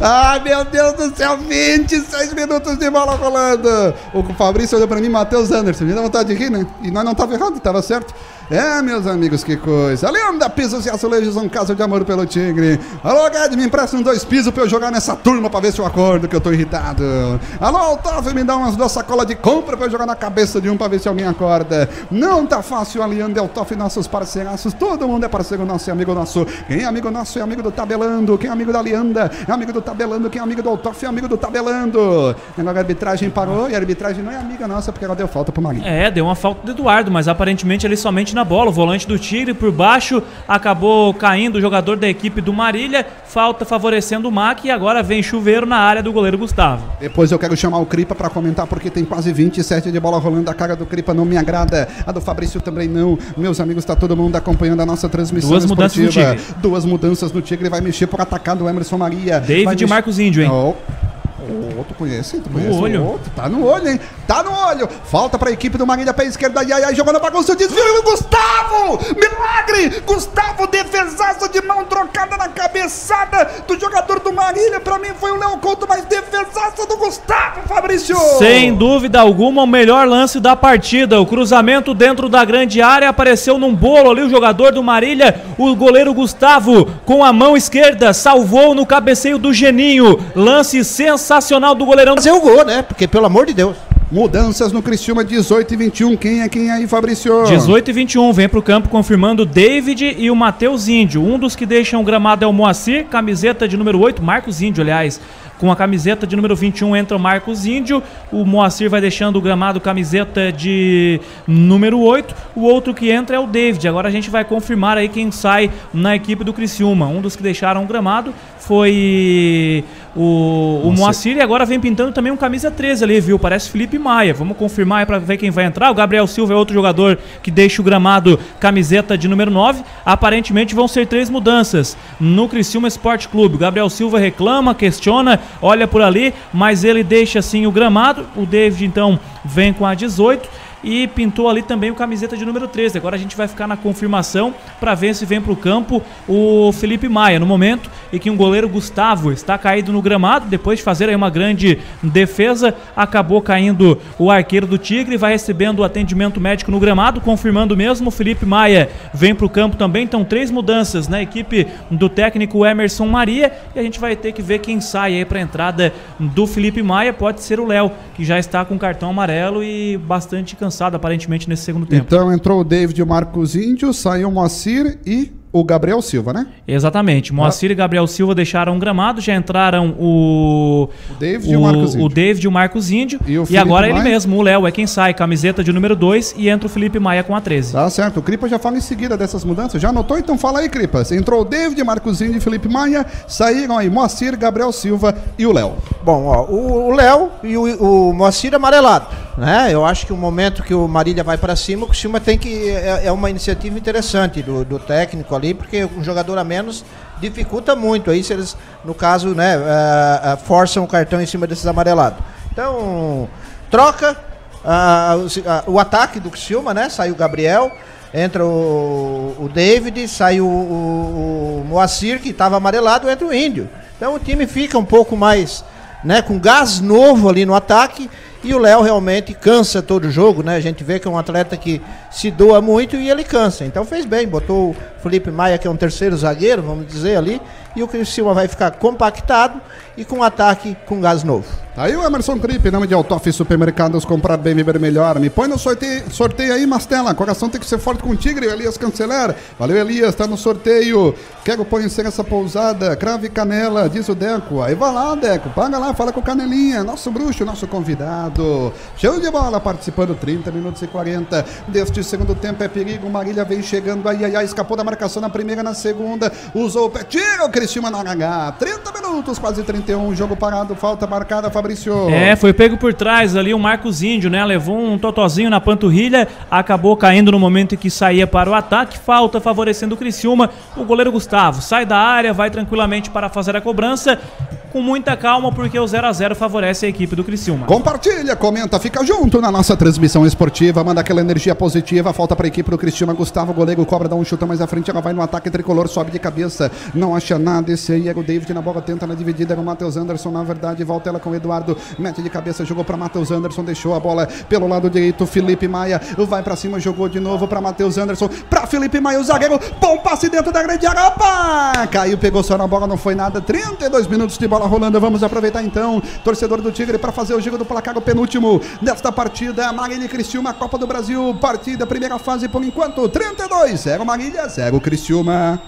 Ai, meu Deus do céu, 26 minutos de bola rolando. O Fabrício olhou pra mim, Matheus Anderson. Me dá vontade de rir, né? E nós não tava errado, tava certo. É, meus amigos, que coisa. Leandro Pisos e Azulejos, um caso de amor pelo Tigre. Alô, Gad, me empresta uns dois pisos pra eu jogar nessa turma pra ver se eu acordo, que eu tô irritado. Alô, Otávio, me dá umas duas sacolas de compra pra eu jogar na cabeça de um pra ver se alguém acorda. Não tá fácil, Aliando, Eltoff, nossos parceiraços. Todo mundo é parceiro nosso e amigo nosso. Quem é amigo nosso é amigo do Tabelando. Quem é amigo da Alianda é amigo do Tabelando. Quem é amigo do Eltoff é amigo do Tabelando. Agora a arbitragem parou e a arbitragem não é amiga nossa porque ela deu falta pro Marinho. É, deu uma falta do Eduardo, mas aparentemente ele somente na bola, o volante do Tigre por baixo, acabou caindo o jogador da equipe do Marília, falta favorecendo o MAC e agora vem chuveiro na área do goleiro Gustavo. Depois eu quero chamar o Cripa pra comentar, porque tem quase 27 de bola rolando. A cara do Cripa não me agrada. A do Fabrício também não. Meus amigos, tá todo mundo acompanhando a nossa transmissão Duas mudanças no esportiva. Tigre. Duas mudanças no Tigre. Vai mexer por atacar do Emerson Maria. David Vai e mexer- Marcos Índio, hein? Oh. Oh, tu conhece? Tu conhece olho. o outro? Tá no olho, hein? Tá no olho. Falta pra equipe do Marília, pé esquerda. Ai, ai, jogando pra bagunça. Desvio. Gustavo! Milagre! Gustavo, defesaço de mão trocada na cabeçada do jogador do Marília. Pra mim foi o Léo Couto, mas defesaço do Gustavo, Fabrício! Sem dúvida alguma, o melhor lance da partida. O cruzamento dentro da grande área apareceu num bolo ali. O jogador do Marília, o goleiro Gustavo, com a mão esquerda, salvou no cabeceio do Geninho. Lance sensacional do goleirão. Fazer o gol, né? Porque, pelo amor de Deus. Mudanças no Criciúma 18 e 21. Quem é quem aí, Fabrício? 18 e 21, vem pro campo confirmando o David e o Matheus Índio. Um dos que deixam o gramado é o Moacir, camiseta de número 8, Marcos Índio, aliás. Com a camiseta de número 21 entra o Marcos Índio. O Moacir vai deixando o gramado camiseta de número 8. O outro que entra é o David. Agora a gente vai confirmar aí quem sai na equipe do Criciúma. Um dos que deixaram o gramado foi o, o Moacir e agora vem pintando também um camisa 13 ali, viu? Parece Felipe Maia. Vamos confirmar aí pra ver quem vai entrar. O Gabriel Silva é outro jogador que deixa o gramado camiseta de número 9. Aparentemente vão ser três mudanças no Criciúma Esporte Clube. O Gabriel Silva reclama, questiona, olha por ali, mas ele deixa assim o gramado. O David então vem com a 18 e pintou ali também o camiseta de número 13. Agora a gente vai ficar na confirmação para ver se vem para o campo o Felipe Maia. No momento em que um goleiro Gustavo está caído no gramado, depois de fazer aí uma grande defesa, acabou caindo o arqueiro do Tigre, vai recebendo o atendimento médico no gramado, confirmando mesmo. O Felipe Maia vem para o campo também. Então, três mudanças na equipe do técnico Emerson Maria e a gente vai ter que ver quem sai aí para a entrada do Felipe Maia. Pode ser o Léo, que já está com cartão amarelo e bastante cansado aparentemente nesse segundo tempo. Então entrou o David e o Marcos Índio, saiu o Moacir e o Gabriel Silva, né? Exatamente. Moacir e Gabriel Silva deixaram o gramado, já entraram o. O David e o Marcos Índio. O David e o Marcos Índio. E o E, agora ele Maia? mesmo, o Léo, é quem sai, camiseta de número 2 e entra o Felipe Maia com a 13. Tá certo. O Cripa já fala em seguida dessas mudanças. Já anotou? Então fala aí, Cripa. Entrou o David, Marcos Índio e Felipe Maia. Saíram aí Moacir, Gabriel Silva e o Léo. Bom, ó, o Léo e o, o Moacir amarelado, né? Eu acho que o momento que o Marília vai para cima, o Criciúma tem que é, é uma iniciativa interessante do, do técnico ali, porque um jogador a menos dificulta muito aí se eles, no caso, né, eh, eh, forçam o cartão em cima desses amarelados. Então, troca ah, o, ataque do Criciúma, né? Sai o Gabriel, entra o, o David, sai o, o, Moacir, que estava amarelado, entra o Índio. Então o time fica um pouco mais né, com gás novo ali no ataque e o Léo realmente cansa todo jogo, né? A gente vê que é um atleta que se doa muito e ele cansa. Então fez bem, botou Felipe Maia, que é um terceiro zagueiro, vamos dizer ali, e o Criciúma vai ficar compactado e com ataque com gás novo. Tá aí o Emerson Cripe, nome de Autof Supermercados, comprar bem, viver melhor. Me põe no sorteio, sorteio aí, Mastela. Coração tem que ser forte com o Tigre, Elias Canceler. Valeu, Elias, tá no sorteio. Quero conhecer essa pousada, crave canela, diz o Deco. Aí vai lá, Deco, paga lá, fala com o Canelinha, nosso bruxo, nosso convidado. Show de bola, participando 30 minutos e 40 deste segundo tempo. É perigo, Marília vem chegando, ai, ai, ai, escapou da marcação na primeira, na segunda. Usou o pé, tira o Cristiano na H. 30 minutos, quase 31, jogo parado, falta marcada, Fabrício. É, foi pego por trás ali o Marcos Índio, né? Levou um totozinho na panturrilha, acabou caindo no momento em que saía para o ataque. Falta favorecendo o Criciúma. O goleiro Gustavo sai da área, vai tranquilamente para fazer a cobrança. Com muita calma, porque o 0 a 0 favorece a equipe do Criciúma. Compartilha, comenta, fica junto na nossa transmissão esportiva, manda aquela energia positiva, falta para a equipe do Cristiano Gustavo, goleiro cobra, dá um chute mais à frente, ela vai no ataque tricolor, sobe de cabeça, não acha nada, esse aí era o David na bola, tenta na dividida, era o Matheus Anderson, na verdade, volta ela com o Eduardo, mete de cabeça, jogou para Matheus Anderson, deixou a bola pelo lado direito, Felipe Maia, vai para cima, jogou de novo para Matheus Anderson, para Felipe Maia, o zagueiro, bom passe dentro da grande área, opa! Caiu, pegou só na bola, não foi nada, 32 minutos de bola rolando, vamos aproveitar então, torcedor do Tigre, para fazer o giro do placar, o penúltimo desta partida, Marília e Criciúma, Copa do Brasil, partida, primeira fase por enquanto, 32, 0 Marília, 0 Criciúma.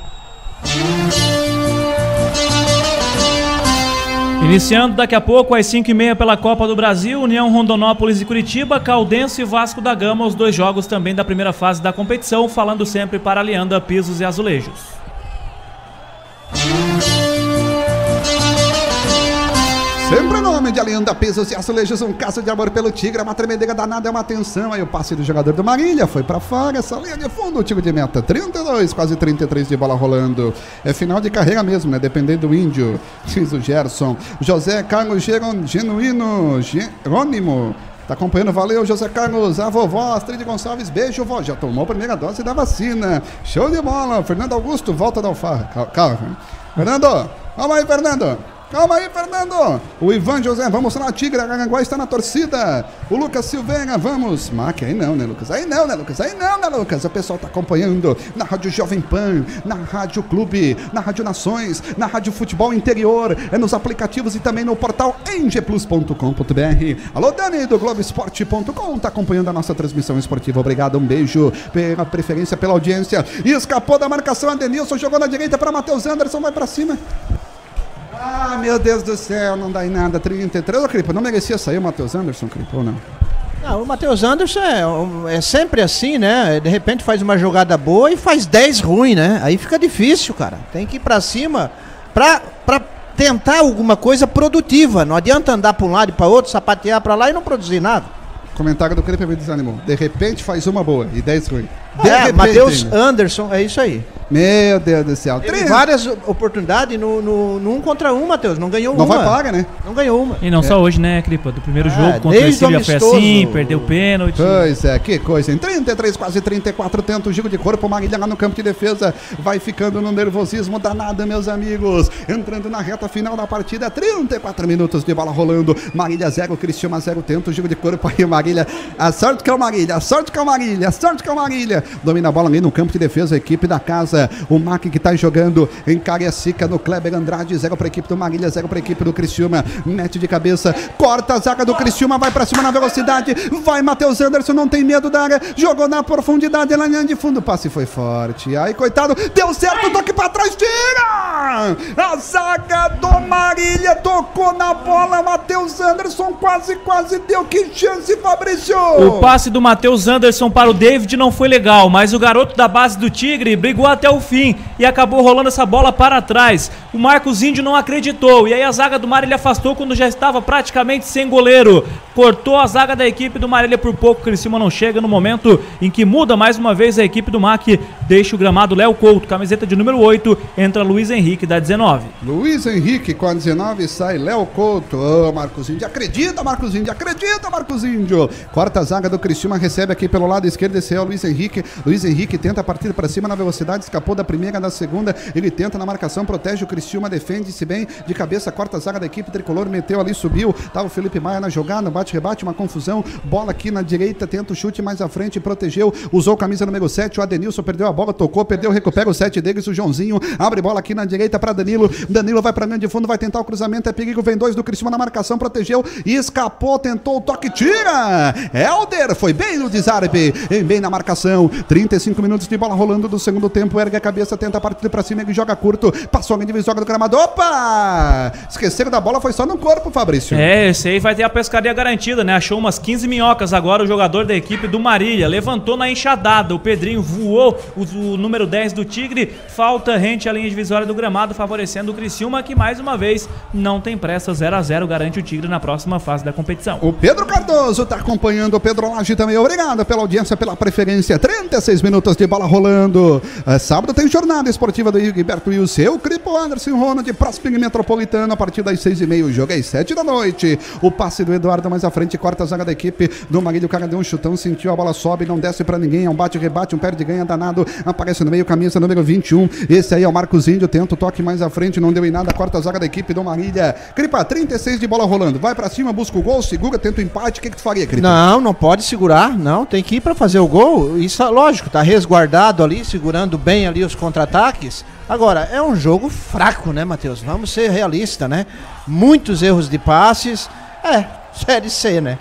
Iniciando daqui a pouco, às 5h30 pela Copa do Brasil, União Rondonópolis e Curitiba, Caldense e Vasco da Gama, os dois jogos também da primeira fase da competição, falando sempre para Alianda, Pisos e Azulejos. Sempre nome de Alianda Pesos e Azulejos, um caso de amor pelo Tigre, uma tremedeira danada, é uma atenção. Aí o passe do jogador do Marília foi pra fora, essa linha de fundo, o tiro de meta, 32, quase 33 de bola rolando. É final de carreira mesmo, né? Dependendo do índio, diz o Gerson. José Carlos Geron, Genuíno, Jerônimo. Tá acompanhando, valeu, José Carlos, a vovó Astrid Gonçalves, beijo, vó, já tomou a primeira dose da vacina. Show de bola, Fernando Augusto, volta da alfarra. Calma, calma. Fernando, calma aí, Fernando. Calma aí, Fernando. O Ivan José, vamos lá, Tigre, Aranguá está na torcida. O Lucas Silveira, vamos. Mac, aí não, né, Lucas? Aí não, né, Lucas? Aí não, né, Lucas? O pessoal tá acompanhando na Rádio Jovem Pan, na Rádio Clube, na Rádio Nações, na Rádio Futebol Interior, é nos aplicativos e também no portal engeplus.com.br. Alô, Dani, do Globoesporte.com, tá acompanhando a nossa transmissão esportiva. Obrigado, um beijo pela preferência, pela audiência. E escapou da marcação, Adenilson jogou na direita para Matheus Anderson, vai para cima. Ah, meu Deus do céu, não dá em nada. 33. Ô, Cripa, não merecia sair o Matheus Anderson, Cripa, ou não? Não, o Matheus Anderson é, é, sempre assim, né? De repente faz uma jogada boa e faz 10 ruim, né? Aí fica difícil, cara. Tem que ir pra cima pra, pra tentar alguma coisa produtiva. Não adianta andar pra um lado e pra outro, sapatear pra lá e não produzir nada. Comentário do Cripa me desanimou. De repente faz uma boa e 10 ruim. De é, Matheus. Anderson, é isso aí. Meu Deus do céu. Teve Três. várias oportunidades no, no, no um contra um, Matheus. Não ganhou Não uma. vai paga, né? Não ganhou uma. E não só hoje, né, Cripa? Do primeiro É, jogo contra o Ercília foi amistoso. assim, perdeu o pênalti. Pois é, que coisa. Em 33, quase 34, tenta o giro de corpo. Marília lá no campo de defesa. Vai ficando no nervosismo danado, meus amigos. Entrando na reta final da partida. 34 minutos de bola rolando. Marília 0, Cristiano 0. Tenta o giro de corpo aí, Marília. A sorte que é o Marília, a sorte que é o Marília, a sorte que é o Marília. Domina a bola ali no campo de defesa. A equipe da casa. O Mac que tá jogando em Cariacica no Kleber Andrade. 0 para a equipe do Marília, 0 para a equipe do Criciúma. Mete de cabeça, corta a zaga do Criciúma, vai para cima na velocidade. Vai Matheus Anderson, não tem medo da área. Jogou na profundidade, na linha de fundo. Passe foi forte. Aí, coitado, deu certo, toque para trás, tira! A zaga do Marília tocou na bola. Matheus Anderson quase, quase deu. Que chance, Fabrício! O passe do Matheus Anderson para o David não foi legal, mas o garoto da base do Tigre brigou até o fim e acabou rolando essa bola para trás. O Marcos Índio não acreditou e aí a zaga do Marília afastou quando já estava praticamente sem goleiro. Cortou a zaga da equipe do Marília por pouco. Criciúma não chega no momento em que muda mais uma vez a equipe do MAC. Deixa o gramado Léo Couto, camiseta de número 8, entra Luiz Henrique da 19. Luiz Henrique com a 19 sai Léo Couto. Ô, Marcos Índio, acredita, Marcos Índio, acredita, Marcos Índio. Corta a zaga do Cristiúma, recebe aqui pelo lado esquerdo, esse é o Luiz Henrique. Luiz Henrique tenta partir para cima na velocidade, escapou da primeira, da segunda. Ele tenta na marcação, protege o Cristiúma, defende-se bem de cabeça, corta a zaga da equipe tricolor, meteu ali, subiu. Tá o Felipe Maia na jogada, bate-rebate, uma confusão. Bola aqui na direita, tenta o chute mais à frente, protegeu, usou camisa número 7. O Adenilson perdeu a bola, tocou, perdeu, recupera o 7 deles. O Joãozinho abre bola aqui na direita para Danilo. Danilo vai para linha de fundo, vai tentar o cruzamento. É perigo, vem dois do Cristiúma na marcação, protegeu, escapou, tentou o toque, tira! Helder foi bem no desarme, em bem na marcação. 35 minutos de bola rolando do segundo tempo. Ergue a cabeça, tenta partir para cima, ele joga curto, passou a linha divisória do gramado. Opa! Esqueceram da bola, foi só no corpo, Fabrício. É, esse aí vai ter a pescaria garantida, né? Achou umas 15 minhocas agora o jogador da equipe do Marília. Levantou na enxadada. O Pedrinho voou o, o número 10 do Tigre. Falta rente à linha divisória do gramado, favorecendo o Criciúma, que mais uma vez não tem pressa. 0 a 0 garante o Tigre na próxima fase da competição. O Pedro Cardoso tá acompanhando o Pedro Lage também. Obrigado pela audiência, pela preferência. 36 minutos de bola rolando. É, sábado tem jornada esportiva do Gilberto e o seu Cripo Anderson Ronald, Prosping Metropolitano, a partir das 6 e meia. O jogo é às 7 da noite. O passe do Eduardo mais à frente, corta a zaga da equipe do Marília. O cara deu um chutão, sentiu a bola sobe, não desce pra ninguém. É um bate-rebate, um perde-ganha danado. Aparece no meio, camisa número 21. Esse aí é o Marcos Índio. Tenta o toque mais à frente, não deu em nada. Corta a zaga da equipe do Marília. Cripa, 36 de bola rolando. Vai pra cima, busca o gol, segura, tenta o empate. O que, que tu faria, Cripa? Não, não pode segurar, não, tem que ir para fazer o gol. Isso, lógico, tá resguardado ali, segurando bem ali os contra-ataques. Agora, é um jogo fraco, né, Matheus? Vamos ser realistas, né? Muitos erros de passes. É, Série C, né?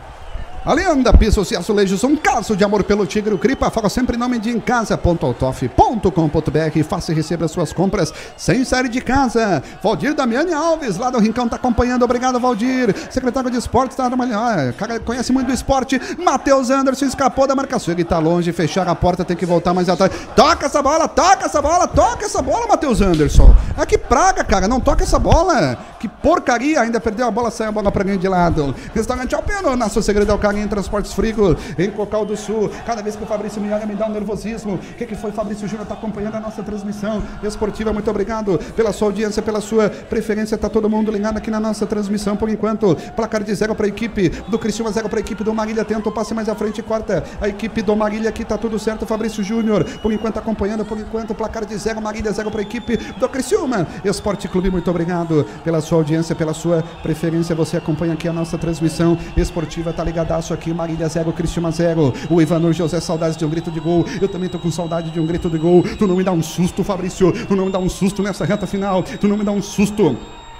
Alianda Pisos e Azulejos, um caso de amor pelo Tigre, o Cripa, fala sempre em nome de emcasa.autof.com.br, faça e receba suas compras sem sair de casa. Valdir Damiani Alves, lá do Rincão, tá acompanhando, obrigado Valdir. Secretário de Esportes, tá ah, cara conhece muito do esporte. Matheus Anderson escapou da marcação, ele tá longe, fechar a porta, tem que voltar mais atrás. Toca essa bola, toca essa bola, toca essa bola, Matheus Anderson. É que praga, cara, não toca essa bola. Que porcaria, ainda perdeu a bola, saiu a bola pra ganhar de lado. Restaurante Alpeno, na sua segredo Carinho Transportes Frigo, em Cocal do Sul. Cada vez que o Fabrício me olha, me dá um nervosismo. O que, que foi, Fabrício Júnior? Está acompanhando a nossa transmissão esportiva. Muito obrigado pela sua audiência, pela sua preferência. Está todo mundo ligado aqui na nossa transmissão por enquanto. Placar de zero para a equipe do Cristiano, zero para a equipe do Marília. Tenta o passe mais à frente, corta a equipe do Marília aqui. Tá tudo certo, Fabrício Júnior. Por enquanto acompanhando, por enquanto, placar de zero, Marília, zero para a equipe do Criciúma. Esporte Clube, muito obrigado pela sua audiência, pela sua preferência. Você acompanha aqui a nossa transmissão esportiva, tá ligadaço aqui, Marília 0, Cristiúma 0. O Ivanor José, saudades de um grito de gol. Eu também tô com saudade de um grito de gol. Tu não me dá um susto, Fabrício. Tu não me dá um susto nessa reta final. Tu não me dá um susto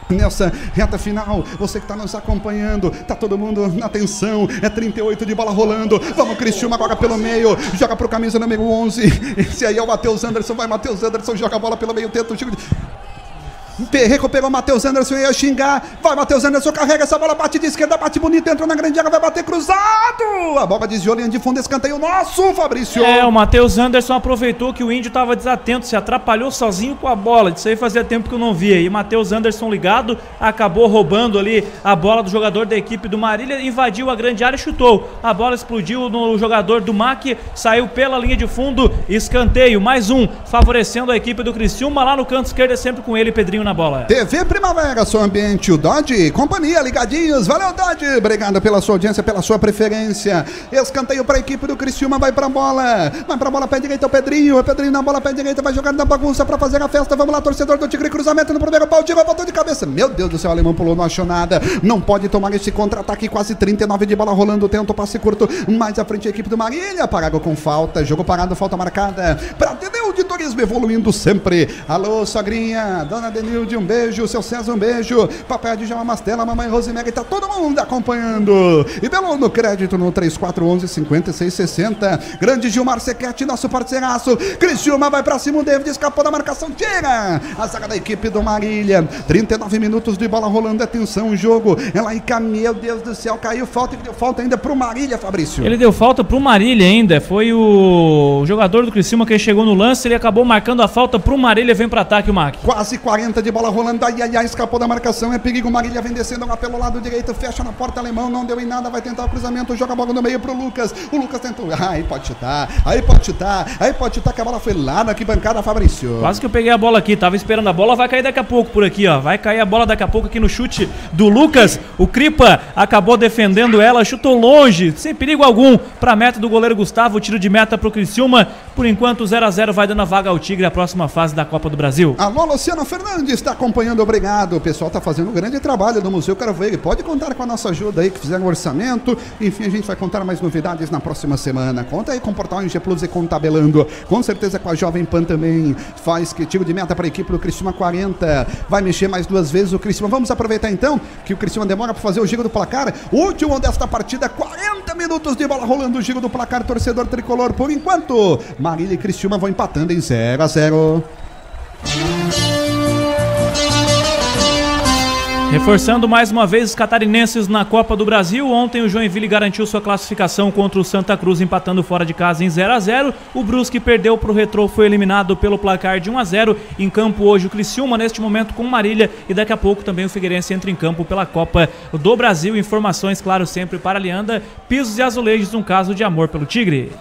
nessa reta final. Você que está nos acompanhando, tá todo mundo na atenção. É 38 de bola rolando. Vamos, Cristiúma agora pelo meio. Joga pro camisa número 11. Esse aí é o Matheus Anderson. Vai, Matheus Anderson, joga a bola pelo meio, tenta o tiro. O Matheus Anderson ia xingar. Vai, Matheus Anderson, carrega essa bola, bate de esquerda, bate bonito, entrou na grande área, vai bater cruzado. A bola desviou, linha de fundo, escanteio nosso, Fabrício. É, o Matheus Anderson aproveitou que o índio estava desatento, se atrapalhou sozinho com a bola. Isso aí fazia tempo que eu não via. E Matheus Anderson ligado, acabou roubando ali a bola do jogador da equipe do Marília, invadiu a grande área e chutou. A bola explodiu no jogador do MAC, saiu pela linha de fundo, escanteio, mais um, favorecendo a equipe do Criciúma lá no canto esquerdo, é sempre com ele, Pedrinho na bola. TV Primavera, seu ambiente, o Dodge, companhia, ligadinhos, valeu Dodge, obrigado pela sua audiência, pela sua preferência. Escanteio para a equipe do Criciúma, vai pra bola, vai pra bola, pé direita, o Pedrinho, o Pedrinho na bola, pé direita, vai jogar na bagunça para fazer a festa, vamos lá, torcedor do Tigre, cruzamento no primeiro pau, Diego botou de cabeça, meu Deus do céu, o alemão pulou, não achou nada, não pode tomar esse contra-ataque, quase 39 de bola rolando, tenta o passe curto, mais à frente a equipe do Marília, parado com falta, jogo parado, falta marcada, pra Denil de Turismo evoluindo sempre, alô, sogrinha, dona Denilde, um beijo, seu César, um beijo. Papai de Jama Mastela, mamãe Rosemary, tá todo mundo acompanhando. E pelo no crédito no 3411 5660. Grande Gilmar Sequete, nosso parceiraço. Criciúma vai pra cima, o David escapou da marcação, tira a zaga da equipe do Marília. 39 minutos de bola rolando, atenção, o jogo. Ela aí, meu Deus do céu, caiu falta e deu falta ainda pro Marília, Fabrício. Ele deu falta pro Marília ainda. Foi o jogador do Criciúma que chegou no lance, ele acabou marcando a falta pro Marília, vem pro ataque o Mac. Quase 40 de bola rolando, ai, ai, ai, escapou da marcação, é perigo, Marília vem descendo lá pelo lado direito, fecha na porta alemão, não deu em nada, vai tentar o cruzamento, joga a bola no meio pro Lucas, o Lucas tentou, *laughs* aí pode chutar, aí pode chutar, aí pode chutar que a bola foi lá na arquibancada, Fabrício. Quase que eu peguei a bola aqui, tava esperando a bola, vai cair daqui a pouco por aqui, ó, vai cair a bola daqui a pouco aqui no chute do Lucas, o Cripa acabou defendendo ela, chutou longe, sem perigo algum, pra meta do goleiro Gustavo, tiro de meta pro Criciúma, por enquanto 0 a 0 vai dando a vaga ao Tigre, a próxima fase da Copa do Brasil. Alô, Luciano Fernandes está acompanhando, obrigado. O pessoal está fazendo um grande trabalho no Museu Carvoeiro. Pode contar com a nossa ajuda aí, que fizeram um orçamento. Enfim, a gente vai contar mais novidades na próxima semana. Conta aí com o Portal NG Plus e com o Tabelando. Com certeza com a Jovem Pan também. Faz que tiro de meta para a equipe do Criciúma 40. Vai mexer mais duas vezes o Criciúma. Vamos aproveitar então que o Criciúma demora para fazer o giro do placar. Último desta partida, 40 minutos de bola rolando o giro do placar, torcedor tricolor. Por enquanto, Marília e Criciúma vão empatando em 0 a 0. Reforçando mais uma vez os catarinenses na Copa do Brasil. Ontem o Joinville garantiu sua classificação contra o Santa Cruz, empatando fora de casa em 0 a 0 O Brusque perdeu para o Retrô, foi eliminado pelo placar de 1 a 0 Em campo hoje o Criciúma, neste momento com Marília. E daqui a pouco também o Figueirense entra em campo pela Copa do Brasil. Informações, claro, sempre para a Leanda. Pisos e azulejos, um caso de amor pelo Tigre.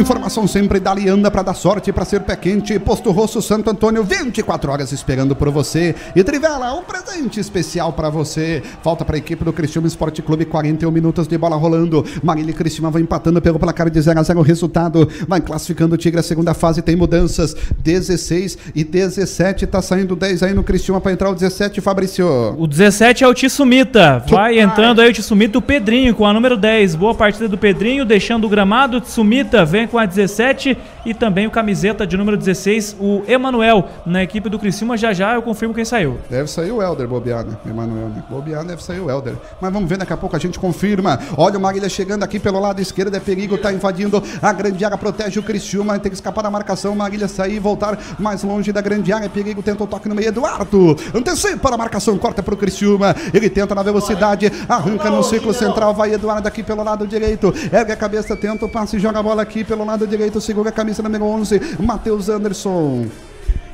Informação sempre da Lianda para dar sorte para ser pé quente. Posto Rosso Santo Antônio, 24 horas esperando por você. E Trivela, um presente especial para você. Falta para a equipe do Cristiano Esporte Clube, 41 minutos de bola rolando. Marília e Cristiano vão empatando pelo placar de 0 a 0 o resultado. Vai classificando o Tigre a segunda fase, tem mudanças. 16 e 17, tá saindo 10 aí no Cristiano para entrar o 17, Fabrício. O 17 é o Tissumita. Vai entrando aí o Tissumita, o Pedrinho com a número 10. Boa partida do Pedrinho, deixando o gramado. Tissumita vem com a 17 e também o camiseta de número 16, o Emanuel, na equipe do Criciúma. Já já eu confirmo quem saiu. Deve sair o Helder, bobear, né? Emanuel, né? Bobear deve sair o Helder. Mas vamos ver, daqui a pouco a gente confirma. Olha o Marília chegando aqui pelo lado esquerdo, é perigo, tá invadindo a grande área, protege o Criciúma, tem que escapar da marcação, Marília sair e voltar mais longe da grande área, é perigo, tenta o toque no meio, Eduardo, antecipa a marcação, corta pro Criciúma, ele tenta na velocidade, arranca no ciclo central, vai Eduardo aqui pelo lado direito, ergue a cabeça, tenta o passe, joga a bola aqui pelo lado direito, segura a camisa número 11, Matheus Anderson.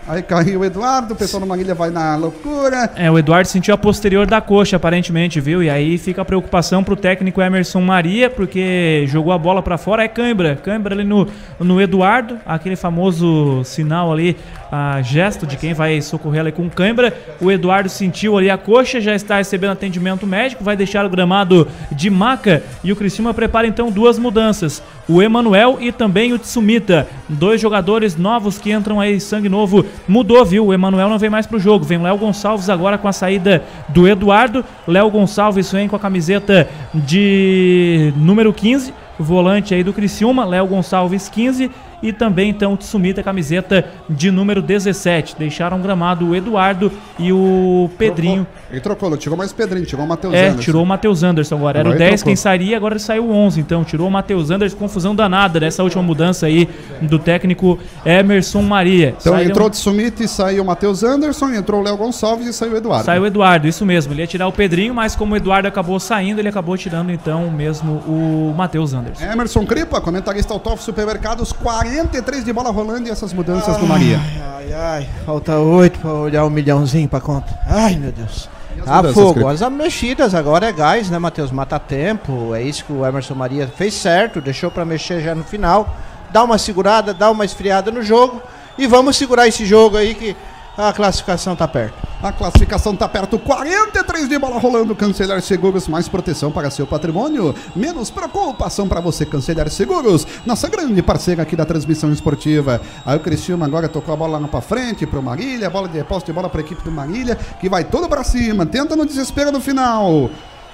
Aí caiu o Eduardo, o pessoal do Marília vai na loucura. É, o Eduardo sentiu a posterior da coxa, aparentemente, viu? E aí fica a preocupação pro técnico Emerson Maria, porque jogou a bola para fora, é cãibra. Cãibra ali no, no Eduardo, aquele famoso sinal ali, a gesto de quem vai socorrer ali com cãibra. O Eduardo sentiu ali a coxa, já está recebendo atendimento médico, vai deixar o gramado de maca e o Criciúma prepara então duas mudanças. O Emanuel e também o Tsumita, dois jogadores novos que entram aí, sangue novo mudou, viu? O Emanuel não vem mais pro jogo. Vem Léo Gonçalves agora com a saída do Eduardo. Léo Gonçalves vem com a camiseta de número 15, volante aí do Criciúma. Léo Gonçalves 15 e também então o Tsumita camiseta de número 17. Deixaram gramado o Eduardo e o Pedrinho. Trocou. Ele trocou, não tirou mais Pedrinho, tirou o Matheus É, Anderson. tirou o Matheus Anderson agora. Era o Agora ele 10 trocou. quem sairia, agora ele saiu o 11. Então tirou o Matheus Anderson. Confusão danada dessa última mudança aí do técnico Emerson Maria. Então Saíram- entrou o Tsumita e saiu o Matheus Anderson, entrou o Léo Gonçalves e saiu o Eduardo. Saiu o Eduardo, isso mesmo. Ele ia tirar o Pedrinho, mas como o Eduardo acabou saindo, ele acabou tirando então mesmo o Matheus Anderson. Emerson Cripa, comentarista Autof Supermercados, 43 de bola rolando e essas mudanças do Maria. Ai, ai, falta oito pra olhar um milhãozinho pra conta. Ai, meu Deus. as Ah, fogo. As mexidas agora é gás, né, Matheus? Mata tempo. É isso que o Emerson Maria fez certo, deixou pra mexer já no final. Dá uma segurada, dá uma esfriada no jogo. E vamos segurar esse jogo aí que a classificação tá perto. A classificação tá perto, 43 de bola rolando. Cancelar Seguros, mais proteção para seu patrimônio, menos preocupação para você. Cancelar Seguros, nossa grande parceira aqui da transmissão esportiva. Aí o Criciúma agora tocou a bola lá pra frente pro Marília, bola de reposto de bola pra equipe do Marília, que vai todo pra cima, tenta no desespero no final.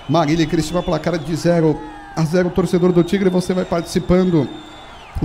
Marília e Criciúma placar de 0 a 0, torcedor do Tigre, você vai participando.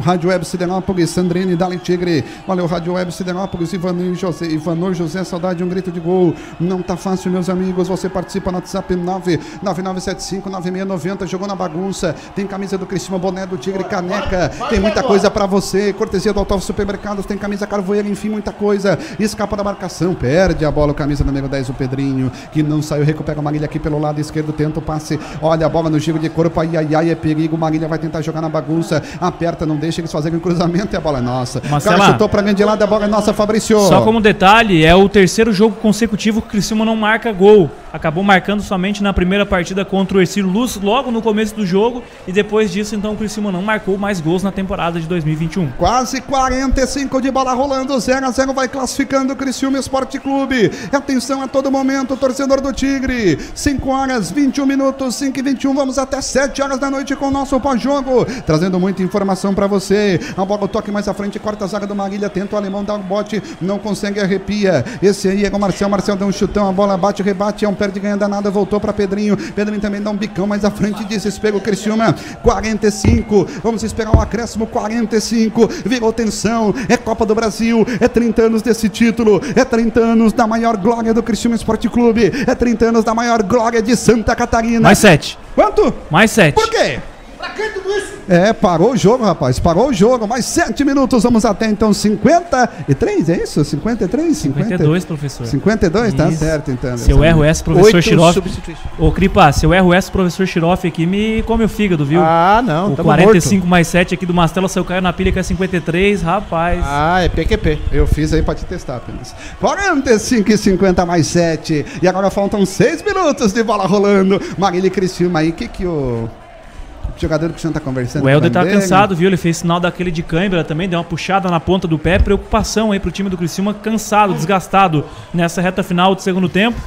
Rádio Web Siderópolis, Sandrine Dali Tigre. Valeu, Rádio Web Siderópolis, Ivanor José, Ivanor José, saudade, um grito de gol. Não tá fácil, meus amigos. Você participa no WhatsApp 999759690. Jogou na bagunça. Tem camisa do Criciúma, boné do Tigre, caneca. Tem muita coisa pra você. Cortesia do Autódromo Supermercados. Tem camisa carvoeira, enfim, muita coisa. Escapa da marcação, perde a bola. Camisa número 10, o Pedrinho, que não saiu. Recupera o Marília aqui pelo lado esquerdo. Tenta o passe. Olha a bola no giro de corpo. Ai, ai, ai, é perigo. Marília vai tentar jogar na bagunça. Aperta, não deixa eles fazerem o cruzamento e a bola é nossa. O Marcela. cara chutou pra grande lado, a bola é nossa, Fabrício. Só como detalhe, é o terceiro jogo consecutivo que o Criciúma não marca gol. Acabou marcando somente na primeira partida contra o Ercílio Luz, logo no começo do jogo, e depois disso, então, o Criciúma não marcou mais gols na temporada de 2021. Quase 45 de bola rolando, 0 a 0 vai classificando o Criciúma Esporte Clube. Atenção a todo momento, torcedor do Tigre. 5 horas, 21 minutos, 5 e 21, vamos até 7 horas da noite com o nosso pós-jogo, trazendo muita informação pra você. A bola o toque mais à frente, corta a zaga do Marília, tenta o alemão dar um bote, não consegue, arrepia. Esse aí é o Marcel, Marcel dá um chutão, a bola bate, rebate, é um perde ganha danada, voltou pra Pedrinho. Pedrinho também dá um bicão mais à frente, desespero, Criciúma, 45. Vamos esperar o acréscimo, 45. Virou tensão, é Copa do Brasil, é 30 anos desse título, é 30 anos da maior glória do Criciúma Esporte Clube, é 30 anos da maior glória de Santa Catarina. Mais sete. Quanto? Mais sete. Por quê? É, parou o jogo, rapaz. Parou o jogo. Mais 7 minutos. Vamos até então 53, é isso? 53? 52, professor. 52, tá Isso. certo então. Se eu erro essa, professor substituições. Ô, Cripa, se eu erro essa, professor Xiroff aqui me come o fígado, viu? Ah, não, o tamo 45 mais 7 aqui do Mastela saiu caiu na pilha que é 53, rapaz. Ah, é PQP. Eu fiz aí pra te testar apenas. 45 e 50 mais 7. E agora faltam 6 minutos de bola rolando. Marília e Criciúma aí. O que que o jogador que o senhor tá conversando? O Helder tá dele? cansado, viu? Ele fez sinal daquele de câimbra também, deu uma puxada na ponta do pé. Preocupação aí pro time do Criciúma, cansado, desgastado nessa reta final do segundo tempo.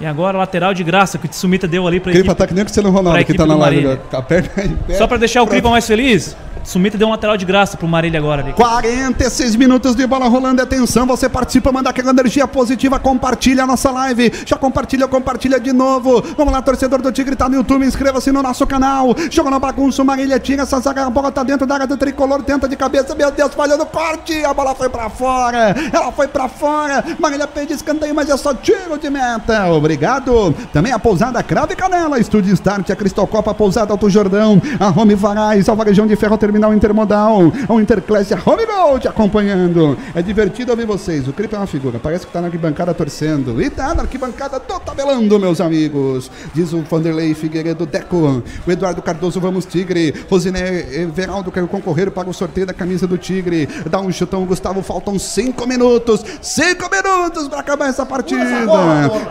E agora lateral de graça que o Tsumita deu ali pra Cripa equipe. tá que nem o Cristiano Ronaldo que tá na live. Aperta aí, Só pra deixar o Cripa mais feliz, Sumita deu um lateral de graça pro Marília agora ali. 46 minutos de bola rolando, atenção, você participa, manda aquela energia positiva, compartilha a nossa live, já compartilha, compartilha de novo, vamos lá, torcedor do Tigre, tá no YouTube, inscreva-se no nosso canal, joga na bagunça, Marília tira essa zaga, a bola tá dentro da área do tricolor, tenta de cabeça, meu Deus, falhou no corte, a bola foi pra fora, ela foi pra fora, Marília pede escanteio, mas é só tiro de meta, obrigado, também a pousada Crave Canela, Estúdio Start, a Cristal Copa, a pousada Alto Jordão, a Home Varais, a Varejão de Ferro Terminal Intermodal, a Interclasse, a Home Gold acompanhando, é divertido ouvir vocês, o Cripe é uma figura, parece que tá na arquibancada torcendo, e tá na arquibancada tô tabelando, meus amigos, diz o Vanderlei Figueiredo Deco, o Eduardo Cardoso, vamos Tigre, Rosiné Everaldo quer concorrer para o sorteio da camisa do Tigre, dá um chutão, Gustavo, faltam cinco minutos, cinco minutos para acabar essa partida,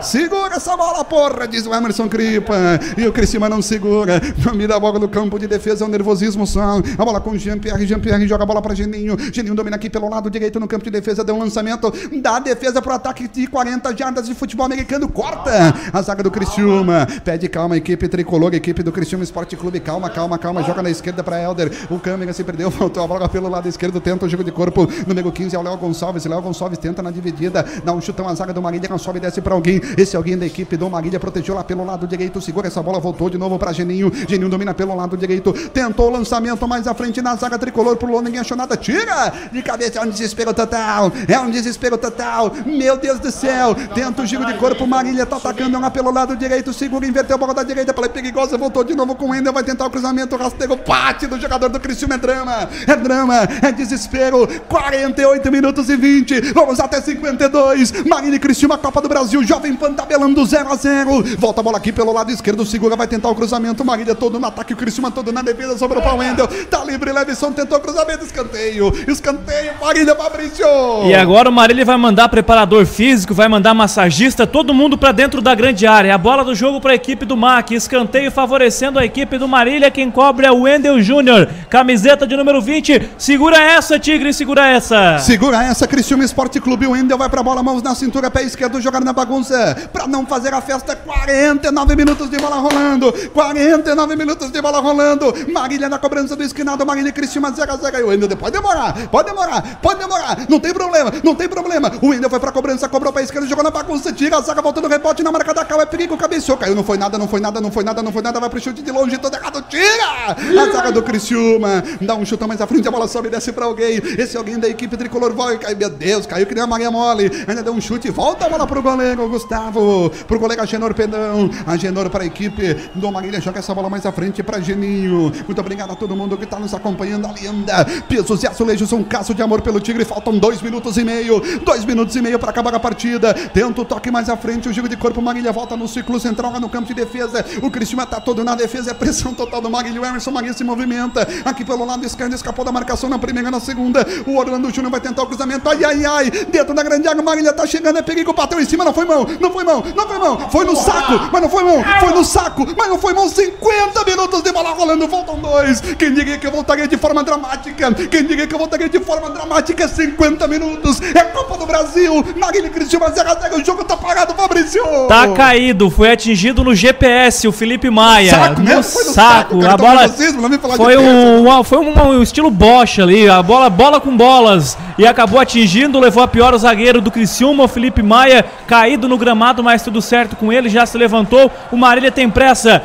segura essa bola, porra, diz o Emerson Cripa, e o Criciúma não segura, mira a bola no campo de defesa, é o nervosismo só, a bola com o Jean-Pierre, Jean-Pierre joga a bola para Geninho, Geninho domina aqui pelo lado direito no campo de defesa, deu um lançamento, dá a defesa pro ataque de 40 jardas de futebol americano, corta a zaga do Criciúma, pede calma, equipe tricolor, equipe do Criciúma Esporte Clube, calma, calma, calma, joga na esquerda para Helder, o câmera se perdeu, *laughs* voltou a bola pelo lado esquerdo, tenta o jogo de corpo, número 15 é o Léo Gonçalves, Léo Gonçalves tenta na dividida, dá um chutão a zaga do Marília, Gonçalves desce para alguém, esse alguém da equipe do Marília protegeu lá pelo lado direito, segura essa bola, voltou de novo para Geninho, Geninho domina pelo lado direito, tentou o lançamento mais à frente na zaga tricolor pro Lô, ninguém achou nada, tira de cabeça, é um desespero total, é um desespero total, meu Deus do céu, tenta o giro de corpo, Marília tá atacando lá pelo lado direito, segura, inverteu a bola da direita, pela perigosa, voltou de novo com o Ender, vai tentar o cruzamento, rasteiro, bate do jogador do Criciúma, é drama, é drama, é desespero, 48 minutos e 20, vamos até 52, Marília e Criciúma, Copa do Brasil, Jovem Pan tabelando 0 a 0 volta a bola aqui pelo lado esquerdo, segura, vai tentar o cruzamento, Marília todo no ataque, o Criciúma todo na defesa, sobrou para o Wendel, tá livre, Levison tentou cruzamento, escanteio, escanteio, Marília Fabrício. E agora o Marília vai mandar preparador físico, vai mandar massagista, todo mundo pra dentro da grande área. A bola do jogo pra equipe do MAC, escanteio favorecendo a equipe do Marília, quem cobre é o Wendel Júnior, camiseta de número 20. Segura essa, Tigre, segura essa. Segura essa, Criciúma Esporte Clube. O Wendel vai pra bola, mãos na cintura, pé esquerdo, jogar na bagunça. Pra não fazer a festa, 49 minutos de bola rolando. 49 minutos de bola rolando. Marília na cobrança do esquinado, Marília e Criciúma 0 a 0 E o Wendel pode demorar, pode demorar, pode demorar. Não tem problema, não tem problema. O Wendel foi pra cobrança, cobrou pé esquerdo, jogou na bagunça, tira a zaga, voltando rebote na marca da cal, é perigo, cabeceou, caiu, não foi nada, não foi nada, não foi nada, não foi nada, vai pro chute de longe, todo errado, tira! A zaga do Criciúma, dá um chutão mais à frente, a bola sobe e desce pra alguém. Esse alguém da equipe tricolor vai, cai, meu Deus, caiu que nem a Maria Mole. Ainda deu um chute, volta a bola pro goleiro, Gustavo, pro goleiro Agenor Pedão, Agenor pra equipe do Marília, joga essa bola mais à frente pra Geninho. Muito obrigado a todo mundo que tá nos acompanhando, a linda. Pisos e azulejos, um caso de amor pelo Tigre, faltam dois minutos e meio, dois minutos e meio pra acabar a partida. Tenta o toque mais à frente, o giro de corpo, Marília volta no ciclo central, lá no campo de defesa. O Cristiano tá todo na defesa, é pressão total do Marília. O Emerson Maria se movimenta aqui pelo lado esquerdo, escapou da marcação na primeira, na segunda. O Orlando Júnior vai tentar o cruzamento. Ai, ai, ai, dentro da grande área, Marília tá chegando, é perigo, bateu em cima, não foi mão, não foi mão, não foi mão, foi no saco, mas não foi mão, foi no saco, mas não foi mão. 50 minutos de bola rolando, faltam dois. Quem diria que voltaria de forma dramática? Quem diria que eu voltaria de forma dramática? 50 minutos, é Copa do Brasil, Marília e Cristiano 0 a 0 o jogo tá parado, Fabrício. Tá caído, foi atingido no GPS, o Felipe Maia. Saco no? Foi no saco. saco, a bola foi um, foi um, um estilo Bosch ali, a bola, bola com bolas e acabou atingindo, levou a pior o zagueiro do Criciúma, o Felipe Maia, caído no gramado, mas tudo certo com ele, já se levantou. O Marília tem pressa.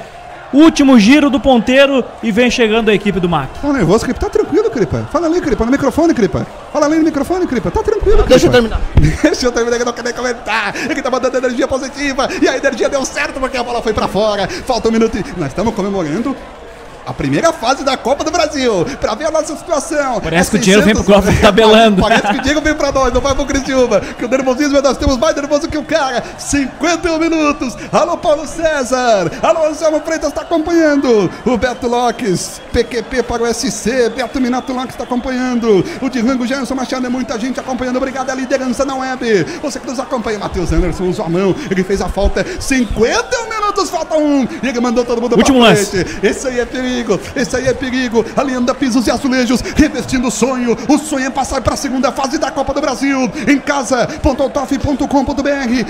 Último giro do ponteiro e vem chegando a equipe do MAC. Tá nervoso, Cripa? Tá tranquilo, Cripa. Fala ali, Cripa, no microfone, Cripa. Fala ali no microfone, Cripa. Tá tranquilo, Deixa eu Cripa. terminar. *laughs* Deixa eu terminar que eu não quero nem comentar. É que tá mandando energia positiva. E a energia deu certo porque a bola foi pra fora. Falta um minuto e... Nós estamos comemorando a primeira fase da Copa do Brasil. Pra ver a nossa situação. Parece que É o dinheiro vem pro 600 Globo tabelando. Parece que o dinheiro vem pra nós, não vai pro Criciúma. Que o nervosismo é nós temos mais nervoso que o cara. 51 minutos. Alô, Paulo César. Alô, Anselmo Freitas tá acompanhando. O Beto Lopes, PQP para o SC. Beto Minato Lopes tá acompanhando. O Dirango Gerson Machado é muita gente acompanhando. Obrigado, a liderança na web. Você que nos acompanha, Matheus Anderson usou a mão. Ele fez a falta. 51 minutos, falta um. E ele mandou todo mundo Último pra lance. frente. Esse aí é perigo. Perigo, esse aí é perigo. Alianda pisos e azulejos, revestindo o sonho. O sonho é passar para a segunda fase da Copa do Brasil. Em casa.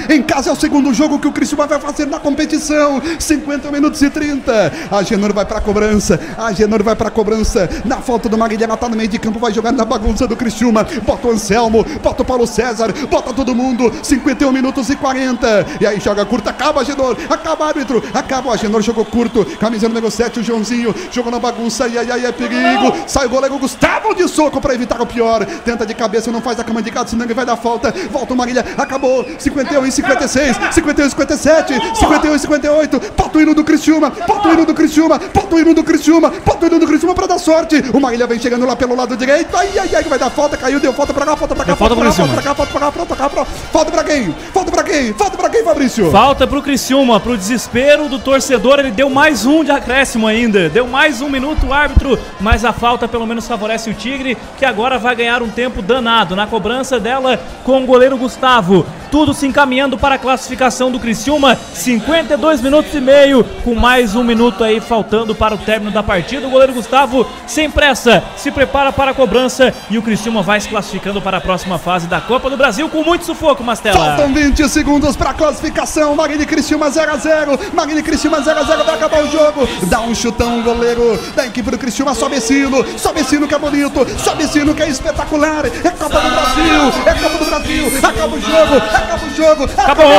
Em casa é o segundo jogo que o Criciúma vai fazer na competição. 50 minutos e 30. A Genor vai para a cobrança. A Genor vai para a cobrança. Na falta do Maguilha, ela tá no meio de campo, vai jogar na bagunça do Criciúma. Bota o Anselmo, bota o Paulo César, bota todo mundo. 51 minutos e 40. E aí joga curta, acaba a Genor, acaba árbitro, acaba a Genor, jogou curto. Camisa número 7, o Joãozinho, jogou na bagunça. E aí, aí é perigo. Sai o goleiro Gustavo de soco para evitar o pior. Tenta de cabeça, não faz a cama de gato, senão ele vai dar falta. Volta o Maguilha, acabou. 51 e 56, 51 e 57, 51 e 58. Bota o hino do Criciúma, bota o hino do Criciúma, bota o hino do Criciúma, bota o hino do Criciúma para dar sorte. O Maguilha vem chegando lá pelo lado direito. Ai, ai, ai, vai dar falta. Caiu, deu falta pra cá, falta pra cá, falta falta pra cá, falta pra cá, falta pra cá, falta pra cá. Falta pra quem? Falta pra quem? Falta pra quem, Fabrício? Falta pro Criciúma, pro desespero do torcedor, ele deu mais um de acréscimo ainda. Deu mais um minuto o árbitro, mas a falta pelo menos favorece o Tigre, que agora vai ganhar um tempo danado na cobrança dela com o goleiro Gustavo. Tudo se encaminhando para a classificação do Criciúma, 52 minutos e meio, com mais um minuto aí faltando para o término da partida. O goleiro Gustavo, sem pressa, se prepara para a cobrança e o Criciúma vai se classificando para a próxima fase da Copa do Brasil com muito sufoco, Mastela. Faltam 20 segundos para classificação. Magni Criciúma 0x0. Magni Criciúma 0x0. Vai acabar o jogo. Dá um chutão, goleiro da equipe do Criciúma. Sobe sino. Sobe sino que é bonito. Sobe sino que é espetacular. É Copa do Brasil. É Copa do Brasil. Acaba o jogo. Acaba o jogo. Acabou!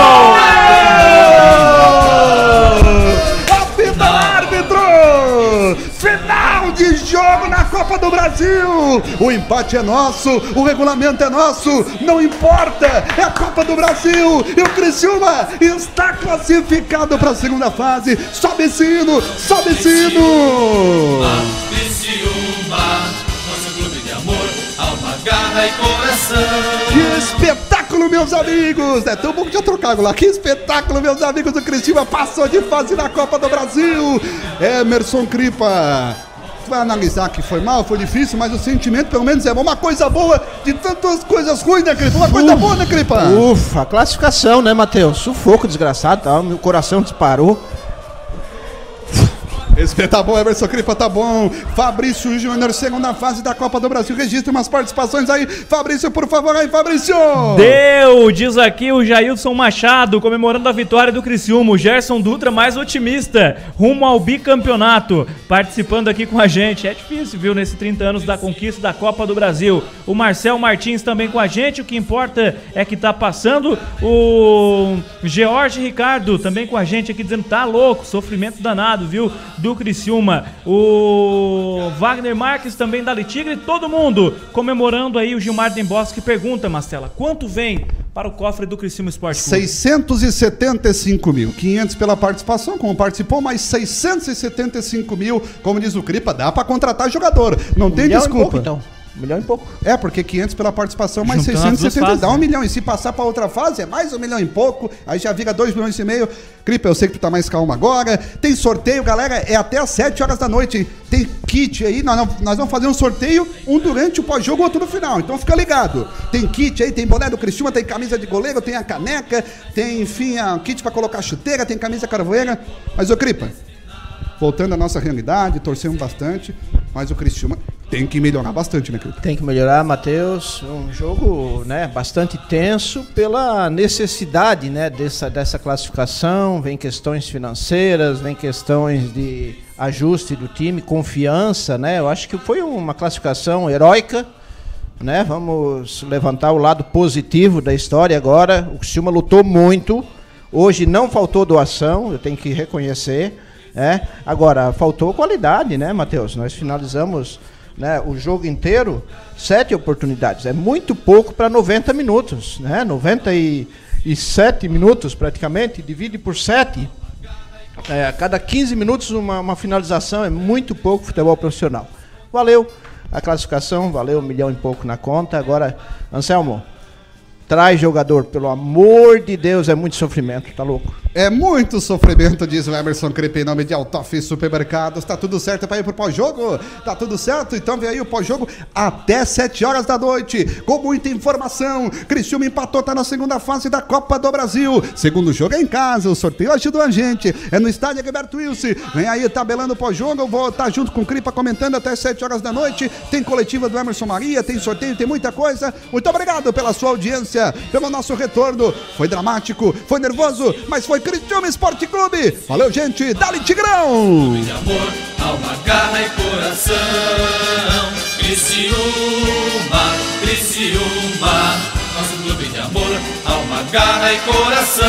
Apita Brasil! O empate é nosso, o regulamento é nosso, não importa, é a Copa do Brasil! E o Criciúma está classificado para a segunda fase. Sobe sino, sobe sino! Criciúma, nosso clube de amor, alma, garra e coração. Que espetáculo, meus amigos! É tão bom que já trocaram lá. Que espetáculo, meus amigos do Criciúma. Passou de fase na Copa do Brasil. Emerson Cripa. Vai analisar que foi mal, foi difícil, mas o sentimento pelo menos é. Uma coisa boa de tantas coisas ruins, né, Cripa? Uma coisa boa, né, Cripa? Ufa, classificação, né, Matheus? Sufoco desgraçado, tá? meu coração disparou. Esse tá bom, Emerson Cripa tá bom. Fabrício Júnior, segunda fase da Copa do Brasil. Registre umas participações aí. Fabrício, por favor, aí, Fabrício! Deu, diz aqui o Jailson Machado, comemorando a vitória do Criciúma. O Gerson Dutra mais otimista, rumo ao bicampeonato, participando aqui com a gente. É difícil, viu, nesses 30 anos da conquista da Copa do Brasil. O Marcel Martins também com a gente, o que importa é que tá passando. O George Ricardo também com a gente aqui, dizendo tá louco, sofrimento danado, viu, do Criciúma. O Wagner Marques também da Litigre, todo mundo comemorando aí o Gilmar Dembosco que pergunta, Mastela, quanto vem para o cofre do Criciúma Esporte Clube? 675 mil. 500 pela participação, como participou, mas 675 mil, como diz o Cripa, dá pra contratar jogador. Não tem desculpa. pouco, então. Um milhão e pouco. É, porque 500 pela participação, mais Juntando as duas 670 fases, dá um né? milhão. E se passar pra outra fase, é mais um milhão e pouco. Aí já vira 2 milhões e meio. Cripa, eu sei que tu tá mais calmo agora. Tem sorteio, galera, é até às 7 horas da noite. Tem kit aí, nós, nós vamos fazer um sorteio, um durante o pós-jogo, outro no final. Então fica ligado. Tem kit aí, tem boné do Criciúma, tem camisa de goleiro, tem a caneca, tem, enfim, a kit pra colocar chuteira, tem camisa carvoeira. Mas, ô Cripa, voltando à nossa realidade, torcemos bastante, mas o Criciúma tem que melhorar bastante, né, Cripa? Tem que melhorar, Matheus. Um jogo né, bastante tenso pela necessidade né, dessa, dessa classificação. Vem questões financeiras, vem questões de ajuste do time, confiança. Né? Eu acho que foi uma classificação heróica. Né? Vamos levantar o lado positivo da história agora. O Criciúma lutou muito. Hoje não faltou doação, eu tenho que reconhecer. Né? Agora, faltou qualidade, né, Matheus? Nós finalizamos né, o jogo inteiro, sete oportunidades. É muito pouco para 90 minutos. Né? 97 minutos praticamente, divide por 7. É, a cada 15 minutos uma, uma finalização é muito pouco futebol profissional. Valeu a classificação, valeu um milhão e pouco na conta. Agora, Anselmo, traz jogador, pelo amor de Deus, é muito sofrimento, tá louco. É muito sofrimento, diz o Emerson Crepe em nome de Altoff Supermercados. Tá tudo certo para ir pro pós-jogo? Tá tudo certo? Então vem aí o pós-jogo até 7 horas da noite, com muita informação. Criciúma empatou, tá na segunda fase da Copa do Brasil. Segundo jogo é em casa, o sorteio ajudou a gente. É no estádio Egberto Wilson. Vem aí tabelando o pós-jogo. Vou estar tá junto com o Cripa comentando até 7 horas da noite. Tem coletiva do Emerson Maria, tem sorteio, tem muita coisa. Muito obrigado pela sua audiência, pelo nosso retorno. Foi dramático, foi nervoso, mas foi Cristiúma Esporte Clube. Valeu, gente. Dali Tigrão. De amor, alma, garra e coração. Criciúma, Criciúma. Nosso clube de amor, alma, garra e coração.